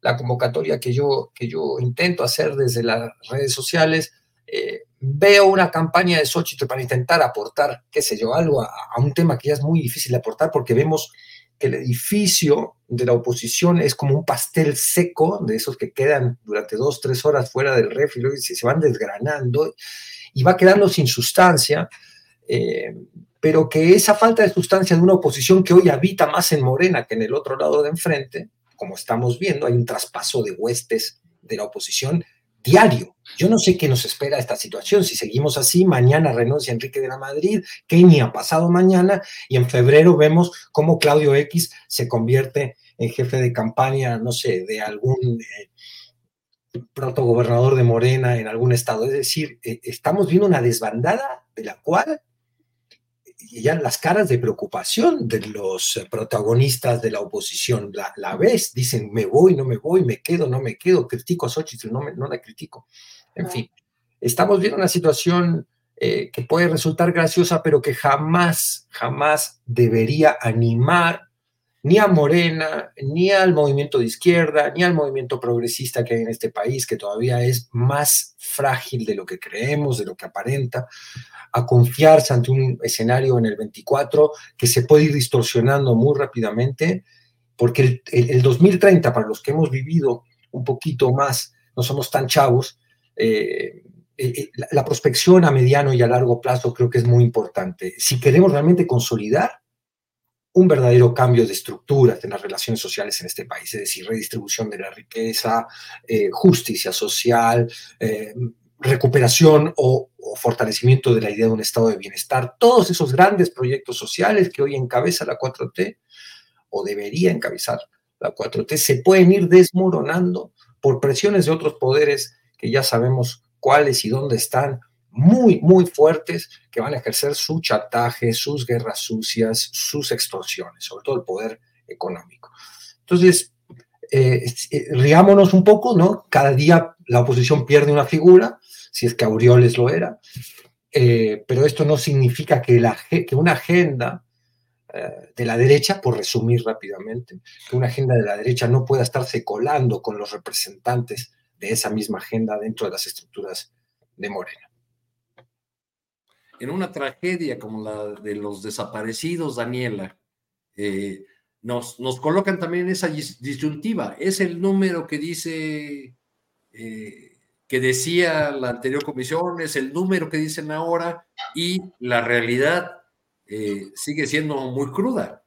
Speaker 11: la convocatoria que yo, que yo intento hacer desde las redes sociales. Eh, veo una campaña de Xochitl para intentar aportar, qué sé yo, algo a, un tema que ya es muy difícil de aportar porque vemos que el edificio de la oposición es como un pastel seco, de esos que quedan durante dos, tres horas fuera del refri y se, van desgranando y va quedando sin sustancia. Eh, pero que esa falta de sustancia de una oposición que hoy habita más en Morena que en el otro lado de enfrente, como estamos viendo, hay un traspaso de huestes de la oposición diario. Yo no sé qué nos espera esta situación. Si seguimos así, mañana renuncia Enrique de la Madrid, Kenia pasado mañana, y en febrero vemos cómo Claudio X se convierte en jefe de campaña, no sé, de algún eh, protogobernador de Morena en algún estado. Es decir, eh, estamos viendo una desbandada de la cual ya las caras de preocupación de los protagonistas de la oposición. La, la ves, dicen, me voy, no me voy, me quedo, no me quedo, critico a Xochitl, no, me, no la critico. En fin, estamos viendo una situación eh, que puede resultar graciosa, pero que jamás, jamás debería animar ni a Morena, ni al movimiento de izquierda, ni al movimiento progresista que hay en este país, que todavía es más frágil de lo que creemos, de lo que aparenta, a confiarse ante un escenario en el 24 que se puede ir distorsionando muy rápidamente, porque el, 2030, para los que hemos vivido un poquito más, no somos tan chavos, eh, eh, eh, la prospección a mediano y a largo plazo creo que es muy importante. Si queremos realmente consolidar un verdadero cambio de estructuras en las relaciones sociales en este país, es decir, redistribución de la riqueza, eh, justicia social, eh, recuperación o, fortalecimiento de la idea de un estado de bienestar, todos esos grandes proyectos sociales que hoy encabeza la 4T o debería encabezar la 4T, se pueden ir desmoronando por presiones de otros poderes que ya sabemos cuáles y dónde están, muy, muy fuertes que van a ejercer su chantaje, sus guerras sucias, sus extorsiones, sobre todo el poder económico. Entonces, eh, eh, riámonos un poco, ¿no? Cada día la oposición pierde una figura, si es que Aureoles lo era, eh, pero esto no significa que, la, que una agenda de la derecha, por resumir rápidamente, que una agenda de la derecha no pueda estarse colando con los representantes de esa misma agenda dentro de las estructuras de Morena
Speaker 2: en una tragedia como la de los desaparecidos, Daniela, eh, nos, nos, colocan también esa disyuntiva. Es el número que dice, eh, que decía la anterior comisión, es el número que dicen ahora y la realidad eh, sigue siendo muy cruda.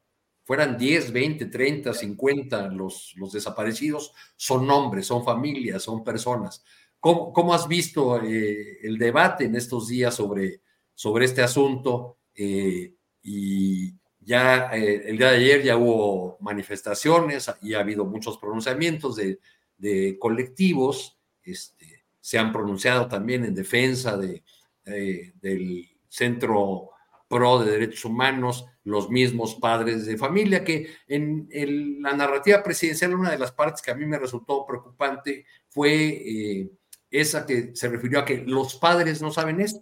Speaker 2: Fueran 10, 20, 30, 50 los, los desaparecidos, son nombres, son familias, son personas. ¿Cómo, cómo has visto el debate en estos días sobre sobre este asunto eh, y ya eh, el día de ayer ya hubo manifestaciones y ha habido muchos pronunciamientos de, colectivos, este, se han pronunciado también en defensa de, eh, del Centro Pro de Derechos Humanos, los mismos padres de familia, que en, la narrativa presidencial una de las partes que a mí me resultó preocupante fue esa que se refirió a que los padres no saben esto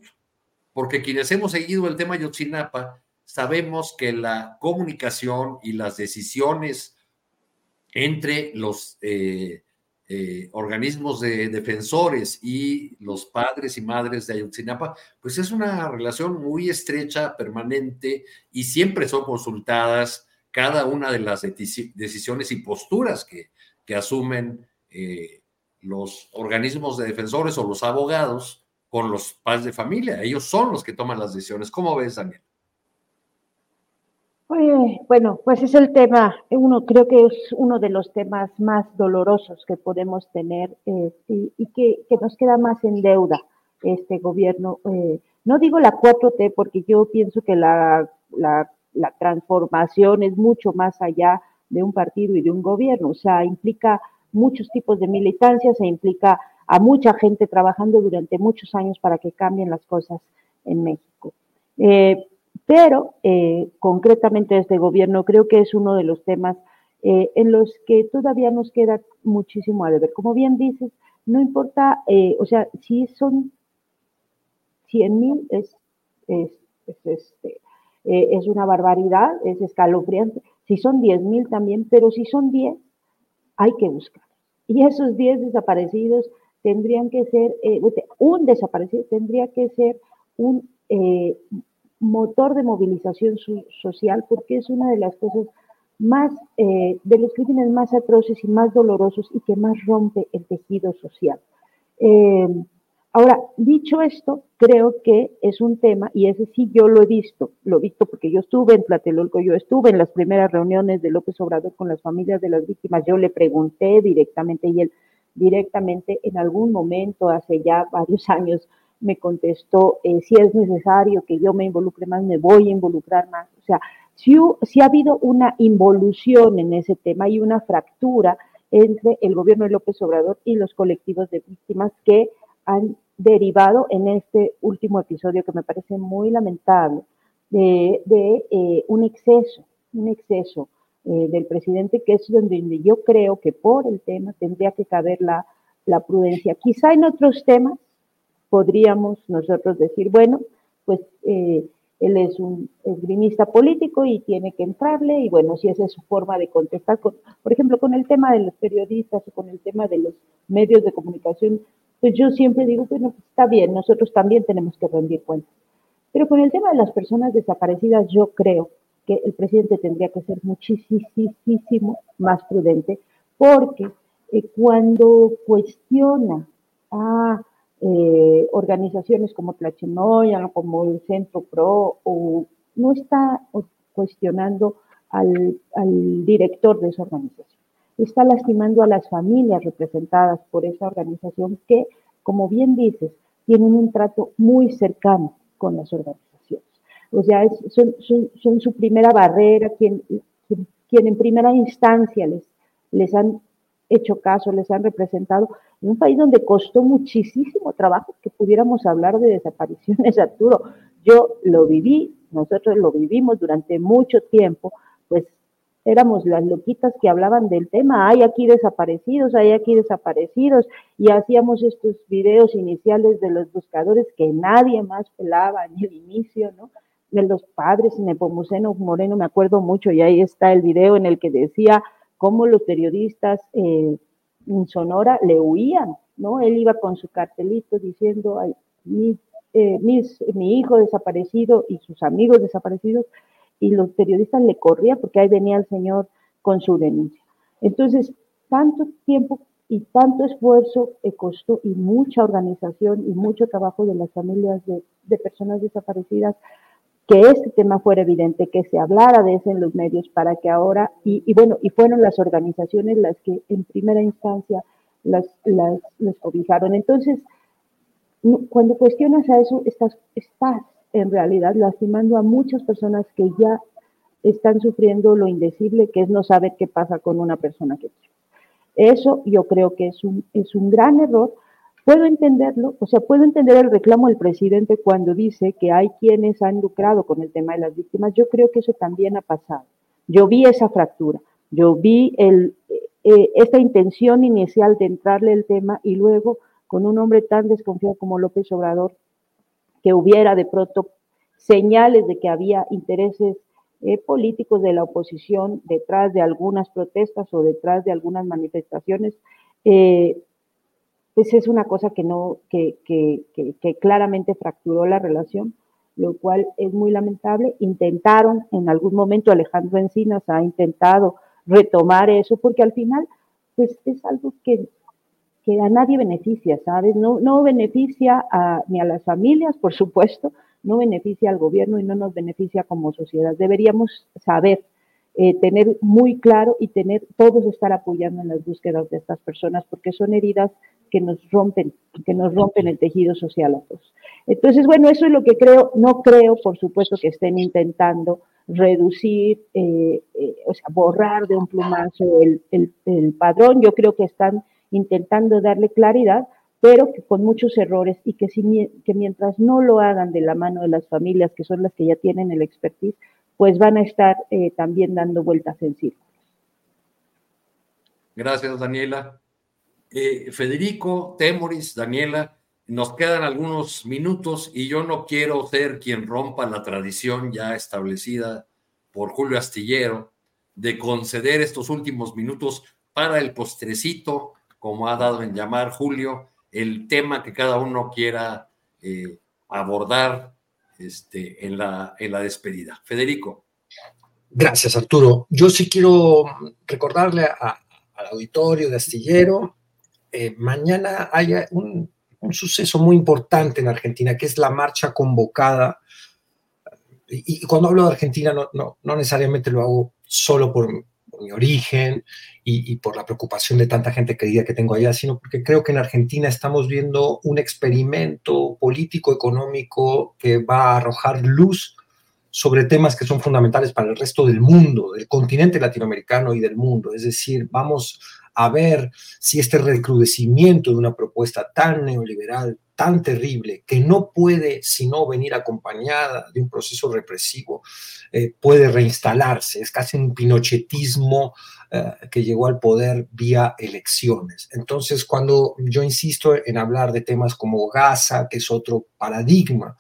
Speaker 2: porque quienes hemos seguido el tema Yotzinapa sabemos que la comunicación y las decisiones entre los eh, eh, organismos de defensores y los padres y madres de Ayotzinapa, pues es una relación muy estrecha, permanente, y siempre son consultadas cada una de las decisiones y posturas que, que asumen eh, los organismos de defensores o los abogados con los padres de familia. Ellos son los que toman las decisiones. ¿Cómo ves, Daniel?
Speaker 15: bueno, pues es el tema, uno creo que es uno de los temas más dolorosos que podemos tener eh, y, que, nos queda más en deuda este gobierno. Eh, no digo la 4T porque yo pienso que la, la, la transformación es mucho más allá de un partido y de un gobierno, o sea, implica muchos tipos de militancia, se implica a mucha gente trabajando durante muchos años para que cambien las cosas en México. Eh, pero eh, concretamente este gobierno creo que es uno de los temas eh, en los que todavía nos queda muchísimo a deber. Como bien dices, no importa, o sea, si son 100 mil es, es, este, es una barbaridad, es escalofriante. Si son 10 mil también, pero si son 10, hay que buscar. Y esos 10 desaparecidos tendrían que ser, eh, un desaparecido tendría que ser un eh, motor de movilización social porque es una de las cosas más, eh, de los crímenes más atroces y más dolorosos y que más rompe el tejido social. ahora, dicho esto, creo que es un tema, y ese sí yo lo he visto, lo he visto porque yo estuve en Tlatelolco, yo estuve en las primeras reuniones de López Obrador con las familias de las víctimas, yo le pregunté directamente y él directamente en algún momento, hace ya varios años, me contestó, eh, si es necesario que yo me involucre más, me voy a involucrar más. O sea, si, si ha habido una involución en ese tema y una fractura entre el gobierno de López Obrador y los colectivos de víctimas que han derivado en este último episodio que me parece muy lamentable de, eh, un exceso, un exceso eh, del presidente, que es donde yo creo que por el tema tendría que caber la, la prudencia. Quizá en otros temas podríamos nosotros decir, bueno, pues eh, él es un esgrimista político y tiene que entrarle, y bueno, si esa es su forma de contestar, por ejemplo, con el tema de los periodistas o con el tema de los medios de comunicación, pues yo siempre digo, bueno, pues está bien, nosotros también tenemos que rendir cuentas. Pero con el tema de las personas desaparecidas, yo creo que el presidente tendría que ser muchísimo más prudente, porque eh, cuando cuestiona a eh, organizaciones como Tlachinoya, como el Centro PRO, o no está cuestionando al director de esa organización. Está lastimando a las familias representadas por esa organización que, como bien dices, tienen un trato muy cercano con las organizaciones. O sea, son, son, su primera barrera, quien, quien, en primera instancia les, les han hecho caso, les han representado, en un país donde costó muchísimo trabajo que pudiéramos hablar de desapariciones, Arturo. Yo lo viví, nosotros lo vivimos durante mucho tiempo, pues éramos las loquitas que hablaban del tema, hay aquí desaparecidos, hay aquí desaparecidos, y hacíamos estos videos iniciales de los buscadores que nadie más pelaba en el inicio, ¿no? De los padres, Nepomuceno Moreno, me acuerdo mucho, y ahí está el video en el que decía, cómo los periodistas eh, en Sonora le huían, ¿no? Él iba con su cartelito diciendo, Ay, mi, eh, mi hijo desaparecido y sus amigos desaparecidos, y los periodistas le corrían porque ahí venía el señor con su denuncia. Entonces, tanto tiempo y tanto esfuerzo costó y mucha organización y mucho trabajo de las familias de, de personas desaparecidas que este tema fuera evidente, que se hablara de eso en los medios para que ahora, y, bueno, y fueron las organizaciones las que en primera instancia las, las, cobijaron. Entonces, cuando cuestionas a eso, estás, estás en realidad lastimando a muchas personas que ya están sufriendo lo indecible, que es no saber qué pasa con una persona que Eso yo creo que es un, es un gran error, Puedo entenderlo, o sea, puedo entender el reclamo del presidente cuando dice que hay quienes han lucrado con el tema de las víctimas. Yo creo que eso también ha pasado. Yo vi esa fractura, yo vi el, eh, esta intención inicial de entrarle el tema y luego con un hombre tan desconfiado como López Obrador, que hubiera de pronto señales de que había intereses eh, políticos de la oposición detrás de algunas protestas o detrás de algunas manifestaciones, eh, pues es una cosa que no, que, que, que, claramente fracturó la relación, lo cual es muy lamentable. Intentaron, en algún momento Alejandro Encinas ha intentado retomar eso, porque al final, pues es algo que, que a nadie beneficia, ¿sabes? No, no beneficia ni a las familias, por supuesto, no beneficia al gobierno y no nos beneficia como sociedad. Deberíamos saber, eh, tener muy claro y tener todos estar apoyando en las búsquedas de estas personas, porque son heridas que nos rompen, que nos rompen el tejido social a todos. Entonces, bueno, eso es lo que creo, no creo, por supuesto, que estén intentando reducir, eh, eh, o sea, borrar de un plumazo el, el, padrón. Yo creo que están intentando darle claridad, pero que con muchos errores y que, si, que mientras no lo hagan de la mano de las familias, que son las que ya tienen el expertise, pues van a estar eh, también dando vueltas en círculos.
Speaker 2: Gracias, Daniela. Eh, Federico, Temoris, Daniela, nos quedan algunos minutos y yo no quiero ser quien rompa la tradición ya establecida por Julio Astillero de conceder estos últimos minutos para el postrecito, como ha dado en llamar Julio, el tema que cada uno quiera eh, abordar este, en, la, en la despedida. Federico.
Speaker 11: Gracias, Arturo. Yo sí quiero recordarle al auditorio de Astillero eh, mañana haya un, suceso muy importante en Argentina, que es la marcha convocada. Y, cuando hablo de Argentina, no, no, necesariamente lo hago solo por, mi origen y, por la preocupación de tanta gente querida que tengo allá, sino porque creo que en Argentina estamos viendo un experimento político-económico que va a arrojar luz sobre temas que son fundamentales para el resto del mundo, del continente latinoamericano y del mundo. Es decir, vamos a ver si este recrudecimiento de una propuesta tan neoliberal, tan terrible, que no puede sino venir acompañada de un proceso represivo, eh, puede reinstalarse. Es casi un pinochetismo eh, que llegó al poder vía elecciones. Entonces, cuando yo insisto en hablar de temas como Gaza, que es otro paradigma,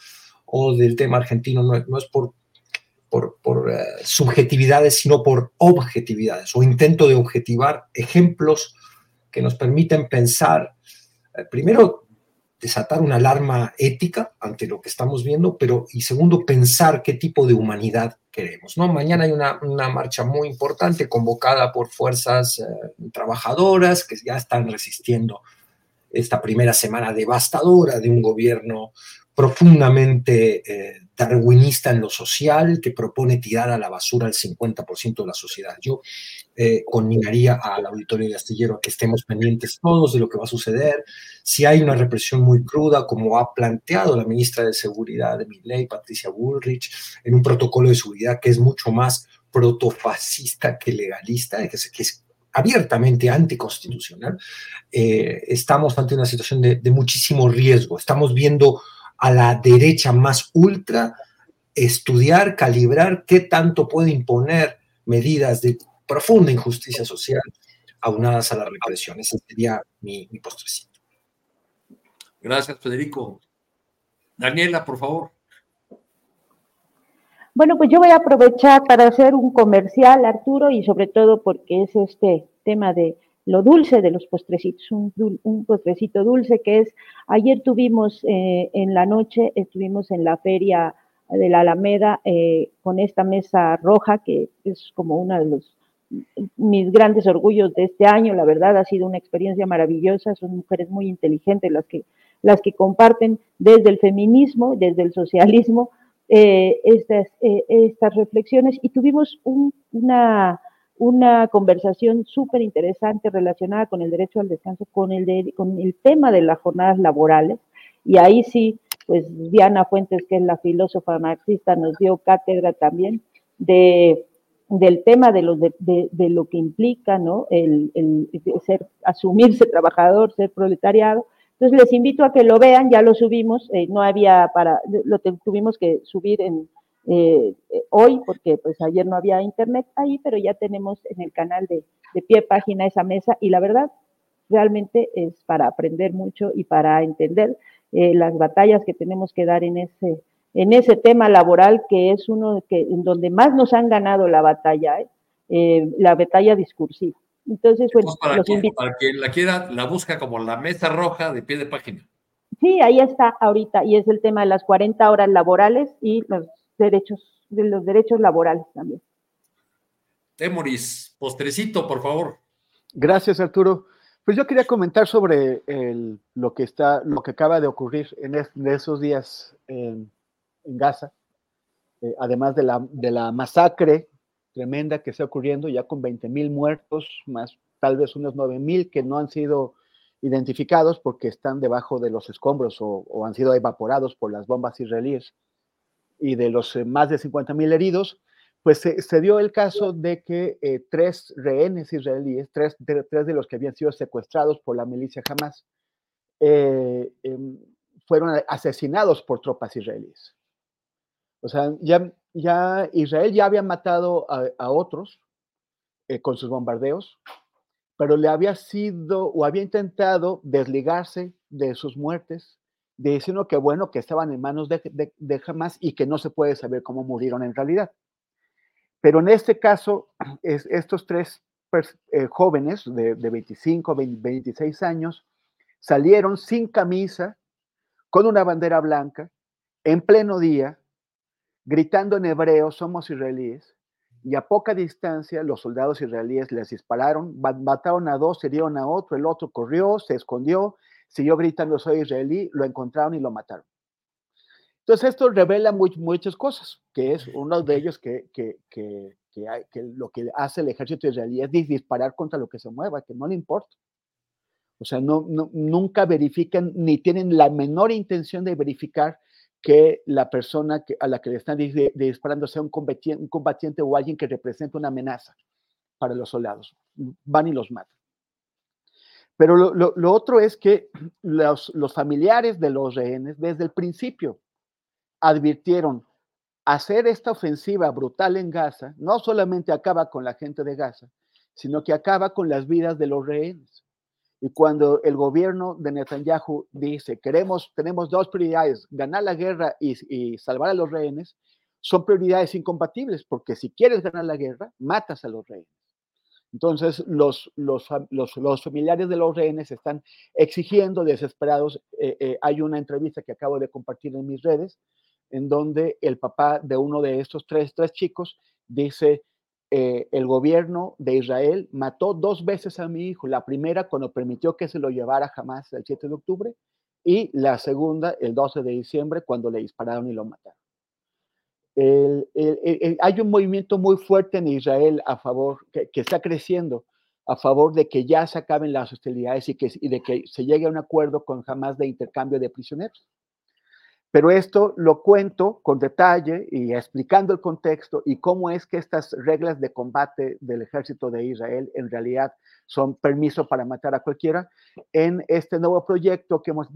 Speaker 11: o del tema argentino, no, es por por, eh, subjetividades, sino por objetividades o intento de objetivar ejemplos que nos permiten pensar, primero, desatar una alarma ética ante lo que estamos viendo, pero y segundo, pensar qué tipo de humanidad queremos. ¿no? Mañana hay una, marcha muy importante convocada por fuerzas eh, trabajadoras que ya están resistiendo esta primera semana devastadora de un gobierno profundamente eh, darwinista en lo social, que propone tirar a la basura al 50% de la sociedad. Yo eh, conminaría al auditorio de Astillero a que estemos pendientes todos de lo que va a suceder. Si hay una represión muy cruda, como ha planteado la ministra de Seguridad de mi ley, Patricia Bullrich, en un protocolo de seguridad que es mucho más protofascista que legalista, que es, que es abiertamente anticonstitucional, eh, estamos ante una situación de, de muchísimo riesgo. Estamos viendo a la derecha más ultra, estudiar, calibrar qué tanto puede imponer medidas de profunda injusticia social aunadas a la represión. Ese sería mi, mi postrecito.
Speaker 2: Gracias, Federico. Daniela, por favor.
Speaker 15: Bueno, pues yo voy a aprovechar para hacer un comercial, Arturo, y sobre todo porque es este tema de lo dulce de los postrecitos, un, postrecito dulce que es, ayer tuvimos eh, en la noche, estuvimos en la feria de la Alameda eh, con esta mesa roja que es como uno de los mis grandes orgullos de este año, la verdad ha sido una experiencia maravillosa, son mujeres muy inteligentes las que, las que comparten desde el feminismo, desde el socialismo, eh, estas, estas reflexiones y tuvimos una, una conversación súper interesante relacionada con el derecho al descanso, con el, con el tema de las jornadas laborales. Y ahí sí, pues Diana Fuentes, que es la filósofa marxista, nos dio cátedra también de, del tema de lo, de, lo que implica ¿no? el, ser, asumirse trabajador, ser proletariado. Entonces les invito a que lo vean, ya lo subimos, eh, no había para, lo tuvimos que subir en, eh, eh, hoy, porque pues ayer no había internet ahí, pero ya tenemos en el canal de, de pie página esa mesa y la verdad realmente es para aprender mucho y para entender eh, las batallas que tenemos que dar en ese, en ese tema laboral que es uno que, en donde más nos han ganado la batalla, la batalla discursiva. Entonces, bueno,
Speaker 2: para, los quien, para quien la quiera, la busca como la mesa roja de pie de página.
Speaker 15: Sí, ahí está ahorita, y es el tema de las 40 horas laborales y los derechos, de los derechos laborales también.
Speaker 2: Temoris, postrecito, por favor.
Speaker 4: Gracias, Arturo. Pues yo quería comentar sobre lo que está, lo que acaba de ocurrir en, esos días en, Gaza, eh, además de la, de la masacre tremenda que está ocurriendo, ya con 20 mil muertos, más tal vez unos 9 mil que no han sido identificados porque están debajo de los escombros o, o han sido evaporados por las bombas israelíes y de los eh, más de 50 mil heridos, pues se, dio el caso de que eh, tres rehenes israelíes, tres de, tres de los que habían sido secuestrados por la milicia Hamas, eh, em, fueron asesinados por tropas israelíes. O sea, ya, ya Israel ya había matado a, otros con sus bombardeos, pero le había sido o había intentado desligarse de sus muertes diciendo que bueno, que estaban en manos de, de, Hamas y que no se puede saber cómo murieron en realidad. Pero en este caso, es, estos tres eh, jóvenes de, de 25, 26 años salieron sin camisa, con una bandera blanca, en pleno día, gritando en hebreo, somos israelíes, y a poca distancia los soldados israelíes les dispararon, mataron a dos, hirieron a otro, el otro corrió, se escondió, siguió gritando soy israelí, lo encontraron y lo mataron. Entonces esto revela muchas cosas, que es uno de ellos que, que, que, que, lo que hace el ejército israelí es disparar contra lo que se mueva, que no le importa. O sea, no, nunca verifican ni tienen la menor intención de verificar que la persona a la que le están disparando sea un combatiente, un combatiente o alguien que representa una amenaza para los soldados. Van y los matan. Pero lo, otro es que los, familiares de los rehenes desde el principio advirtieron hacer esta ofensiva brutal en Gaza, no solamente acaba con la gente de Gaza, sino que acaba con las vidas de los rehenes. Y cuando el gobierno de Netanyahu dice, queremos, tenemos dos prioridades, ganar la guerra y, salvar a los rehenes, son prioridades incompatibles, porque si quieres ganar la guerra, matas a los rehenes. Entonces, los, los, los, familiares de los rehenes están exigiendo, desesperados. Eh, eh, hay una entrevista que acabo de compartir en mis redes, en donde el papá de uno de estos tres, tres chicos dice, eh, el gobierno de Israel mató dos veces a mi hijo. La primera cuando permitió que se lo llevara jamás el 7 de octubre y la segunda el 12 de diciembre cuando le dispararon y lo mataron. Hay un movimiento muy fuerte en Israel a favor, que, está creciendo, a favor de que ya se acaben las hostilidades y, que, y de que se llegue a un acuerdo con jamás de intercambio de prisioneros. Pero esto lo cuento con detalle y explicando el contexto y cómo es que estas reglas de combate del ejército de Israel en realidad son permiso para matar a cualquiera en este nuevo proyecto que, hemos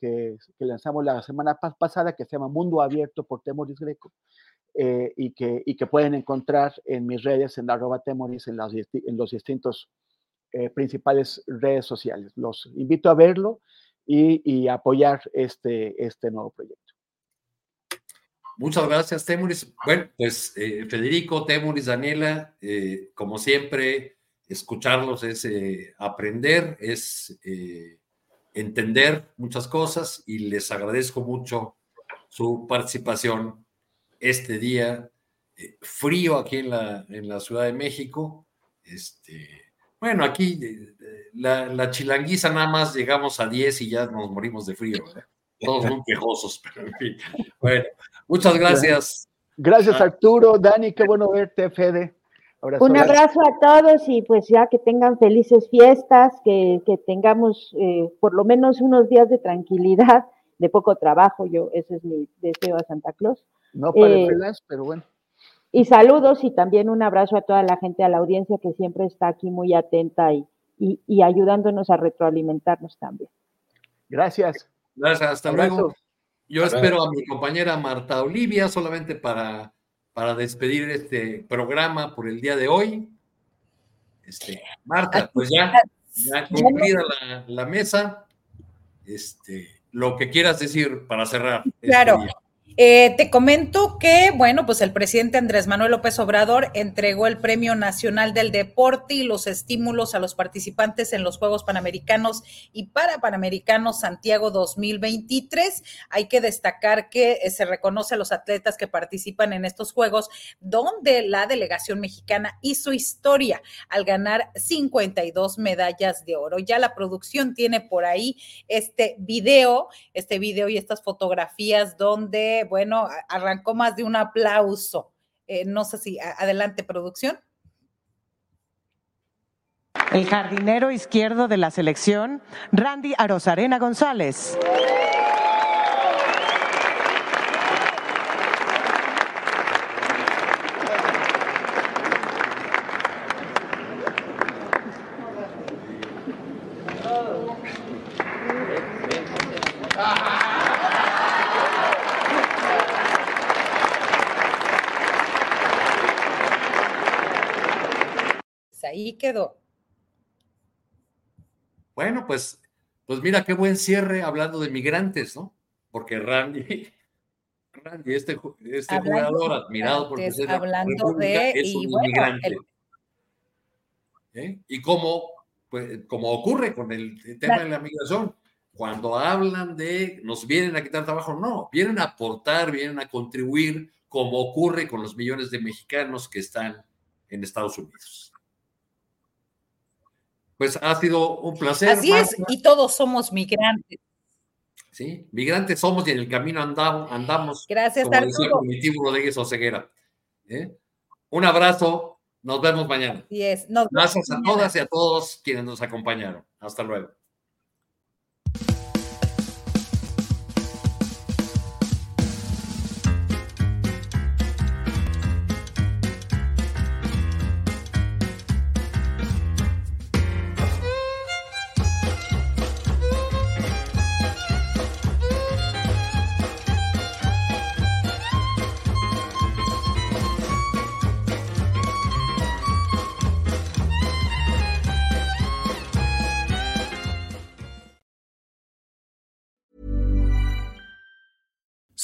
Speaker 4: que, lanzamos la semana pasada que se llama Mundo Abierto por Temoris Greco eh, y, que, y que pueden encontrar en mis redes en arroba Temoris en, en los distintos eh, principales redes sociales. Los invito a verlo y, apoyar este, este nuevo proyecto.
Speaker 2: Muchas gracias, Temuris. Bueno, pues eh, Federico, Temuris, Daniela, eh, como siempre, escucharlos es eh, aprender, es entender muchas cosas y les agradezco mucho su participación este día frío aquí en la, en la Ciudad de México. Este, bueno, aquí la, la, chilanguiza nada más llegamos a 10 y ya nos morimos de frío, Todos muy quejosos, pero en fin. Bueno, muchas gracias.
Speaker 4: Gracias, Arturo. Dani, qué bueno verte, Fede.
Speaker 15: Un abrazo a todos y pues ya que tengan felices fiestas, que, que tengamos eh, por lo menos unos días de tranquilidad, de poco trabajo. Yo, ese es mi deseo a Santa Claus.
Speaker 4: No para eh, pero bueno.
Speaker 15: Y saludos y también un abrazo a toda la gente, a la audiencia que siempre está aquí muy atenta y, y, ayudándonos a retroalimentarnos también.
Speaker 4: Gracias.
Speaker 2: Gracias, hasta luego. Yo espero a mi compañera Marta Olivia solamente para, para despedir este programa por el día de hoy. Este, Marta, pues ya, ya cumplida la, la, mesa, este, lo que quieras decir para cerrar.
Speaker 1: Este claro. Eh, te comento que, bueno, pues el presidente Andrés Manuel López Obrador entregó el Premio Nacional del Deporte y los estímulos a los participantes en los Juegos Panamericanos y para Panamericanos Santiago 2023. Hay que destacar que eh, se reconoce a los atletas que participan en estos Juegos, donde la delegación mexicana hizo historia al ganar 52 medallas de oro. Ya la producción tiene por ahí este video, este video y estas fotografías donde bueno, arrancó más de un aplauso. Eh, no sé si adelante, producción.
Speaker 16: El jardinero izquierdo de la selección, Randy Arozarena González.
Speaker 1: Quedó.
Speaker 2: Bueno, pues, pues mira qué buen cierre hablando de migrantes, ¿no? Porque Randy, Randy, este, este jugador admirado por
Speaker 1: hablando de
Speaker 2: es un inmigrante. ¿Eh? Y como, pues, como ocurre con el tema de la migración, cuando hablan de nos vienen a quitar trabajo, no, vienen a aportar, vienen a contribuir, como ocurre con los millones de mexicanos que están en Estados Unidos. Pues ha sido un placer.
Speaker 1: Así es, y todos somos migrantes.
Speaker 2: Sí, migrantes somos y en el camino andamos. andamos
Speaker 1: Gracias,
Speaker 2: como decía Rodríguez Oseguera. ¿eh? Un abrazo, nos vemos mañana. Gracias a todas y a todos quienes nos acompañaron. Hasta luego.